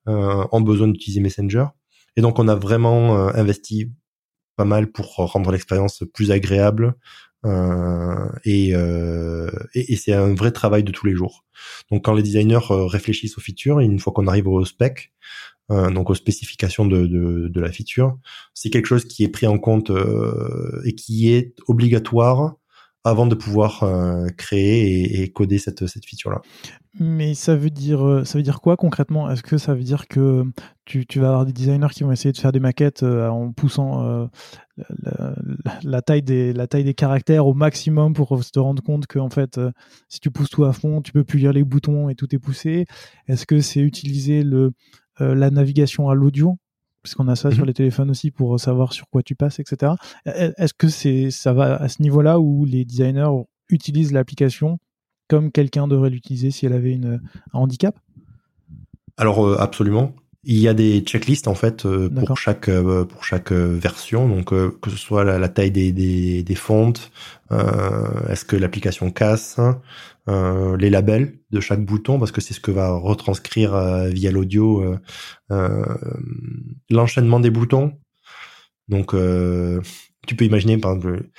ont besoin d'utiliser Messenger. Et donc on a vraiment investi pas mal pour rendre l'expérience plus agréable, euh, et, euh, et, c'est un vrai travail de tous les jours. Donc quand les designers euh, réfléchissent aux features, une fois qu'on arrive au spec, euh, donc aux spécifications de, de, la feature, c'est quelque chose qui est pris en compte euh, et qui est obligatoire avant de pouvoir créer et, coder cette, cette feature-là. Mais ça veut dire ça veut dire quoi concrètement? Est-ce que ça veut dire que tu, tu, vas avoir des designers qui vont essayer de faire des maquettes en poussant la, taille des, la taille des caractères au maximum pour se rendre compte que en fait, euh, si tu pousses tout à fond, tu peux plus lire les boutons et tout est poussé? Est-ce que c'est utiliser le, euh, la navigation à l'audio? Puisqu'on a ça sur mhm. les téléphones aussi pour savoir sur quoi tu passes, etc. E, e, est-ce que c'est ça va à ce niveau-là où les designers utilisent l'application comme quelqu'un devrait l'utiliser si elle avait une, un handicap? Alors euh, absolument. Il y a des checklists en fait euh, pour chaque euh, pour chaque euh, version, donc que ce soit la, taille des des, des fontes, est-ce que l'application casse, les labels de chaque bouton parce que c'est ce que va retranscrire via l'audio l'enchaînement des boutons. Donc tu peux imaginer par exemple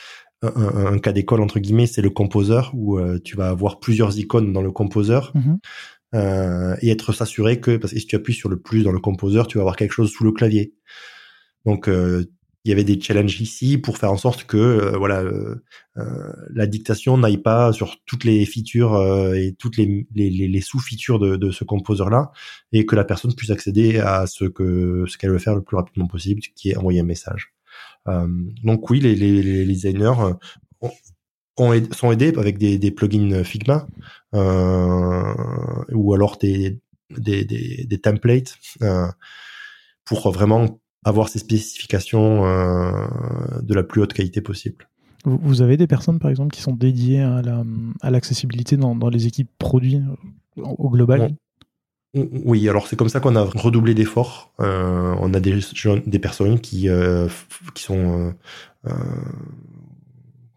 un, cas d'école entre guillemets, c'est le composeur où tu vas avoir plusieurs icônes dans le composeur. Mm-hmm. Euh, et être s'assurer que parce que si tu appuies sur le plus dans le composeur, tu vas avoir quelque chose sous le clavier. Donc euh, il y avait des challenges ici pour faire en sorte que euh, voilà la dictation n'aille pas sur toutes les features et toutes les, les, les sous-features de, de, ce composeur là et que la personne puisse accéder à ce que ce qu'elle veut faire le plus rapidement possible, qui est envoyer un message. donc oui, les, les, designers sont aidés avec des, des plugins Figma euh, ou alors des, des, des, des templates euh, pour vraiment avoir ces spécifications euh, de la plus haute qualité possible. Vous avez des personnes, par exemple, qui sont dédiées à l'accessibilité dans, dans, les équipes produits au global Oui, alors c'est comme ça qu'on a redoublé d'efforts. Euh, on a des, des personnes qui, euh, qui sont euh,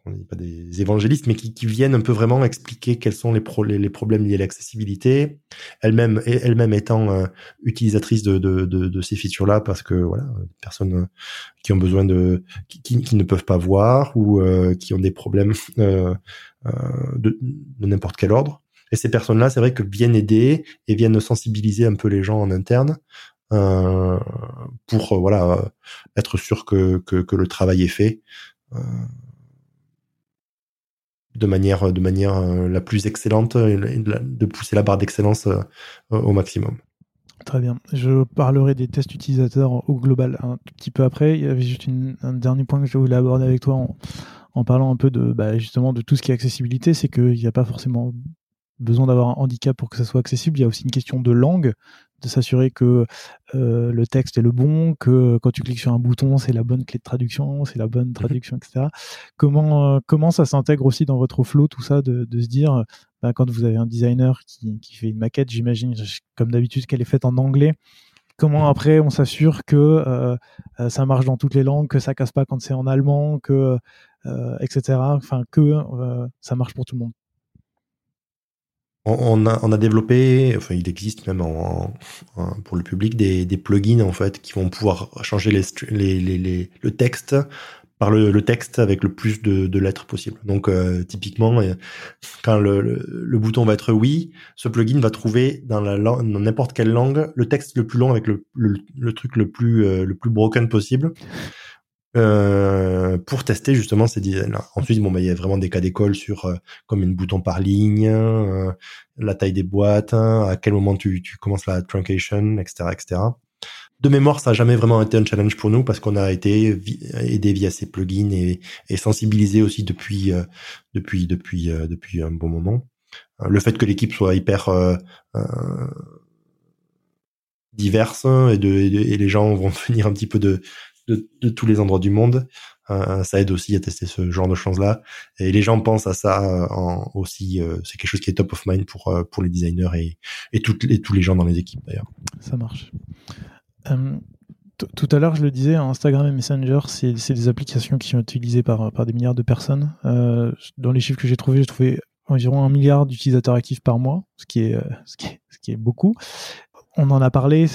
on n'est pas des évangélistes, mais qui, viennent un peu vraiment expliquer quels sont les, les, problèmes liés à l'accessibilité, elle-même elle-même étant euh, utilisatrice de, de, de, ces features-là parce que voilà, personnes euh, qui ont besoin de qui, qui, ne peuvent pas voir ou euh, qui ont des problèmes de, de n'importe quel ordre. Et ces personnes-là, c'est vrai que viennent aider et viennent sensibiliser un peu les gens en interne pour voilà être sûr que, que, que le travail est fait de manière, de manière euh, la plus excellente, de pousser la barre d'excellence euh, au maximum. Très bien. Je parlerai des tests utilisateurs au global un petit peu après. Il y avait juste un dernier point que je voulais aborder avec toi en, parlant un peu de bah, justement de tout ce qui est accessibilité, c'est qu'il n'y a pas forcément besoin d'avoir un handicap pour que ça soit accessible. Il y a aussi une question de langue, de s'assurer que euh, le texte est le bon, que quand tu cliques sur un bouton, c'est la bonne clé de traduction, c'est la bonne mhm. traduction, etc. Comment, euh, comment ça s'intègre aussi dans votre flow, tout ça, de, de se dire, bah, quand vous avez un designer qui, qui fait une maquette, j'imagine, comme d'habitude, qu'elle est faite en anglais, comment après on s'assure que euh, ça marche dans toutes les langues, que ça casse pas quand c'est en allemand, que etc. Enfin que ça marche pour tout le monde on a, on a développé, enfin il existe même en, pour le public des, des, plugins en fait qui vont pouvoir changer les, les, les, le texte par le, le, texte avec le plus de, de lettres possible. Donc euh, typiquement, euh, quand le, le, bouton va être oui, ce plugin va trouver dans n'importe quelle langue le texte le plus long avec le, le, truc le plus euh, le plus broken possible. Euh, pour tester justement ces designs-là. Ensuite, bon, bah, il y a vraiment des cas d'école sur euh, comme une bouton par ligne, euh, la taille des boîtes, hein, à quel moment tu, tu commences la truncation, etc., etc. De mémoire, ça n'a jamais vraiment été un challenge pour nous parce qu'on a été aidé via ces plugins et, et sensibilisé aussi depuis depuis depuis depuis un bon moment. Le fait que l'équipe soit hyper diverse et, de, et, les gens vont venir un petit peu de de, tous les endroits du monde. Euh, ça aide aussi à tester ce genre de choses-là. Et les gens pensent à ça euh, aussi. Euh, c'est quelque chose qui est top of mind pour pour les designers et et, tous les gens dans les équipes d'ailleurs. Ça marche. tout à l'heure, je le disais, Instagram et Messenger, c'est des applications qui sont utilisées par, par des milliards de personnes. dans les chiffres que j'ai trouvés, j'ai trouvé environ un milliard d'utilisateurs actifs par mois, ce qui est, ce qui est, ce qui est beaucoup on en a parlé,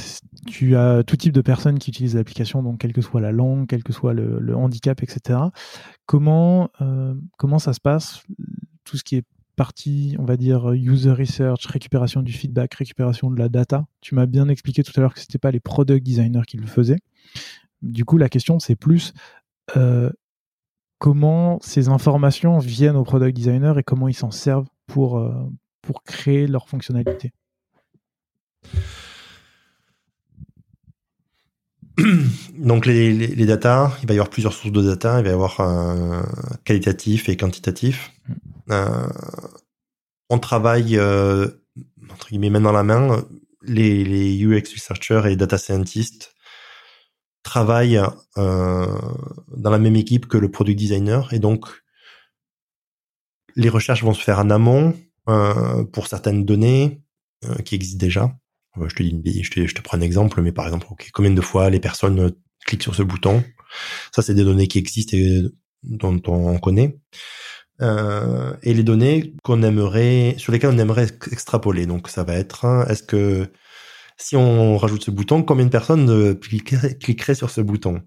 tu as tout type de personnes qui utilisent l'application, donc quelle que soit la langue, quel que soit le, handicap, etc. Comment, euh, comment ça se passe Tout ce qui est partie, on va dire, user research, récupération du feedback, récupération de la data? Tu m'as bien expliqué tout à l'heure que ce n'était pas les product designers qui le faisaient. Du coup, la question, c'est plus, euh, comment ces informations viennent au product designer et comment ils s'en servent pour, euh, pour créer leur fonctionnalité? Donc les, les, les data, il va y avoir plusieurs sources de data, il va y avoir un qualitatif et quantitatif. Mm. Euh, on travaille euh, entre guillemets main dans la main. Les, les UX researchers et data scientists travaillent euh, dans la même équipe que le product designer et donc les recherches vont se faire en amont pour certaines données qui existent déjà je te dis, je te, je te prends un exemple, mais par exemple, combien de fois les personnes euh, cliquent sur ce bouton? Ça, c'est des données qui existent et dont on connaît. Euh, et les données qu'on aimerait, sur lesquelles on aimerait extrapoler. Donc, ça va être, hein, est-ce que si on rajoute ce bouton, combien de personnes euh, cliqueraient, sur ce bouton?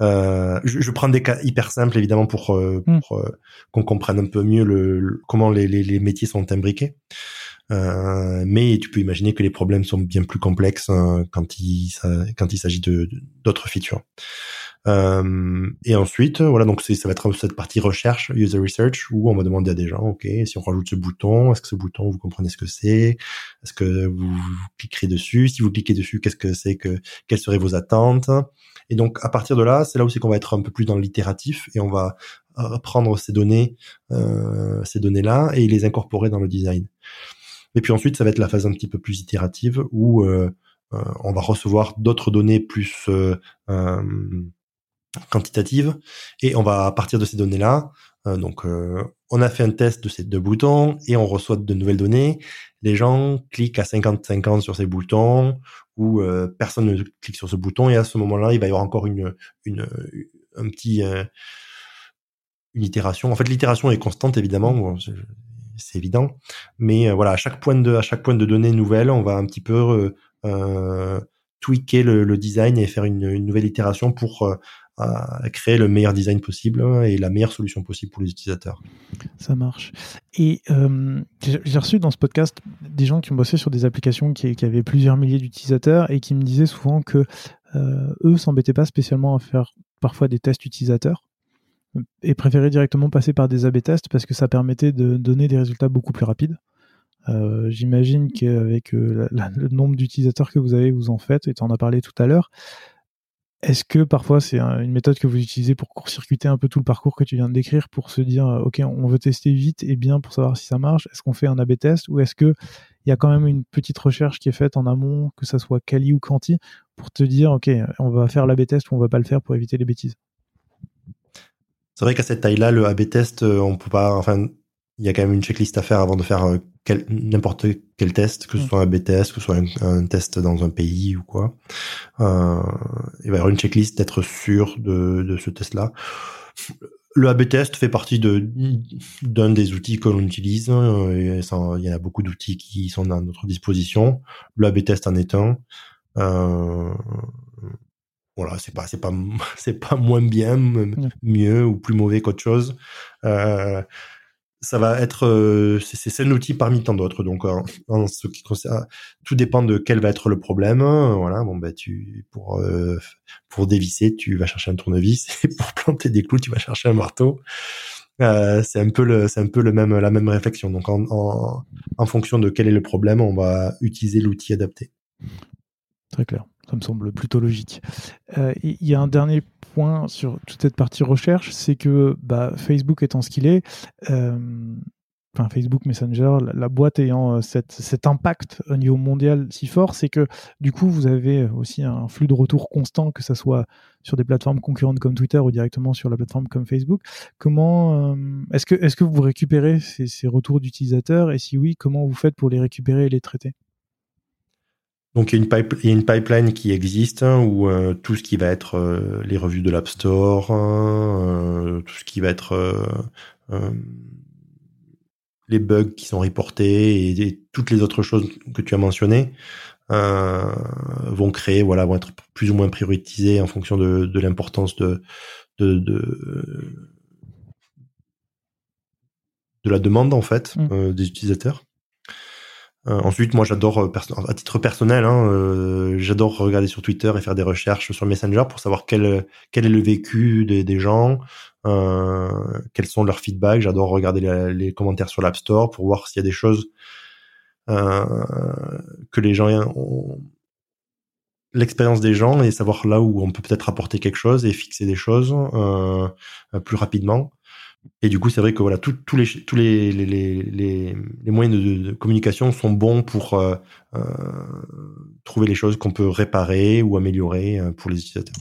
Euh, je, je, prends des cas hyper simples évidemment pour, euh, hmm. pour qu'on comprenne un peu mieux le, comment les, les, les, métiers sont imbriqués. Euh, mais tu peux imaginer que les problèmes sont bien plus complexes hein, quand il s'agit de d'autres features. Euh, et ensuite, voilà, donc ça va être cette partie recherche, user research, où on va demander à des gens, ok, si on rajoute ce bouton, est-ce que ce bouton, vous comprenez ce que c'est? Est-ce que vous, cliquerez dessus? Si vous cliquez dessus, qu'est-ce que c'est que Quelles seraient vos attentes? Et donc, à partir de là, c'est là c'est qu'on va être un peu plus dans l'itératif et on va euh, prendre ces données, euh, ces données-là et les incorporer dans le design. Et puis ensuite, ça va être la phase un petit peu plus itérative où euh, euh on va recevoir d'autres données plus euh, euh, quantitatives et on va à partir de ces données-là. donc, on a fait un test de ces deux boutons et on reçoit de nouvelles données. Les gens cliquent à 50-50 sur ces boutons ou personne ne clique sur ce bouton et à ce moment-là, il va y avoir encore une, une un petit une itération. En fait, l'itération est constante évidemment c'est évident. Mais euh, voilà, à chaque point de à chaque point de données nouvelle, on va un petit peu euh, euh tweaker le, design et faire une, nouvelle itération pour créer le meilleur design possible et la meilleure solution possible pour les utilisateurs. Ça marche. Et j'ai reçu dans ce podcast des gens qui ont bossé sur des applications qui, qui avaient plusieurs milliers d'utilisateurs et qui me disaient souvent que euh, eux s'embêtaient pas spécialement à faire parfois des tests utilisateurs et préférer directement passer par des A-B tests parce que ça permettait de donner des résultats beaucoup plus rapides. Euh, J'imagine qu'avec euh, le nombre d'utilisateurs que vous avez, vous en faites, et tu en as parlé tout à l'heure. Est-ce que parfois c'est une méthode que vous utilisez pour court-circuiter un peu tout le parcours que tu viens de décrire pour se dire, euh, OK, on veut tester vite et bien pour savoir si ça marche? Est-ce qu'on fait un A-B test ou est-ce qu'il y a quand même une petite recherche qui est faite en amont, que ça soit quali ou quanti, pour te dire, OK, on va faire l'A-B test ou on va pas le faire pour éviter les bêtises? C'est vrai qu'à cette taille-là, le A/B test, euh, on peut pas. Enfin, il y a quand même une checklist à faire avant de faire euh, n'importe quel test, que ce mm. soit un A/B test, que ce soit un, test dans un pays ou quoi. Euh, il va y avoir une checklist d'être sûr de, de ce test-là. Le A/B test fait partie de d'un des outils que l'on utilise. Et il y a beaucoup d'outils qui sont à notre disposition. Le A/B test en est un. Euh, voilà, c'est pas c'est pas c'est pas moins bien, mieux ou plus mauvais qu'autre chose. Euh, ça va être euh, c'est un outil parmi tant d'autres. Donc en, ce qui concerne, tout dépend de quel va être le problème. Voilà, bon bah tu pour euh, pour dévisser, tu vas chercher un tournevis et pour planter des clous, tu vas chercher un marteau. C'est un peu le c'est un peu le même la même réflexion. Donc en, en, en fonction de quel est le problème, on va utiliser l'outil adapté. Très clair. Ça me semble plutôt logique. Euh, il y a un dernier point sur toute cette partie recherche, c'est que bah, Facebook étant ce qu'il est, euh, enfin Facebook Messenger, la, boîte ayant euh, cet impact au niveau mondial si fort, c'est que du coup vous avez aussi un flux de retour constant, que ce soit sur des plateformes concurrentes comme Twitter ou directement sur la plateforme comme Facebook. Comment est-ce que vous récupérez ces retours d'utilisateurs? Et si oui, comment vous faites pour les récupérer et les traiter? Donc il y, a une pipe, il y a une pipeline qui existe hein, où euh, tout ce qui va être euh, les revues de l'App Store, hein, euh, tout ce qui va être les bugs qui sont reportés et, toutes les autres choses que tu as mentionnées vont créer, voilà, vont être plus ou moins prioritisées en fonction de, de l'importance de, de, de, de la demande en fait mmh. des utilisateurs. Ensuite, moi, j'adore, à titre personnel, hein, j'adore regarder sur Twitter et faire des recherches sur Messenger pour savoir quel quel est le vécu des, des gens, quels sont leurs feedbacks. J'adore regarder les commentaires sur l'App Store pour voir s'il y a des choses que les gens ont, l'expérience des gens et savoir là où on peut peut-être apporter quelque chose et fixer des choses euh, plus rapidement. Et du coup, c'est vrai que voilà, tous les les les, les, moyens de, communication sont bons pour euh, euh, trouver les choses qu'on peut réparer ou améliorer euh, pour les utilisateurs.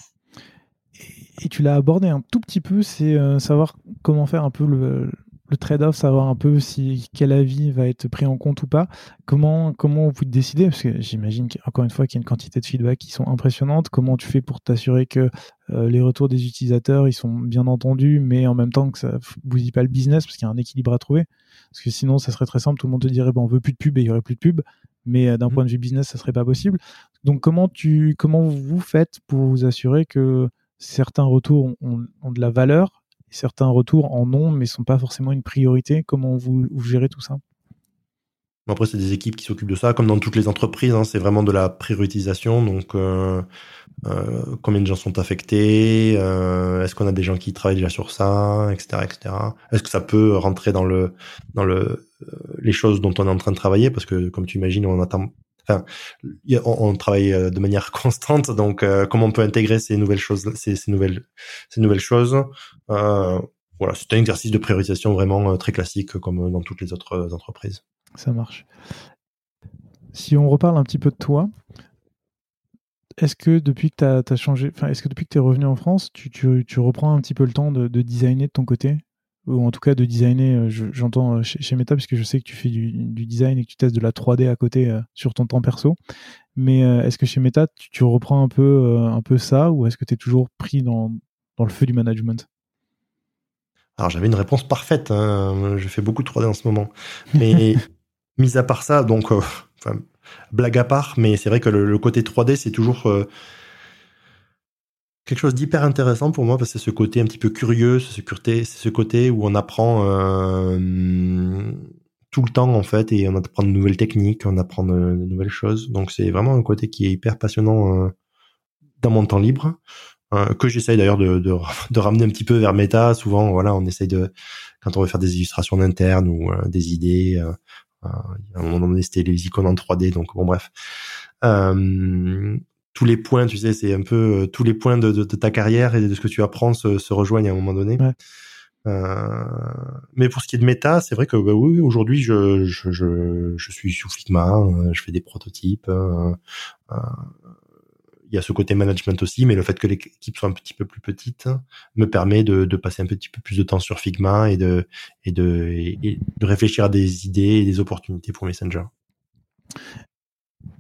Et, tu l'as abordé un tout petit peu, c'est savoir comment faire un peu le, le trade-off, savoir un peu si quel avis va être pris en compte ou pas. Comment comment vous décidez? Parce que j'imagine encore une fois qu'il y a une quantité de feedback qui sont impressionnantes. Comment tu fais pour t'assurer que euh, les retours des utilisateurs ils sont bien entendus, mais en même temps que ça bousille pas le business parce qu'il y a un équilibre à trouver? Parce que sinon, ça serait très simple. Tout le monde te dirait bon, on veut plus de pub et il y aurait plus de pub. Mais euh, d'un mmh. point de vue business, ça serait pas possible. Donc comment tu comment vous faites pour vous assurer que certains retours ont, ont de la valeur certains retours en ont, mais sont pas forcément une priorité. Comment vous, gérez tout ça? Après, c'est des équipes qui s'occupent de ça, comme dans toutes les entreprises. Hein, c'est vraiment de la prioritisation. Donc, euh, euh, combien de gens sont affectés? Euh, Est-ce qu'on a des gens qui travaillent déjà sur ça, etc., etc. Est-ce que ça peut rentrer dans le dans le les choses dont on est en train de travailler? Parce que, comme tu imagines, on attend On, travaille euh, de manière constante, donc euh, comment on peut intégrer ces nouvelles choses, ces, nouvelles, choses. Euh, voilà, c'est un exercice de priorisation vraiment très classique, comme dans toutes les autres entreprises. Ça marche. Si on reparle un petit peu de toi, est-ce que depuis que tu as, changé, est-ce que depuis que es revenu en France, tu, reprends un petit peu le temps de designer de ton côté? Ou en tout cas de designer, euh, j'entends euh, chez, Meta, parce que je sais que tu fais du, design et que tu testes de la 3D à côté euh, sur ton temps perso. Mais est-ce que chez Meta, tu, reprends un peu, un peu ça ou est-ce que tu es toujours pris dans, dans le feu du management? Alors j'avais une réponse parfaite. Hein. Je fais beaucoup de 3D en ce moment. Mais mis à part ça, donc, blague à part, mais c'est vrai que le, le côté 3D, c'est toujours quelque chose d'hyper intéressant pour moi parce que c'est ce côté un petit peu curieux, ce, ce côté où on apprend euh, tout le temps en fait et on apprend de nouvelles techniques, on apprend de, nouvelles choses. Donc c'est vraiment un côté qui est hyper passionnant euh, dans mon temps libre. Euh, que j'essaye d'ailleurs de, de, de, ramener un petit peu vers méta. Souvent, voilà, on essaye de quand on veut faire des illustrations internes ou des idées. à un moment donné, c'était les icônes en 3D, donc bon bref. Euh, tous les points, tu sais, c'est un peu euh, tous les points de, ta carrière et de ce que tu apprends se, rejoignent à un moment donné. Euh, mais pour ce qui est de méta, c'est vrai que bah, oui, aujourd'hui, je, je, suis sous Figma, euh, je fais des prototypes. il y a ce côté management aussi, mais le fait que l'équipe soit un petit peu plus petite me permet de, passer un petit peu plus de temps sur Figma et de, et de, et de réfléchir à des idées et des opportunités pour Messenger.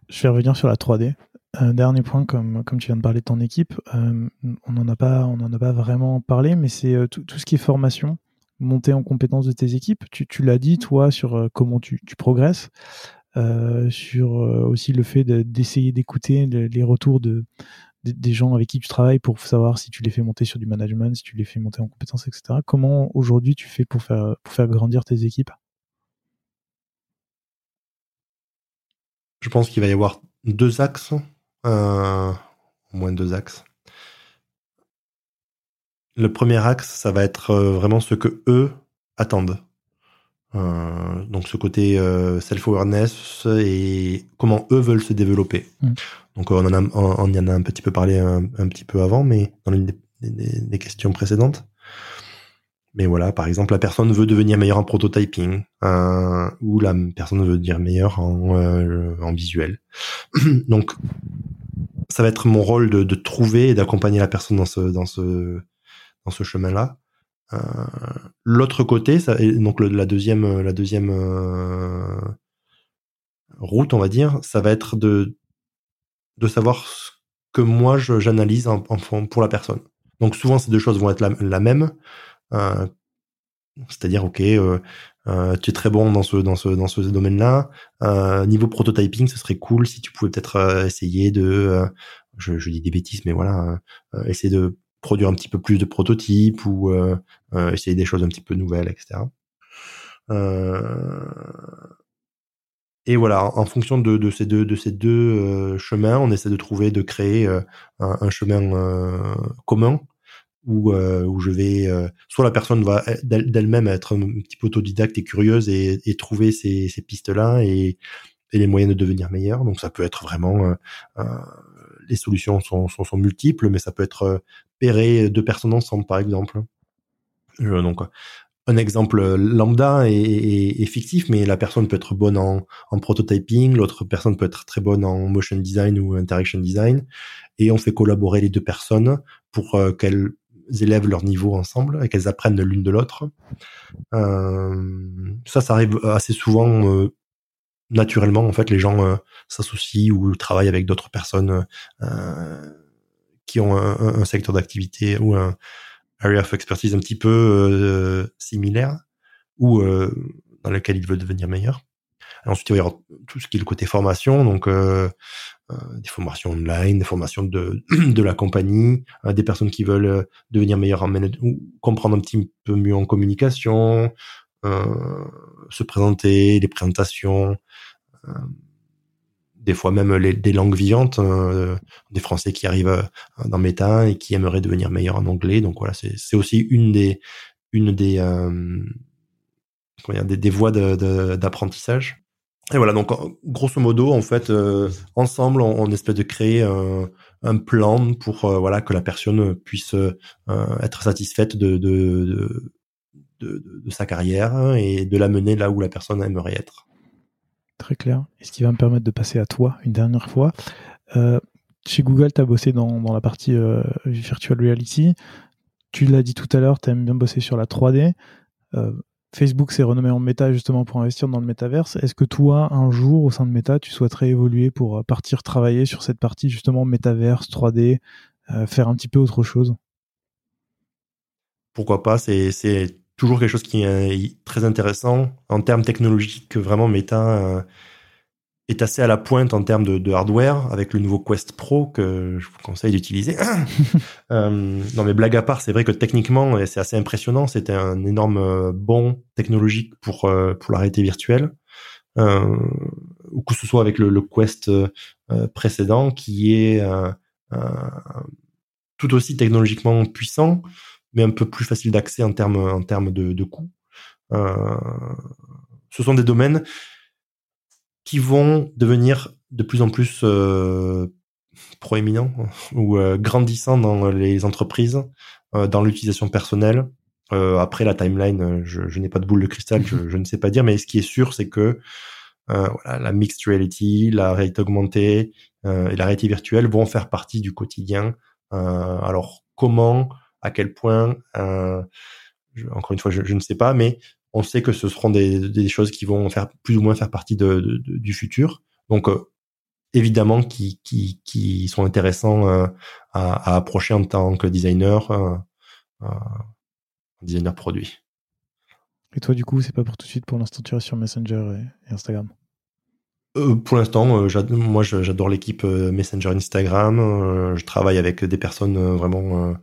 Je vais revenir sur la 3D. Un dernier point, comme, tu viens de parler de ton équipe, euh, on n'en a, pas, a pas vraiment parlé, mais c'est euh, tout, ce qui est formation, montée en compétences de tes équipes. Tu, l'as dit, toi, sur euh, comment tu, progresses, sur aussi le fait d'essayer d'écouter les retours de, des gens avec qui tu travailles pour savoir si tu les fais monter sur du management, si tu les fais monter en compétences, etc. Comment aujourd'hui tu fais pour faire, pour faire grandir tes équipes? Je pense qu'il va y avoir deux axes euh, au moins deux axes. Le premier axe, ça va être euh, vraiment ce que eux attendent. Euh, donc ce côté self-awareness et comment eux veulent se développer. Mm. Donc on en, a, on, y en a un petit peu parlé un, petit peu avant, mais dans l'une des, questions précédentes. Mais voilà, par exemple, la personne veut devenir meilleure en prototyping, ou la personne veut devenir meilleure en, en visuel. Donc ça va être mon rôle de, de trouver et d'accompagner la personne dans ce dans ce dans ce chemin-là. Euh, L'autre côté, ça, donc la deuxième la deuxième euh, route, on va dire, ça va être de de savoir ce que moi j'analyse en, pour la personne. Donc souvent ces deux choses vont être la même. Euh, c'est-à-dire, ok, euh, euh, tu es très bon dans ce dans ce dans ce domaine-là. Niveau prototyping, ce serait cool si tu pouvais peut-être essayer de, je, dis des bêtises, mais voilà, essayer de produire un petit peu plus de prototypes ou essayer des choses un petit peu nouvelles, etc. et voilà, en fonction de, ces deux, de ces deux chemins, on essaie de trouver, de créer un, chemin commun où, où je vais, soit la personne va d'elle-même être un petit peu autodidacte et curieuse et, et trouver ces, ces pistes-là et, et les moyens de devenir meilleur. Donc ça peut être vraiment les solutions sont, sont, sont, multiples, mais ça peut être euh, pairer deux personnes ensemble, par exemple. Euh, donc, un exemple lambda est, fictif, mais la personne peut être bonne en, en prototyping, l'autre personne peut être très bonne en motion design ou interaction design, et on fait collaborer les deux personnes pour euh, qu'elles élèvent leur niveau ensemble et qu'elles apprennent l'une de l'autre. Euh, ça, ça arrive assez souvent euh, naturellement. En fait, les gens s'associent ou travaillent avec d'autres personnes euh, qui ont un, secteur d'activité ou un area of expertise un petit peu euh, similaire ou euh, dans lequel ils veulent devenir meilleurs. ensuite, il y avoir tout ce qui est le côté formation, donc euh, euh des formations online, des formations de, de la compagnie, des personnes qui veulent devenir meilleurs en management comprendre un petit peu mieux en communication, se présenter, les présentations, des fois même les, des langues vivantes, euh, des Français qui arrivent euh, dans Meta et qui aimeraient devenir meilleurs en anglais. Donc voilà, c'est aussi une des une des euh, des, des, voies d'apprentissage. Et voilà, donc grosso modo, en fait, euh, ensemble, on, espère de créer un, plan pour voilà que la personne puisse être satisfaite de de, de, sa carrière et de la mener là où la personne aimerait être très clair. Et ce qui va me permettre de passer à toi une dernière fois. Euh, chez Google, tu as bossé dans, dans la partie euh, virtual reality. Tu l'as dit tout à l'heure, tu aimes bien bosser sur la 3D. Euh, Facebook s'est renommé en Meta justement pour investir dans le métaverse. Est-ce que toi, un jour, au sein de Meta, tu souhaiterais évoluer pour partir travailler sur cette partie justement métaverse, 3D, faire un petit peu autre chose? Pourquoi pas C'est toujours quelque chose qui est très intéressant en termes technologiques. Vraiment, Meta euh, est assez à la pointe en termes de, hardware avec le nouveau Quest Pro que je vous conseille d'utiliser. euh, non, mais blague à part, c'est vrai que techniquement, c'est assez impressionnant. C'était un énorme euh, bon technologique pour euh, pour la réalité virtuelle. Euh, ou que ce soit avec le, le Quest précédent qui est tout aussi technologiquement puissant, mais un peu plus facile d'accès en termes en termes de, de coûts. Euh, ce sont des domaines qui vont devenir de plus en plus euh, proéminents ou euh, grandissants dans les entreprises, euh, dans l'utilisation personnelle. Euh, après la timeline, je, je n'ai pas de boule de cristal, je, je, ne sais pas dire, mais ce qui est sûr, c'est que voilà, la mixed reality, la réalité augmentée et la réalité virtuelle vont faire partie du quotidien. alors comment à quel point, euh, encore une fois, je, ne sais pas, mais on sait que ce seront des, des, choses qui vont faire plus ou moins faire partie de, de, du futur. Donc, euh, évidemment, qui, qui, qui sont intéressants euh, à, à, approcher en tant que designer, euh, designer produit. Et toi, du coup, c'est pas pour tout de suite pour l'instant, tu restes sur Messenger et, Instagram? Euh, pour l'instant, moi j'adore l'équipe Messenger Instagram. je travaille avec des personnes vraiment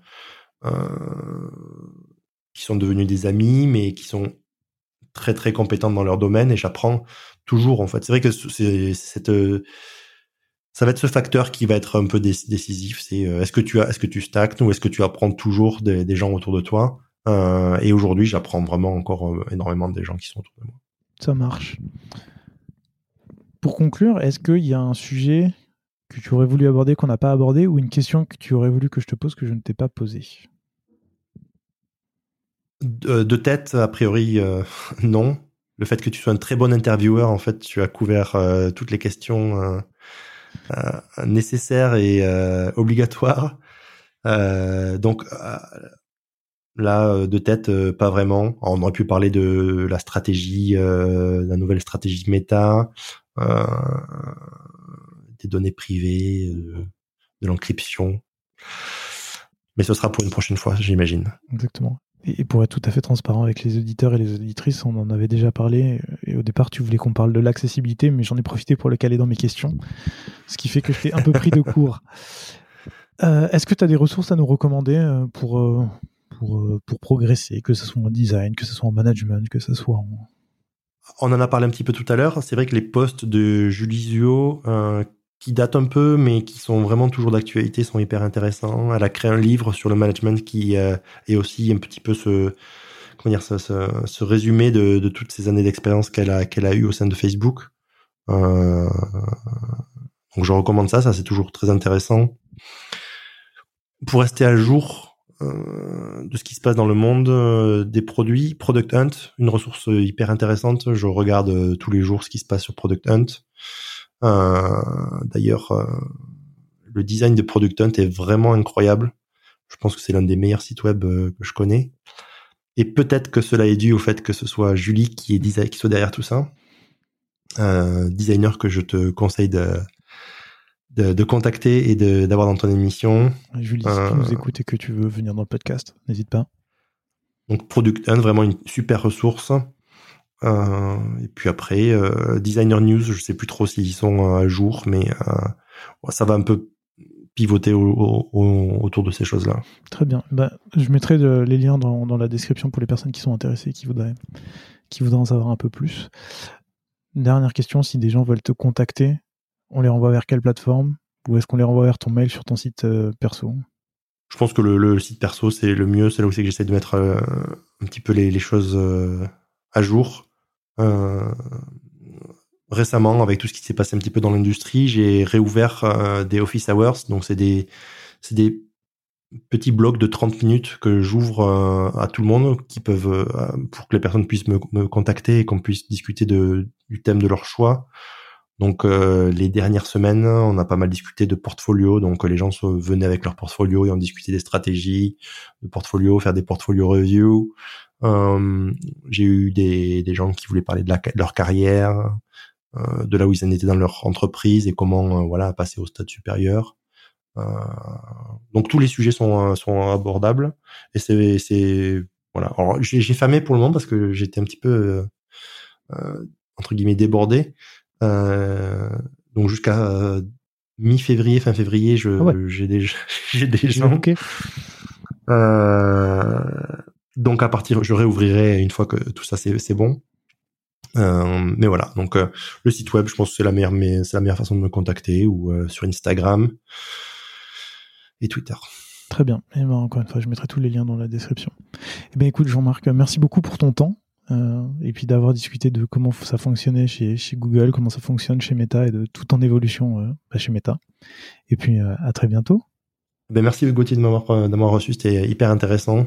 qui sont devenus des amis, mais qui sont très très compétentes dans leur domaine et j'apprends toujours en fait. C'est vrai que c'est cette ça va être ce facteur qui va être un peu décisif. C'est euh, est-ce que tu as, est-ce que tu ou est-ce que tu apprends toujours des, gens autour de toi? Euh, et aujourd'hui, j'apprends vraiment encore euh, énormément des gens qui sont autour de moi. Ça marche. Pour conclure, est-ce qu'il y a un sujet que tu aurais voulu aborder qu'on n'a pas abordé ou une question que tu aurais voulu que je te pose que je ne t'ai pas posée? De, tête, a priori, euh, non. Le fait que tu sois un très bon intervieweur, en fait, tu as couvert euh, toutes les questions euh, nécessaires et obligatoires. donc là, de tête, pas vraiment. On aurait pu parler de la stratégie, la nouvelle stratégie méta, des données privées, de l'encryption. Mais ce sera pour une prochaine fois, j'imagine. Exactement. Et pour être tout à fait transparent avec les auditeurs et les auditrices, on en avait déjà parlé. Et au départ, tu voulais qu'on parle de l'accessibilité, mais j'en ai profité pour le caler dans mes questions. Ce qui fait que je t'ai un peu pris de court. Euh, Est-ce que tu as des ressources à nous recommander euh, pour, euh, pour, pour progresser, que ce soit en design, que ce soit en management, que ce soit en. on en a parlé un petit peu tout à l'heure. C'est vrai que les posts de Julie Zuo, euh, qui datent un peu, mais qui sont vraiment toujours d'actualité, sont hyper intéressants. Elle a créé un livre sur le management qui euh, est aussi un petit peu ce, comment dire, ce, ce, résumé de, de, toutes ces années d'expérience qu'elle a, qu'elle a eu au sein de Facebook. Euh, donc je recommande ça, ça c'est toujours très intéressant. Pour rester à jour euh, de ce qui se passe dans le monde euh, des produits, Product Hunt, une ressource hyper intéressante. Je regarde euh, tous les jours ce qui se passe sur Product Hunt. D'ailleurs, le design de Product Hunt est vraiment incroyable. Je pense que c'est l'un des meilleurs sites web que je connais. Et peut-être que cela est dû au fait que ce soit Julie qui est qui soit derrière tout ça. Euh, designer que je te conseille de, de, contacter et d'avoir dans ton émission. Julie, si tu nous euh, écoutes et que tu veux venir dans le podcast, n'hésite pas. Donc Product 1, vraiment une super ressource. Euh, et puis après, euh, Designer News, je sais plus trop s'ils sont à jour, mais ça va un peu pivoter autour de ces choses-là. Très bien. Bah, je mettrai les liens dans, dans, la description pour les personnes qui sont intéressées, qui voudraient, qui voudraient en savoir un peu plus. Dernière question, si des gens veulent te contacter, on les renvoie vers quelle plateforme? Ou est-ce qu'on les renvoie vers ton mail sur ton site euh, perso? Je pense que le, site perso, c'est le mieux. C'est là où c'est que j'essaie de mettre euh, un petit peu les, choses euh, à jour. Récemment, avec tout ce qui s'est passé un petit peu dans l'industrie, j'ai réouvert des office hours. Donc, c'est des, c'est des petits blocs de 30 minutes que j'ouvre à tout le monde qui peuvent pour que les personnes puissent me, me contacter et qu'on puisse discuter de, du thème de leur choix donc euh, les dernières semaines, on a pas mal discuté de portfolio. Donc les gens venaient avec leur portfolio et on discutait des stratégies de portfolio, faire des portfolio review. Euh, j'ai eu des, des gens qui voulaient parler de, leur carrière, euh, de là où ils en étaient dans leur entreprise et comment voilà passer au stade supérieur. donc tous les sujets sont, sont abordables et c'est voilà. Alors j'ai famé pour le moment parce que j'étais un petit peu entre guillemets débordé euh, donc jusqu'à euh, mi-février, fin février, je ah j'ai des j'ai des gens. Euh, donc à partir, je réouvrirai une fois que tout ça c'est bon. Euh, mais voilà, donc euh, le site web, je pense que c'est la meilleure, mais c'est la meilleure façon de me contacter ou sur Instagram et Twitter. Très bien. Et ben encore une fois, je mettrai tous les liens dans la description. Eh ben écoute, Jean-Marc, merci beaucoup pour ton temps. Euh, et puis d'avoir discuté de comment ça fonctionnait chez, chez, Google, comment ça fonctionne chez Meta et de tout en évolution euh, bah, chez Meta. Et puis euh, à très bientôt. Ben merci Gauthier de m'avoir reçu, c'était hyper intéressant.